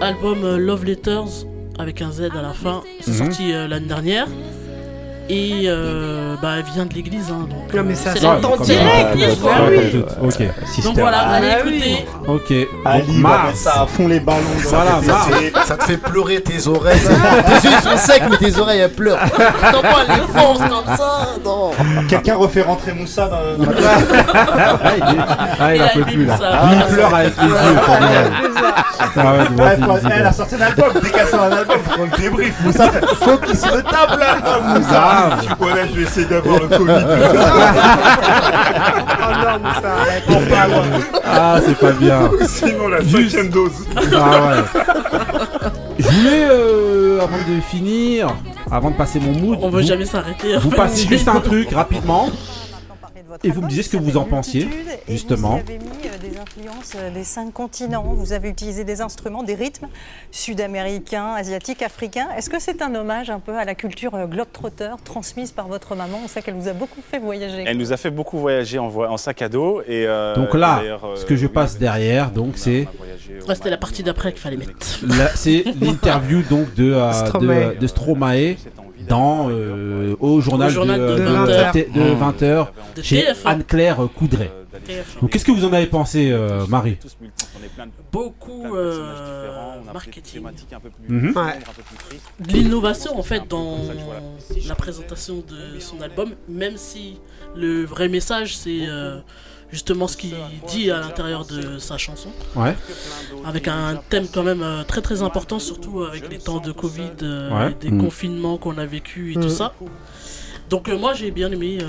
Album euh, Love Letters avec un Z à la fin, c'est Mhm. sorti euh, l'année dernière. Et euh, bah, elle vient de l'église, hein, donc. Non, mais euh, ça c'est s'entend la- direct. Ah. Ok. Donc voilà, allez Ah oui. écouter. Ok. Ali Mars. ça à fond les ballons. Voilà. Ça te fait pleurer tes oreilles. (laughs) tes yeux ils sont secs, mais tes oreilles elles pleurent. Les comme ça Non. Quelqu'un refait rentrer Moussa dans dans la (laughs) Ah, il ah, il Il en a peut plus là. il pleure avec les yeux. Elle a sorti un album, dès qu'elle sort un album, faut qu'on le débriefe. Moussa faut qu'il se tape Moussa. Grave. Tu connais, je vais essayer d'avoir le Covid. (laughs) Oh non, mais ça arrête. Ah, c'est pas bien. Sinon, la Juste. cinquième dose. Ah ouais. Je voulais, euh, avant de finir, avant de passer mon mood, On veut vous, jamais s'arrêter. vous passez juste un truc rapidement. Et vous me disiez ce que vous en pensiez, justement. Vous avez mis euh, des influences euh, des cinq continents, vous avez utilisé des instruments, des rythmes sud-américains, asiatiques, africains. Est-ce que c'est un hommage un peu à la culture euh, globe-trotter transmise par votre maman? On sait qu'elle vous a beaucoup fait voyager. Elle nous a fait beaucoup voyager en, sac à dos. Et, euh, Donc là, euh, ce que je oui, passe derrière, donc c'est Ouais, c'était la partie d'après qu'il fallait mettre. c'est (laughs) l'interview donc de euh, Stromae. de, de Stromae dans euh, au journal, Au journal de, de de 20 T- de 20h De chez TF1. Anne-Claire Coudray. TF1. Donc qu'est-ce que vous en avez pensé, euh, Marie Beaucoup euh, marketing. Mhm. Ouais. de l'innovation en fait dans la présentation de son album, même si le vrai message c'est euh, justement ce qu'il dit à l'intérieur de sa chanson. Ouais. Avec un thème quand même euh, très très important, surtout avec les temps de Covid, euh, Ouais. et des Mm. confinements qu'on a vécu et Mm. tout ça. Donc euh, moi j'ai bien aimé, euh,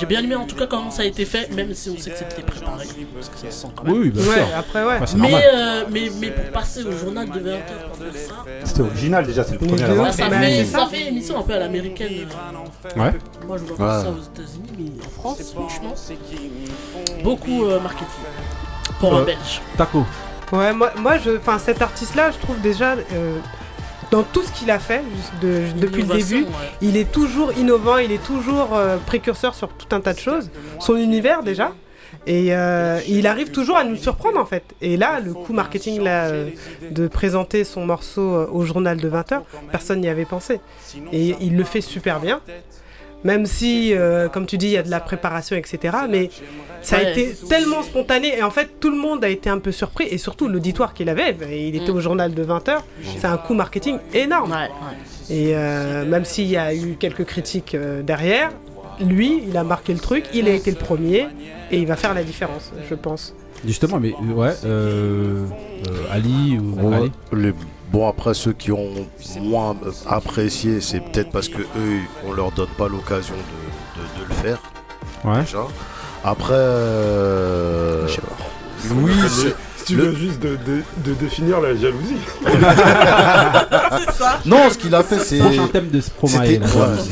j'ai bien aimé en tout cas comment ça a été fait, même si on sait que c'était préparé, parce que ça se sent quand même. Oui, bien Ouais, sûr. après, ouais. Bah, Mais, euh, mais, mais pour passer au journal de 20h pour faire ça, C'était original déjà, c'est le premier ça, fait, ça émission un peu à l'américaine. euh, Ouais. Moi, je vois pas Ouais. ça aux États-Unis, mais en France, franchement, beaucoup euh, marketing pour Euh, un Belge. Taco. Ouais, moi, moi je, enfin, cet artiste-là, je trouve déjà, euh, dans tout ce qu'il a fait de- depuis le début. ouais. Il est toujours innovant, il est toujours euh, précurseur sur tout un tas de choses. Son univers déjà. Et euh, il arrive toujours à nous surprendre en fait. Et là, le coup marketing là, euh, de présenter son morceau au journal de 20h, personne n'y avait pensé. Et il le fait super bien. Même si, euh, comme tu dis, il y a de la préparation, etc. Mais ça a Ouais. été tellement spontané. Et en fait, tout le monde a été un peu surpris. Et surtout, l'auditoire qu'il avait, ben, il était au journal de 20h. C'est un coup marketing énorme. Et euh, même s'il y a eu quelques critiques euh, derrière, lui, il a marqué le truc. Il a été le premier. Et il va faire la différence, je pense. Justement, mais ouais, euh, euh, Ali ou Ouais, Ali les- Bon, après, ceux qui ont moins apprécié, c'est peut-être parce que eux, on leur donne pas l'occasion de, de- de le faire. Ouais. Déjà. Après. euh, Oui, Mais c'est- si tu le- veux juste de, de- de définir la jalousie. Non, ce qu'il a fait, c'est.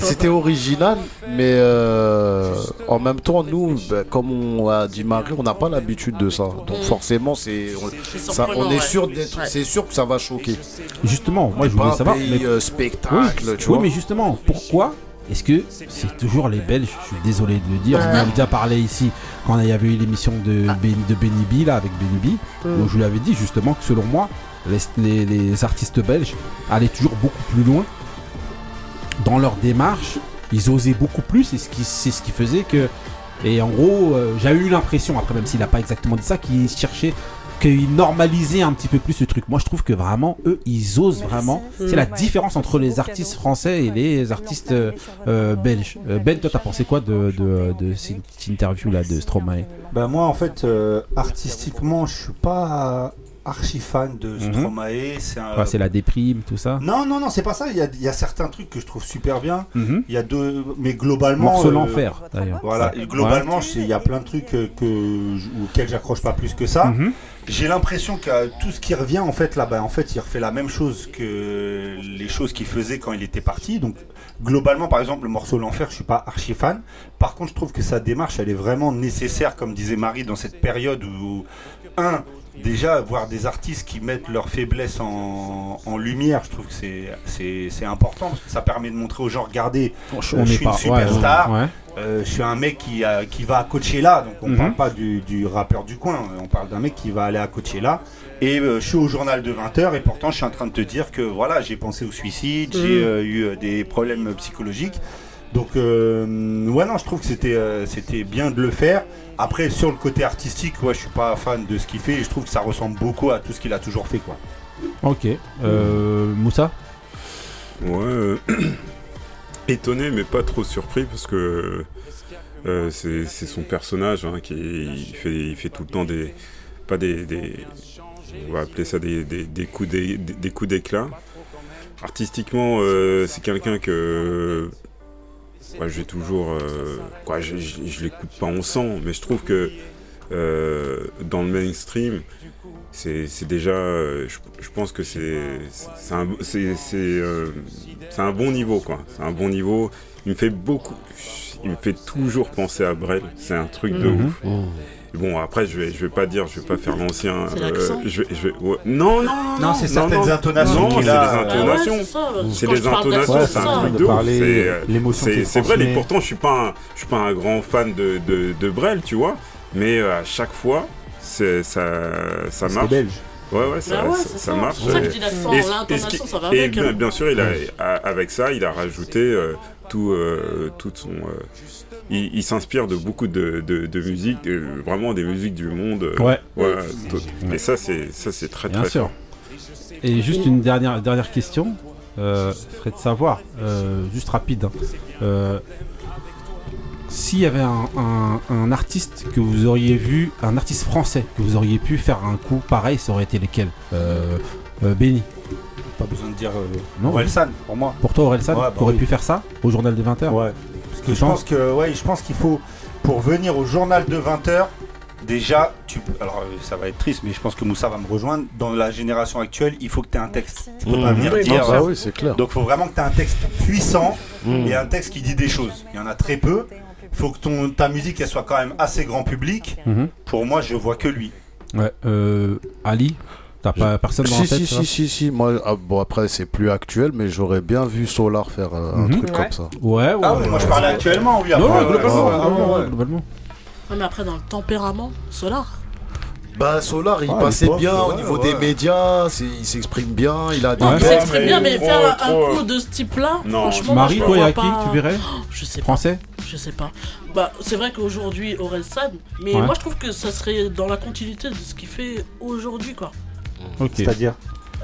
C'était original, mais euh, en même temps, nous, ben, comme on a dit Marie, on n'a pas l'habitude de ça. Donc Mm. forcément, c'est on, ça- on surprenant, est sûr d'être, c'est sûr que ça va choquer. Justement, moi je voulais un savoir. pays, euh, spectacle, oui, tu oui, vois. mais justement, pourquoi est-ce que c'est toujours les Belges Je suis désolé de le dire. On en avait déjà parlé ici quand il y avait eu l'émission de, Ben- de Benny B là avec Benny B, Mm. où je lui avais dit justement que selon moi, les, les- les artistes belges allaient toujours beaucoup plus loin dans leur démarche. Ils osaient beaucoup plus et c'est ce qui faisait que. Et en gros, euh, j'ai eu l'impression, après même s'il n'a pas exactement dit ça, qu'ils cherchaient, qu'ils normalisaient un petit peu plus le truc. Moi, je trouve que vraiment, eux, ils osent vraiment. C'est la différence entre les artistes français et les artistes euh, belges. Euh, ben, toi, t'as pensé quoi de, de, de cette interview là de Stromae? Bah moi en fait euh, artistiquement je suis pas archi fan de Mhm. Stromae. C'est un- Quoi, C'est la déprime, tout ça? Non non non c'est pas ça. Il y a, il y a certains trucs que je trouve super bien. Mhm. Il y a deux mais globalement. Morceau euh, l'enfer, d'ailleurs. Voilà globalement Ouais. il y a plein de trucs euh, que auxquels j'accroche pas plus que ça. Mhm. J'ai l'impression que tout ce qui revient en fait là-bas, en fait, il refait la même chose que les choses qu'il faisait quand il était parti. Donc globalement, par exemple, le morceau L'Enfer, je suis pas archi fan. Par contre, je trouve que sa démarche, elle est vraiment nécessaire, comme disait Marie, dans cette période où un Déjà, voir des artistes qui mettent leurs faiblesses en, en lumière, je trouve que c'est- important parce que ça permet de montrer aux gens, regardez, On je suis pas- une superstar, ouais. euh, je suis un mec qui, qui va à Coachella, donc on Mhm. parle pas du, du rappeur du coin, on parle d'un mec qui va aller à Coachella. Et euh, je suis au journal de 20h et pourtant je suis en train de te dire que voilà, j'ai pensé au suicide, j'ai Mhm. euh, eu des problèmes psychologiques. Donc euh, ouais non, je trouve que c'était euh, c'était bien de le faire. Après sur le côté artistique, ouais, je suis pas fan de ce qu'il fait et je trouve que ça ressemble beaucoup à tout ce qu'il a toujours fait quoi. Ok. Euh, Moussa Ouais. euh, (clears throat) Étonné, mais pas trop surpris parce que euh, c'est c'est son personnage hein, qui il fait, il fait tout le temps des. Pas des. des- on va appeler ça des, des- des coups d'é- des, des coups d'éclat. Artistiquement, euh, c'est quelqu'un que. Ouais, j'ai toujours. euh, quoi, je, je, je l'écoute pas en sang, mais je trouve que euh, dans le mainstream, c'est c'est déjà. euh, je, je pense que c'est c'est un, c'est- c'est, euh, c'est un bon niveau, quoi. C'est un bon niveau. Il me fait beaucoup. Il me fait toujours penser à Brel. C'est un truc de Mhm. ouf. Et Bon, après, je vais, je vais pas dire, je vais pas faire l'ancien. euh, je vais, je vais- ouais. Non, non, non, Non, c'est certaines intonations Non, c'est a, les intonations. Ouais, c'est les intonations, c'est un truc De ouf. parler, C'est, euh, l'émotion c'est- vrai, et pourtant, je suis pas, un, je suis pas un grand fan de, de, de Brel, tu vois. Mais euh, à chaque fois, ça, ça C'est marche. belge. Ouais, ouais, ça, Bah ouais, ça- c'est ça ça. marche. C'est pour ça que je Et- dis l'accent, l'intonation, ça va Et bien, hein. bien sûr, il a, a- avec ça, il a rajouté euh, tout, euh, son. euh, il, il s'inspire de beaucoup de, de, de musique, de- vraiment des musiques du monde. euh, Ouais. tout- Et ça, c'est ça, c'est très Bien très sûr. fort. Et juste une dernière, dernière question, euh, serait de savoir, euh, juste rapide, hein, s'il y avait un, un- un artiste que vous auriez vu, un artiste français que vous auriez pu faire un coup pareil, ça aurait été lequel? Euh, Benny Pas besoin de dire euh, Non. Orelsan, pour moi. Pour toi, Orelsan, Ouais, bah tu aurais oui. pu faire ça au journal de 20h Ouais. Parce que je pense que ouais, je pense qu'il faut pour venir au journal de 20h déjà tu peux- alors euh, ça va être triste mais je pense que Moussa va me rejoindre dans la génération actuelle, il faut que tu aies un texte. Tu peux Mmh. pas venir Oui, dire non, bah oui, c'est clair. Donc il faut vraiment que tu aies un texte puissant Mmh. et un texte qui dit des choses. Il y en a très peu. Il faut que ton ta musique elle soit quand même assez grand public. Mhm. Pour moi, je vois que lui. Ouais, euh, Ali T'as pas personne dans si, la tête si, si, si, si. Moi, ah, bon, après, c'est plus actuel, mais j'aurais bien vu Solar faire euh, un Mhm. truc Ouais. comme ça. Ouais, ouais. Ah moi je parlais actuellement, oui. Non, après, ouais, ouais, globalement, ouais, globalement, ouais, ouais, globalement. Ouais, mais après, dans le tempérament, Solar. Bah, Solar, il Ah, passait l'époque, bien au ouais, niveau ouais. des médias, c'est- il s'exprime bien, il a des. Non, il s'exprime bien, mais trop, faire un trop, coup de ce type-là, Non, franchement, Marie, je y le vois qui pas. tu verrais Je sais pas. Français Je sais pas. Bah, c'est vrai qu'aujourd'hui, Aurel San, mais Ouais. moi je trouve que ça serait dans la continuité de ce qu'il fait aujourd'hui, quoi. Ok. C'est-à-dire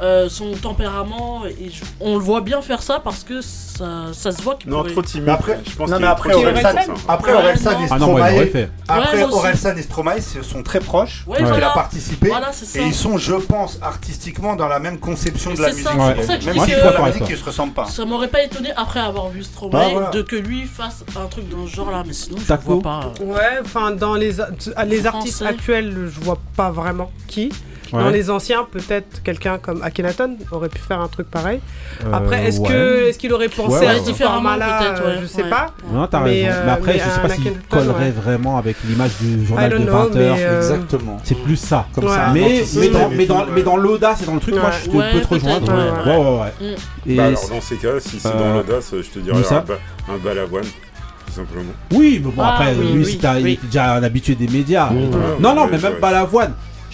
Euh, son tempérament, et je- on le voit bien faire ça parce que ça, ça se voit qu'il Non, pourrait... trop timide. Mais après, je pense non, mais après Orelsan, après Orelsan et Ah Stromae, fait. après Ouais. Orelsan et Stromae se- sont très proches, Ouais, parce qu'il a participé, Voilà, et ils sont, je pense, artistiquement dans la même conception de la musique. ça, c'est même pour ça que je si de D'accord la musique qui se ressemble pas. Ça m'aurait pas étonné après avoir vu Stromae Bah, voilà. de que lui fasse un truc dans ce genre-là, mais sinon je Taco. vois pas. Ouais, enfin, dans les, a- les artistes actuels, je vois pas vraiment qui. Ouais. Dans les anciens, peut-être quelqu'un comme Akhenaton aurait pu faire un truc pareil. Euh, Après, est-ce ouais. que est-ce qu'il aurait pensé Ouais, ouais, à Différemment, peut-être, euh, ouais. Je sais Ouais. pas. Non, t'as raison. euh, mais après, mais je sais pas s'il collerait ouais. vraiment avec l'image du journal de don't know, 20h. mais, euh, Exactement. C'est plus ça. Comme Ouais. ça, Mais, dans, mais, dans, mais dans l'audace et dans le truc, moi je te, peux te rejoindre. ouais, Ouais, ouais, ouais. Et Bah alors dans ces cas-là, si c'est Euh, dans l'audace, je te dirais un, ba- un balavoine, tout simplement. Oui, mais bon, Ah, après, oui, lui, était déjà un habitué des médias. Non, non, mais même ouais.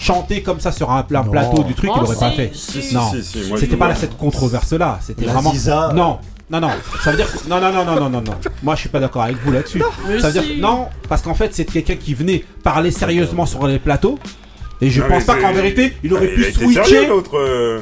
Pas. Chanter comme ça sur un, pla- plateau du truc, Oh, il aurait pas si, fait. si. non, Si, si, moi, c'était pas vois. cette controverse-là. C'était vraiment. Ziza. Non, non, non. Ça veut dire. que- Non, non, non, non, non, non, non. Moi, je suis pas d'accord avec vous là-dessus. Ça veut dire que- non, parce qu'en fait, c'est quelqu'un qui venait parler sérieusement sur les plateaux. Et je Non, pense pas qu'en vérité, il aurait Ah, pu sérieux, switcher. euh,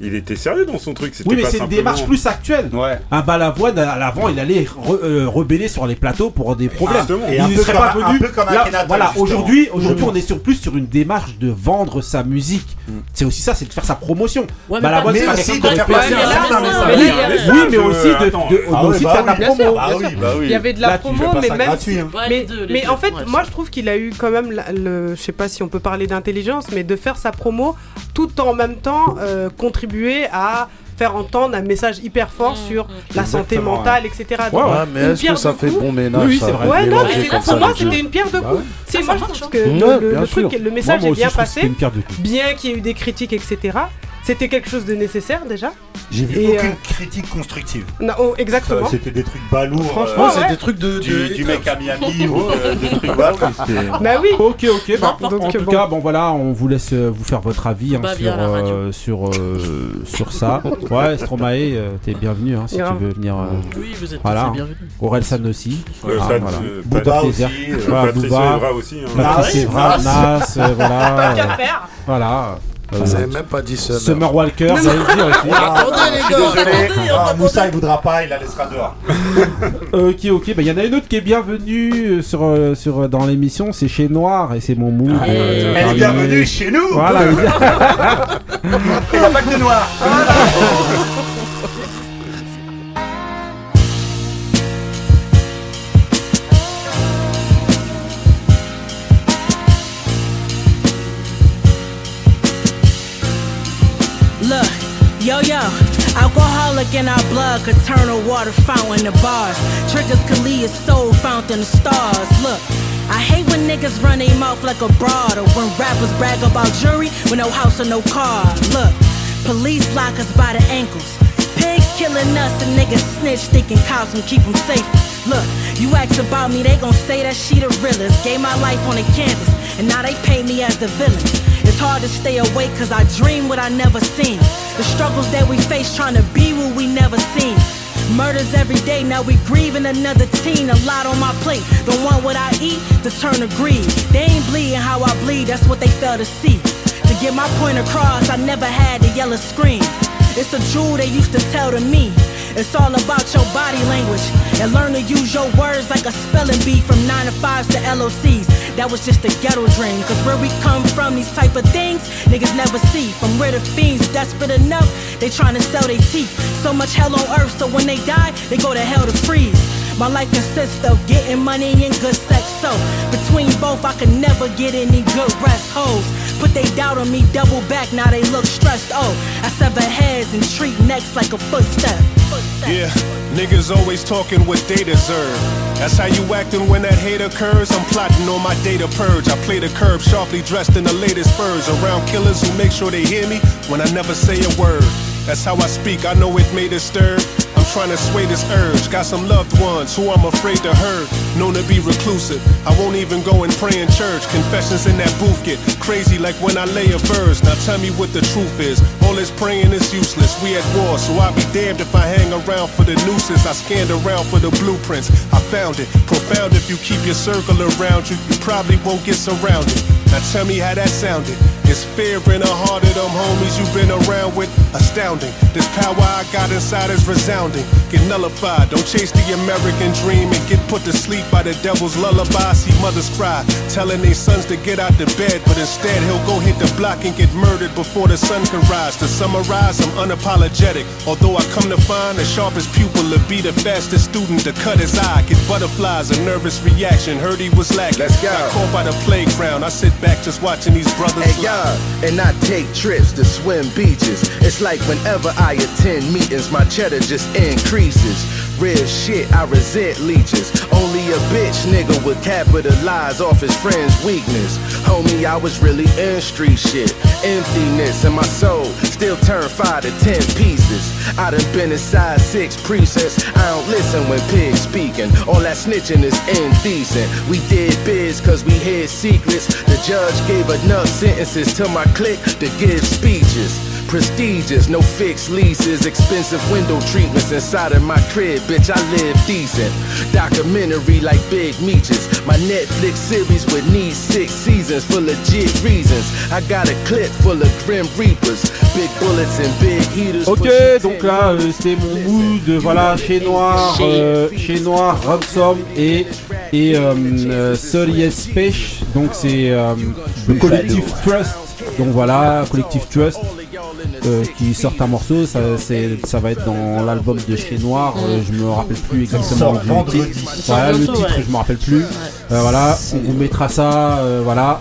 Il était sérieux dans son truc. c'était Oui, mais pas c'est une simplement- démarche plus actuelle. Ouais. Un balavoine à l'avant, il allait re- euh, rebeller sur les plateaux pour des problèmes. Justement. Et il ne peu serait comme pas un- venu. un peu comme Là, Akhenaton, voilà, justement. aujourd'hui, aujourd'hui, on est sur plus sur une démarche de vendre sa musique. C'est aussi ça, c'est de faire sa promotion. Ouais, mais Balavoine, pas- c'est mais pas aussi quelqu'un qui de aurait faire fait- passer un mais certain là, message. mais Oui, mais aussi de, Attends. de- Ah de- aussi de faire de la promo. Bah oui, bah oui. Il y avait de la Là, tu promo, fais pas mais ça même gratuit, si- hein. Ouais, les mais, deux, les mais deux, en fait, ouais, moi je trouve qu'il a eu quand même la- le, je sais pas si on peut parler d'intelligence, mais de faire sa promo tout en même temps euh, contribuer à faire entendre un message hyper fort Mm, sur mm. la santé mentale, etc. Ouais, Donc, ouais, Ouais, mais une est-ce que ça fait bon ménage Oui, c'est vrai. Ouais, non, mais pour moi c'était une pierre de Bah coups. ouais. C'est moi je trouve que Ouais, le, truc, le message moi est aussi, bien passé, bien qu'il y ait eu des critiques, etc. C'était quelque chose de nécessaire déjà. J'ai vu Et, aucune euh, critique constructive. Non, oh, exactement. Euh, C'était des trucs balourds. Franchement, euh, c'est ouais. des trucs de. du, de- du mec à Miami ou euh, des trucs (laughs) Bah oui. Ok, ok. bah, en tout Bon. cas, bon voilà, on vous laisse euh, vous faire votre avis hein, sur, euh, sur, euh, sur ça. Ouais, Stromae, euh, t'es bienvenu hein, si tu veux venir. euh, Oui, vous êtes Voilà. bienvenus. Aurel San aussi. Euh, Ah, euh, Bouddha aussi, euh, Voilà, Patrice Bouba. Evra aussi. hein. Ah Nas. Nas, euh, voilà. Tant qu'à faire. Voilà. Vous avez même pas dit Summer. Summer Walker, vous allez le dire aussi. Ah, Attendez, les je suis gars, désolé. Ah. Moussa il voudra pas, il la laissera dehors. (laughs) Ok, ok, bah il y en a une autre qui est bienvenue euh, sur, euh, sur, euh, dans l'émission, c'est chez Noir et c'est mon mood. Ah, euh, Elle est bienvenue chez nous. Voilà, Il n'y a pas que de noir. (laughs) yo yo, alcoholic in our blood could turn a water fountain to bars. Triggers could lead a soul fountain to stars. Look, I hate when niggas run their mouth like a broad or when rappers brag about jury with no house or no car. Look, police lock us by the ankles. Pigs killing us and niggas snitch thinking cops can keep them safe. Look, you ask about me, they gon' say that she the realest. Gave my life on the canvas, and now they pay me as the villain. It's hard to stay awake cause I dream what I never seen. The struggles that we face trying to be what we never seen. Murders every day, now we grieving another teen. A lot on my plate. The one what I eat, the turn to greed. They ain't bleeding how I bleed, that's what they fail to see. To get my point across, I never had the yellow screen. It's a jewel they used to tell to me. It's all about your body language and learn to use your words like a spelling bee from 9 to 5s to LOCs. That was just a ghetto dream. Cause where we come from, these type of things niggas never see. From where the fiends desperate enough, they trying to sell their teeth. So much hell on earth, so when they die, they go to hell to freeze. My life consists of getting money and good sex. So between both, I can never get any good rest. Hoes Put they doubt on me, double back, now they look stressed. Oh, I sever heads and treat necks like a footstep. Yeah, niggas always talking what they deserve. That's how you acting when that hate occurs. I'm plotting on my data purge. I play the curb, sharply dressed in the latest furs. Around killers who make sure they hear me when I never say a word. That's how I speak, I know it may disturb. Trying to sway this urge. Got some loved ones who I'm afraid to hurt. Known to be reclusive. I won't even go and pray in church. Confessions in that booth get crazy like when I lay a verse. Now tell me what the truth is. All this praying is useless. We at war, so I'll be damned if I hang around for the nooses. I scanned around for the blueprints. I found it. Profound if you keep your circle around you. You probably won't get surrounded. Now tell me how that sounded. It's fear in the heart of them homies you've been around with. Astounding. This power I got inside is resounding. Get nullified. Don't chase the American dream and get put to sleep by the devil's lullaby. See mothers cry, telling their sons to get out the bed, but instead he'll go hit the block and get murdered before the sun can rise. To summarize, I'm unapologetic. Although I come to find the sharpest pupil to be the fastest student to cut his eye. Get butterflies, a nervous reaction. Heard he was lacking. Let's go. Got caught by the playground. I sit back just watching these brothers. Hey, and I take trips to swim beaches. It's like whenever I attend meetings, my cheddar just increases. Real shit, I resent leeches. Only a bitch nigga would capitalize off his friend's weakness. Homie, I was really in street shit. Emptiness in my soul still five to ten pieces. I done been inside six precincts. I don't listen when pigs speaking. All that snitching is indecent. We did biz cause we hid secrets. The judge gave enough sentences to my clique to give speeches. Prestigious, no fixed leases, expensive window treatments inside of my crib, bitch. I live decent. Documentary like Big Meeches. My Netflix series would need six seasons for legit reasons. I got a clip full of Grim Reapers, big bullets and big heaters. Ok, donc là euh, c'était mon mood, voilà, chez Noir, euh, chez Noir, Ransom et et euh, euh, Speech, donc c'est euh, le collectif Trust, donc voilà, collectif Trust euh, qui sort un morceau, ça, c'est- ça va être dans l'album de chez Noir, euh, je me rappelle plus exactement vendredi. titre. Voilà, le titre je me rappelle plus. Euh, voilà, on vous mettra ça, euh, voilà.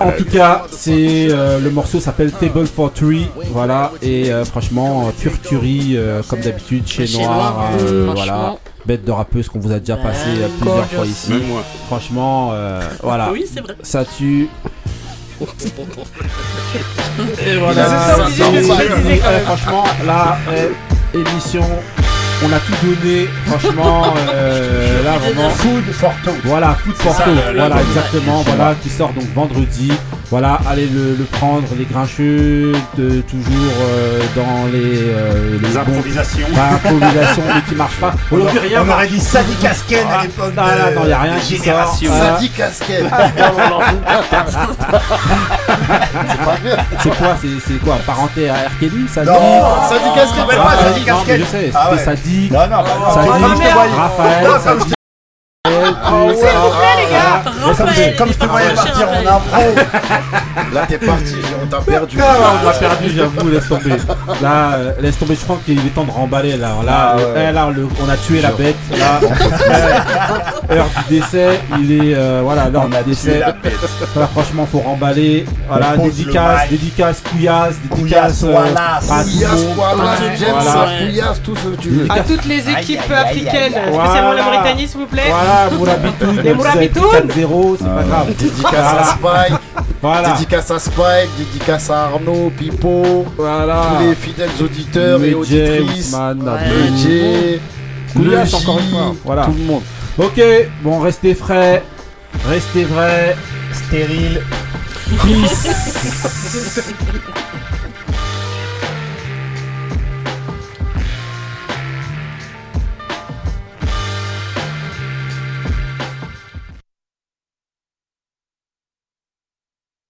En tout cas, c'est euh, le morceau s'appelle Table for Three, voilà, et euh, franchement, pure tuerie, euh, comme d'habitude, chez Noir, euh, voilà, bête de rappeuse qu'on vous a déjà passé plusieurs fois ici. Même moi. Franchement, euh, voilà, Oui, c'est vrai. ça tue. Et voilà, ça, obligé euh, même. franchement, là, euh, émission, on a tout donné, franchement, (laughs) euh, là vraiment. Food for thought. Voilà, Food for C'est ça, Thought, le- voilà, exactement, voilà, qui sort donc vendredi. Voilà, allez le, le prendre, les grincheux, de, toujours euh, dans les, euh, Les improvisations. Bah, improvisations, mais qui marchent pas. On Aujourd'hui, aurait- rien on aurait dit Sadi Casken à Ah, l'époque Non, de- non, non, y a rien qui sort. Génération. Voilà. Sadi Casquette. C'est quoi C'est c'est quoi Parenté à. Kelly ça Non, dit Sadi Casquette, Ah, mais pas ah, Sadi non, Casquette. mais Je sais, Ah c'était ouais. Sadi. Non, non, non, Sadi, comme je te voyais. Raphaël, Ah ouais. S'il vous plaît, les gars. Comme je- Comme je te voyais partir en impro. (laughs) Là, t'es parti, on t'a perdu. Ah, on m'a perdu, j'avoue, laisse tomber. Là, euh, laisse tomber, je crois qu'il est temps de remballer. Là, là, Ah, euh, eh, là, le- on a tué la bête. Là, (laughs) Euh, heure du décès, il est. euh, voilà, l'heure du décès. franchement, faut remballer. Voilà, dédicace, dédicace, couillasse, dédicace. Couillasse, euh, tout ce que tu veux. À toutes les équipes africaines, spécialement la. Mauritanie, s'il vous plaît. Voilà, Mourabitoun, Les Mourabitoun. 4-0, c'est pas grave. Dédicace à Spike, Voilà. dédicace à Spike, dédicace à Arnaud, Pipo, Voilà. tous les fidèles auditeurs et auditrices. Medjay, Couillasse, le encore une fois. Voilà. Tout le monde. Ok, bon, restez frais, restez vrai, Stérile. peace. (laughs)